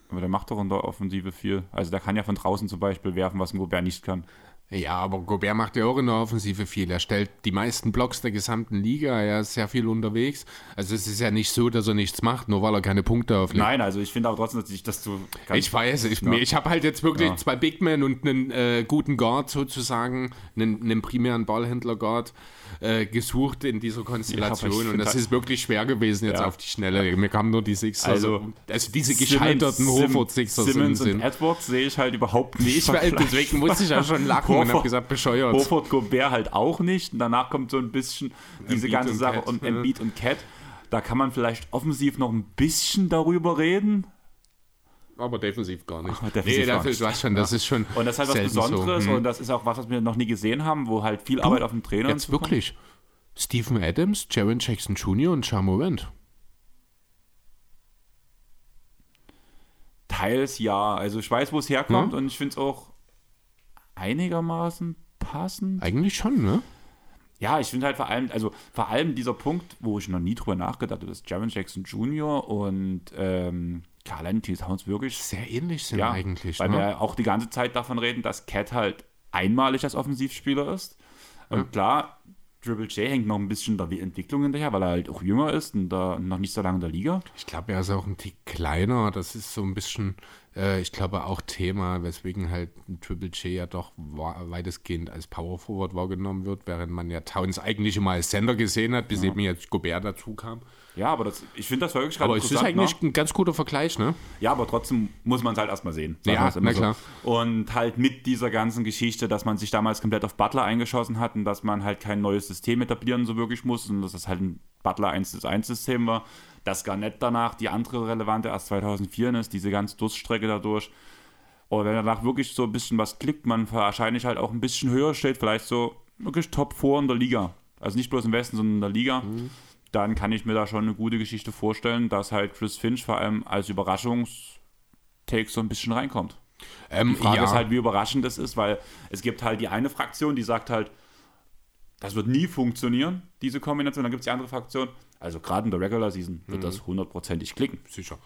Aber der macht doch in der Offensive viel. Also der kann ja von draußen zum Beispiel werfen, was ein Gobert nicht kann. Ja, aber Gobert macht ja auch in der Offensive viel. Er stellt die meisten Blocks der gesamten Liga. Er ist sehr viel unterwegs. Also es ist ja nicht so, dass er nichts macht, nur weil er keine Punkte auflegt. Nein, also ich finde aber trotzdem, dass, ich, dass du... Ich weiß, ich, ja. ich habe halt jetzt wirklich ja. zwei Big Men und einen äh, guten Guard sozusagen, einen, einen primären Ballhändler-Guard äh, gesucht in dieser Konstellation. Ja, und das ist wirklich schwer gewesen jetzt auf die Schnelle. Mir kamen nur die Sixer. Also, also diese gescheiterten Horford-Sixer sind. Simmons und Edwards sehe ich halt überhaupt nicht. Ich, deswegen musste ich ja schon lachen und habe gesagt, bescheuert. Horford Gobert halt auch nicht. Und danach kommt so ein bisschen diese Embiid ganze Sache Cat. und Embiid und Cat. Da kann man vielleicht offensiv noch ein bisschen darüber reden. Aber defensiv gar nicht. Ach, defensiv nee, gar dafür, nicht. Du schon, das ja. ist schon. Und das ist halt was Besonderes so. hm. und das ist auch was, was wir noch nie gesehen haben, wo halt viel Arbeit auf dem Trainer Jetzt wirklich. Stephen Adams, Jaron Jackson Jr. und Charmorant. Teils ja. Also ich weiß, wo es herkommt hm? und ich finde es auch einigermaßen passend. Eigentlich schon, ne? Ja, ich finde halt vor allem, also vor allem dieser Punkt, wo ich noch nie drüber nachgedacht habe, dass Jaron Jackson Jr. und ähm, Carl Anthony Towns wirklich sehr ähnlich sind ja, eigentlich. Weil ne? wir auch die ganze Zeit davon reden, dass Cat halt einmalig als Offensivspieler ist. Und ja. klar, Triple J hängt noch ein bisschen der Entwicklung hinterher, weil er halt auch jünger ist und da noch nicht so lange in der Liga. Ich glaube, er ist auch ein Tick kleiner. Das ist so ein bisschen, äh, ich glaube, auch Thema, weswegen halt Triple J ja doch weitestgehend als Power Forward wahrgenommen wird, während man ja Towns eigentlich immer als Sender gesehen hat, bis ja. eben jetzt Gobert dazu kam. Ja, aber das, ich finde das wirklich gerade Aber es ist eigentlich ne? ein ganz guter Vergleich, ne? Ja, aber trotzdem muss man es halt erstmal sehen. Ja, na klar. So. Und halt mit dieser ganzen Geschichte, dass man sich damals komplett auf Butler eingeschossen hat und dass man halt kein neues System etablieren so wirklich muss und dass das halt ein Butler 1 1 System war, dass Garnett danach die andere relevante erst 2004 ist, diese ganze Durststrecke dadurch. Und wenn danach wirklich so ein bisschen was klickt, man wahrscheinlich halt auch ein bisschen höher steht, vielleicht so wirklich Top 4 in der Liga. Also nicht bloß im Westen, sondern in der Liga. Mhm dann kann ich mir da schon eine gute Geschichte vorstellen, dass halt Chris Finch vor allem als Überraschungstake so ein bisschen reinkommt. Ähm, die Frage ja. ist halt, wie überraschend das ist, weil es gibt halt die eine Fraktion, die sagt halt, das wird nie funktionieren, diese Kombination. Dann gibt es die andere Fraktion, also gerade in der Regular Season wird mhm. das hundertprozentig klicken. Sicher.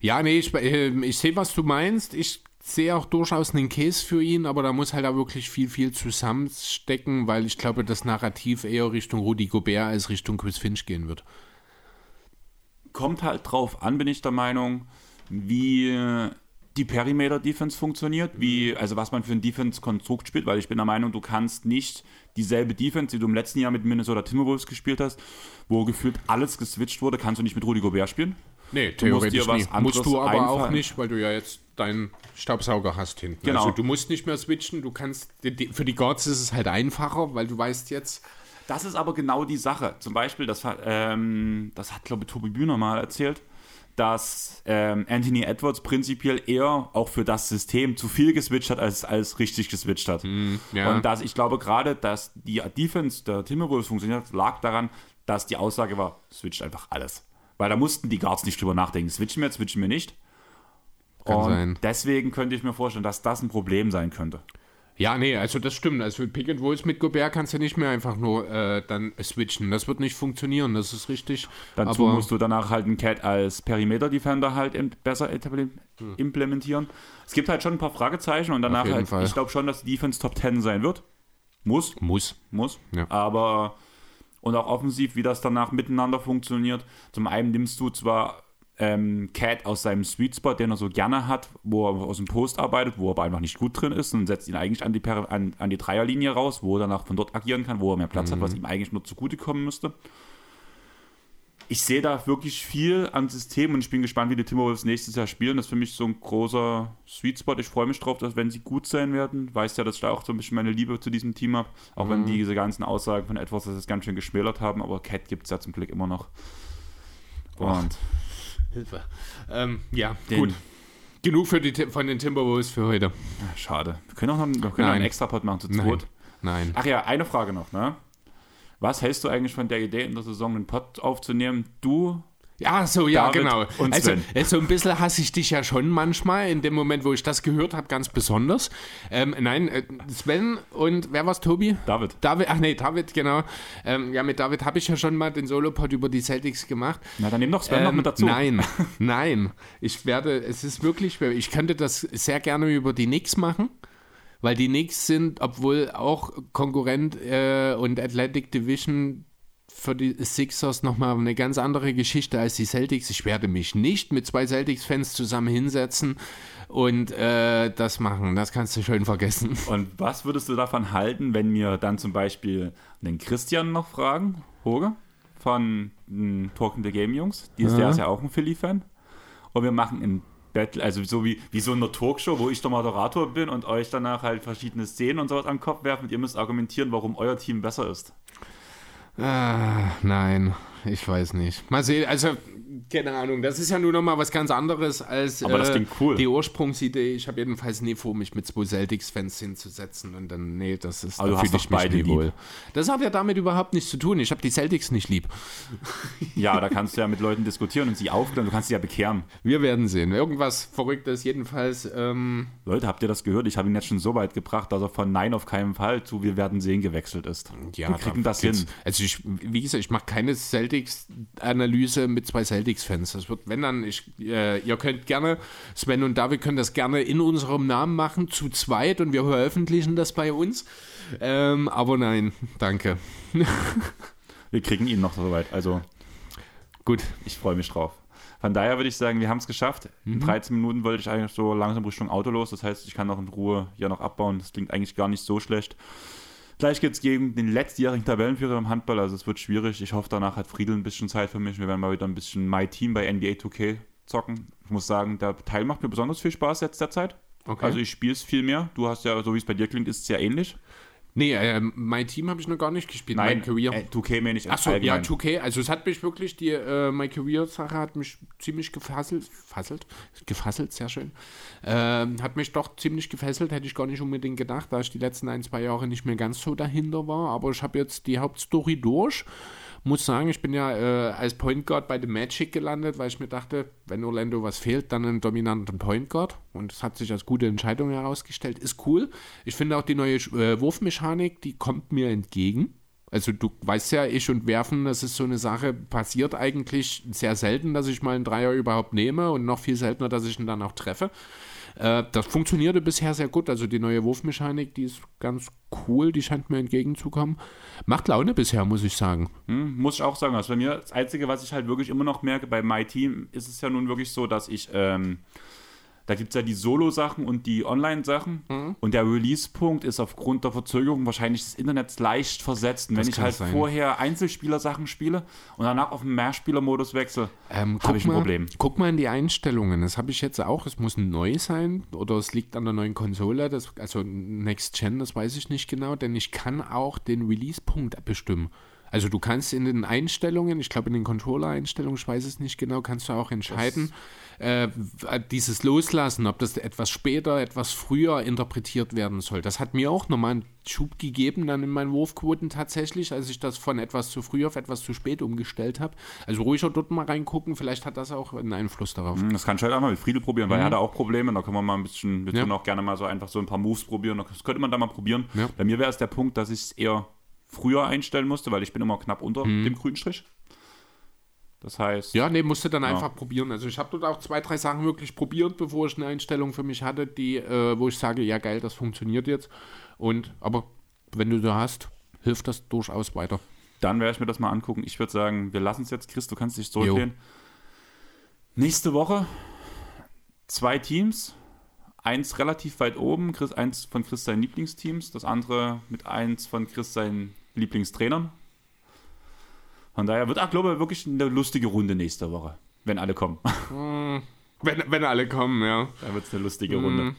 Ja, nee, ich, äh, ich sehe, was du meinst. Ich sehe auch durchaus einen Case für ihn, aber da muss halt auch wirklich viel, viel zusammenstecken, weil ich glaube, das Narrativ eher Richtung Rudi Gobert als Richtung Chris Finch gehen wird. Kommt halt drauf an, bin ich der Meinung, wie die Perimeter-Defense funktioniert, wie, also was man für ein Defense-Konstrukt spielt, weil ich bin der Meinung, du kannst nicht dieselbe Defense, die du im letzten Jahr mit Minnesota Timberwolves gespielt hast, wo gefühlt alles geswitcht wurde, kannst du nicht mit Rudi Gobert spielen. Nee, theoretisch musst, musst du aber einfallen. auch nicht, weil du ja jetzt deinen Staubsauger hast hinten. Genau. Also du musst nicht mehr switchen, du kannst, für die Guards ist es halt einfacher, weil du weißt jetzt... Das ist aber genau die Sache. Zum Beispiel, das, ähm, das hat, glaube ich, Tobi Bühner mal erzählt, dass ähm, Anthony Edwards prinzipiell eher auch für das System zu viel geswitcht hat, als, als richtig geswitcht hat. Mm, ja. Und dass ich glaube gerade, dass die Defense der Timberwolves funktioniert, lag daran, dass die Aussage war, switcht einfach alles. Weil da mussten die Guards nicht drüber nachdenken, switchen wir, switchen wir nicht. Kann und sein. deswegen könnte ich mir vorstellen, dass das ein Problem sein könnte. Ja, nee, also das stimmt. Also Pick and Rolls mit Gobert kannst du nicht mehr einfach nur äh, dann switchen. Das wird nicht funktionieren, das ist richtig. Dazu musst du danach halt einen Cat als Perimeter-Defender halt besser hm. implementieren. Es gibt halt schon ein paar Fragezeichen und danach halt, Fall. ich glaube schon, dass die Defense Top 10 sein wird. Muss. Muss. Muss. Ja. Aber und auch offensiv, wie das danach miteinander funktioniert. Zum einen nimmst du zwar ähm, Cat aus seinem Sweet Spot, den er so gerne hat, wo er aus dem Post arbeitet, wo er aber einfach nicht gut drin ist und setzt ihn eigentlich an die, an, an die Dreierlinie raus, wo er danach von dort agieren kann, wo er mehr Platz mhm. hat, was ihm eigentlich nur zugutekommen müsste ich sehe da wirklich viel an System und ich bin gespannt, wie die Timberwolves nächstes Jahr spielen. Das ist für mich so ein großer Sweet Spot. Ich freue mich drauf, dass wenn sie gut sein werden, weiß ja, dass ich da auch so ein bisschen meine Liebe zu diesem Team habe. Auch mhm. wenn diese ganzen Aussagen von etwas, das es ganz schön geschmälert haben, aber Cat gibt es ja zum Glück immer noch. Und Hilfe. Ähm, ja, den, gut. Genug für die, von den Timberwolves für heute. Schade. Wir können auch noch, wir können noch einen extra Pod machen zu zweit. Nein. Ach ja, eine Frage noch, ne? Was hältst du eigentlich von der Idee, in der Saison einen Pod aufzunehmen? Du ja, so, ja, David genau. Also, so ein bisschen hasse ich dich ja schon manchmal, in dem Moment, wo ich das gehört habe, ganz besonders. Ähm, nein, äh, Sven und wer war's, Tobi? David. David, ach nee, David, genau. Ähm, ja, mit David habe ich ja schon mal den Solopod über die Celtics gemacht. Na, dann nimm doch Sven ähm, noch mit dazu. Nein, nein. Ich werde, es ist wirklich, ich könnte das sehr gerne über die Knicks machen weil die Knicks sind, obwohl auch Konkurrent äh, und Athletic Division für die Sixers nochmal eine ganz andere Geschichte als die Celtics. Ich werde mich nicht mit zwei Celtics-Fans zusammen hinsetzen und äh, das machen. Das kannst du schön vergessen. Und was würdest du davon halten, wenn wir dann zum Beispiel den Christian noch fragen, Hoge, von den Talking the Game Jungs? Die ist, ja. Der ist ja auch ein Philly-Fan. Und wir machen ein Battle, also so wie, wie so in einer Talkshow, wo ich der Moderator bin und euch danach halt verschiedene Szenen und sowas an den Kopf werfen und ihr müsst argumentieren, warum euer Team besser ist. Ah, nein, ich weiß nicht. Mal sehen, also keine Ahnung, das ist ja nur noch mal was ganz anderes als Aber das äh, cool. die Ursprungsidee. Ich habe jedenfalls nie vor, mich mit zwei Celtics-Fans hinzusetzen und dann, nee, das ist, Aber da fühle ich mich nie wohl. Das hat ja damit überhaupt nichts zu tun. Ich habe die Celtics nicht lieb. Ja, da kannst du ja mit Leuten diskutieren und sie aufklären. Du kannst sie ja bekehren. Wir werden sehen. Irgendwas Verrücktes jedenfalls. Ähm Leute, habt ihr das gehört? Ich habe ihn jetzt schon so weit gebracht, dass er von Nein auf keinen Fall zu Wir werden sehen gewechselt ist. Ja, wir kriegen das hin. Also ich, wie gesagt, ich mache keine Celtics-Analyse mit zwei Celtics Celtics-Fans. Das wird, wenn dann, ich, äh, ihr könnt gerne, Sven und David können das gerne in unserem Namen machen, zu zweit und wir veröffentlichen das bei uns. Ähm, aber nein, danke. wir kriegen ihn noch so weit. Also gut, ich freue mich drauf. Von daher würde ich sagen, wir haben es geschafft. Mhm. In 13 Minuten wollte ich eigentlich so langsam Richtung Auto los. Das heißt, ich kann noch in Ruhe hier noch abbauen. Das klingt eigentlich gar nicht so schlecht. Gleich geht es gegen den letztjährigen Tabellenführer im Handball. Also es wird schwierig. Ich hoffe, danach hat Friedel ein bisschen Zeit für mich. Wir werden mal wieder ein bisschen My Team bei NBA 2K zocken. Ich muss sagen, der Teil macht mir besonders viel Spaß jetzt derzeit. Okay. Also ich spiele es viel mehr. Du hast ja, so wie es bei dir klingt, ist es ja ähnlich. Nee, äh, mein Team habe ich noch gar nicht gespielt. Nein, mein Career. Äh, 2K meine ich Achso, ja, 2K. Also es hat mich wirklich, die äh, My Career-Sache hat mich ziemlich gefasselt. Fasselt? Gefasselt, sehr schön. Äh, hat mich doch ziemlich gefesselt, hätte ich gar nicht unbedingt gedacht, da ich die letzten ein, zwei Jahre nicht mehr ganz so dahinter war. Aber ich habe jetzt die Hauptstory durch muss sagen, ich bin ja äh, als Point Guard bei The Magic gelandet, weil ich mir dachte, wenn Orlando was fehlt, dann einen dominanten Point Guard. Und es hat sich als gute Entscheidung herausgestellt. Ist cool. Ich finde auch die neue äh, Wurfmechanik, die kommt mir entgegen. Also du weißt ja, ich und Werfen, das ist so eine Sache, passiert eigentlich sehr selten, dass ich mal einen Dreier überhaupt nehme und noch viel seltener, dass ich ihn dann auch treffe. Äh, das funktionierte bisher sehr gut. Also die neue Wurfmechanik, die ist ganz cool, die scheint mir entgegenzukommen. Macht Laune bisher, muss ich sagen. Hm, muss ich auch sagen. Also bei mir, das Einzige, was ich halt wirklich immer noch merke, bei My Team ist es ja nun wirklich so, dass ich ähm, da gibt es ja die Solo-Sachen und die Online-Sachen. Mhm. Und der Release-Punkt ist aufgrund der Verzögerung wahrscheinlich des Internets leicht versetzt. Und wenn ich halt sein. vorher Einzelspieler-Sachen spiele und danach auf den Mehrspieler-Modus wechsle, ähm, habe ich ein mal, Problem. Guck mal in die Einstellungen. Das habe ich jetzt auch. Es muss neu sein oder es liegt an der neuen Konsole. Das, also Next Gen, das weiß ich nicht genau, denn ich kann auch den Release-Punkt bestimmen. Also du kannst in den Einstellungen, ich glaube in den Controller-Einstellungen, ich weiß es nicht genau, kannst du auch entscheiden, äh, dieses Loslassen, ob das etwas später, etwas früher interpretiert werden soll. Das hat mir auch nochmal einen Schub gegeben dann in meinen Wurfquoten tatsächlich, als ich das von etwas zu früh auf etwas zu spät umgestellt habe. Also ruhiger dort mal reingucken, vielleicht hat das auch einen Einfluss darauf. Das kann ich halt auch mal mit Friedel probieren, weil mhm. er hat auch Probleme. Da können wir mal ein bisschen, wir ja. können auch gerne mal so einfach so ein paar Moves probieren. Das könnte man da mal probieren. Ja. Bei mir wäre es der Punkt, dass ich es eher früher einstellen musste, weil ich bin immer knapp unter mhm. dem grünen Strich. Das heißt. Ja, nee, musste dann ja. einfach probieren. Also ich habe dort auch zwei, drei Sachen wirklich probiert, bevor ich eine Einstellung für mich hatte, die, äh, wo ich sage, ja geil, das funktioniert jetzt. Und aber wenn du da hast, hilft das durchaus weiter. Dann werde ich mir das mal angucken. Ich würde sagen, wir lassen es jetzt. Chris, du kannst dich zurücklehnen. Nächste Woche zwei Teams. Eins relativ weit oben, Chris, eins von Chris seinen Lieblingsteams, das andere mit eins von Chris seinen Lieblingstrainern. Von daher wird, ach, glaube ich, wirklich eine lustige Runde nächste Woche, wenn alle kommen. Hm, wenn, wenn alle kommen, ja. Da wird es eine lustige Runde. Mm.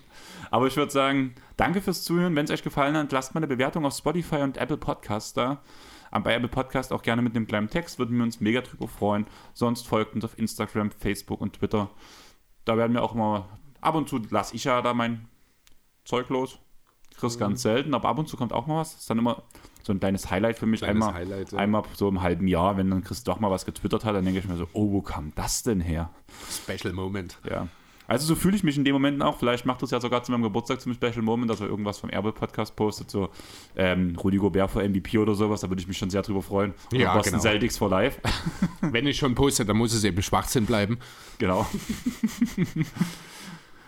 Aber ich würde sagen, danke fürs Zuhören. Wenn es euch gefallen hat, lasst mal eine Bewertung auf Spotify und Apple Podcasts da. Bei Apple Podcast auch gerne mit einem kleinen Text, würden wir uns mega drüber freuen. Sonst folgt uns auf Instagram, Facebook und Twitter. Da werden wir auch immer, ab und zu lasse ich ja da mein Zeug los. Chris mhm. ganz selten, aber ab und zu kommt auch mal was. Das ist dann immer so ein kleines Highlight für mich. Kleines einmal, Highlight, ja. einmal so im halben Jahr, wenn dann Chris doch mal was getwittert hat, dann denke ich mir so, oh, wo kam das denn her? Special Moment. Ja. Also so fühle ich mich in dem Moment auch. Vielleicht macht es ja sogar zu meinem Geburtstag zum Special Moment, dass er irgendwas vom Erbe-Podcast postet, so ähm, Rudi Gobert vor MVP oder sowas. Da würde ich mich schon sehr drüber freuen. Oder ja, Boston genau. Celtics for Life. Wenn ich schon poste, dann muss es eben Schwachsinn bleiben. Genau.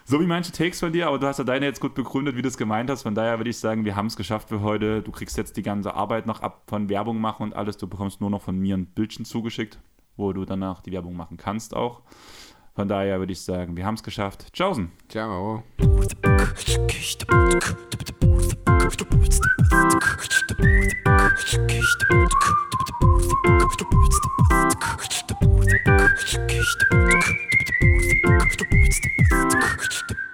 So wie manche Takes von dir, aber du hast ja deine jetzt gut begründet, wie du es gemeint hast. Von daher würde ich sagen, wir haben es geschafft für heute. Du kriegst jetzt die ganze Arbeit noch ab von Werbung machen und alles. Du bekommst nur noch von mir ein Bildchen zugeschickt, wo du danach die Werbung machen kannst auch. Von daher würde ich sagen, wir haben es geschafft. Tschaußen. Ciao. Ciao. Thank you.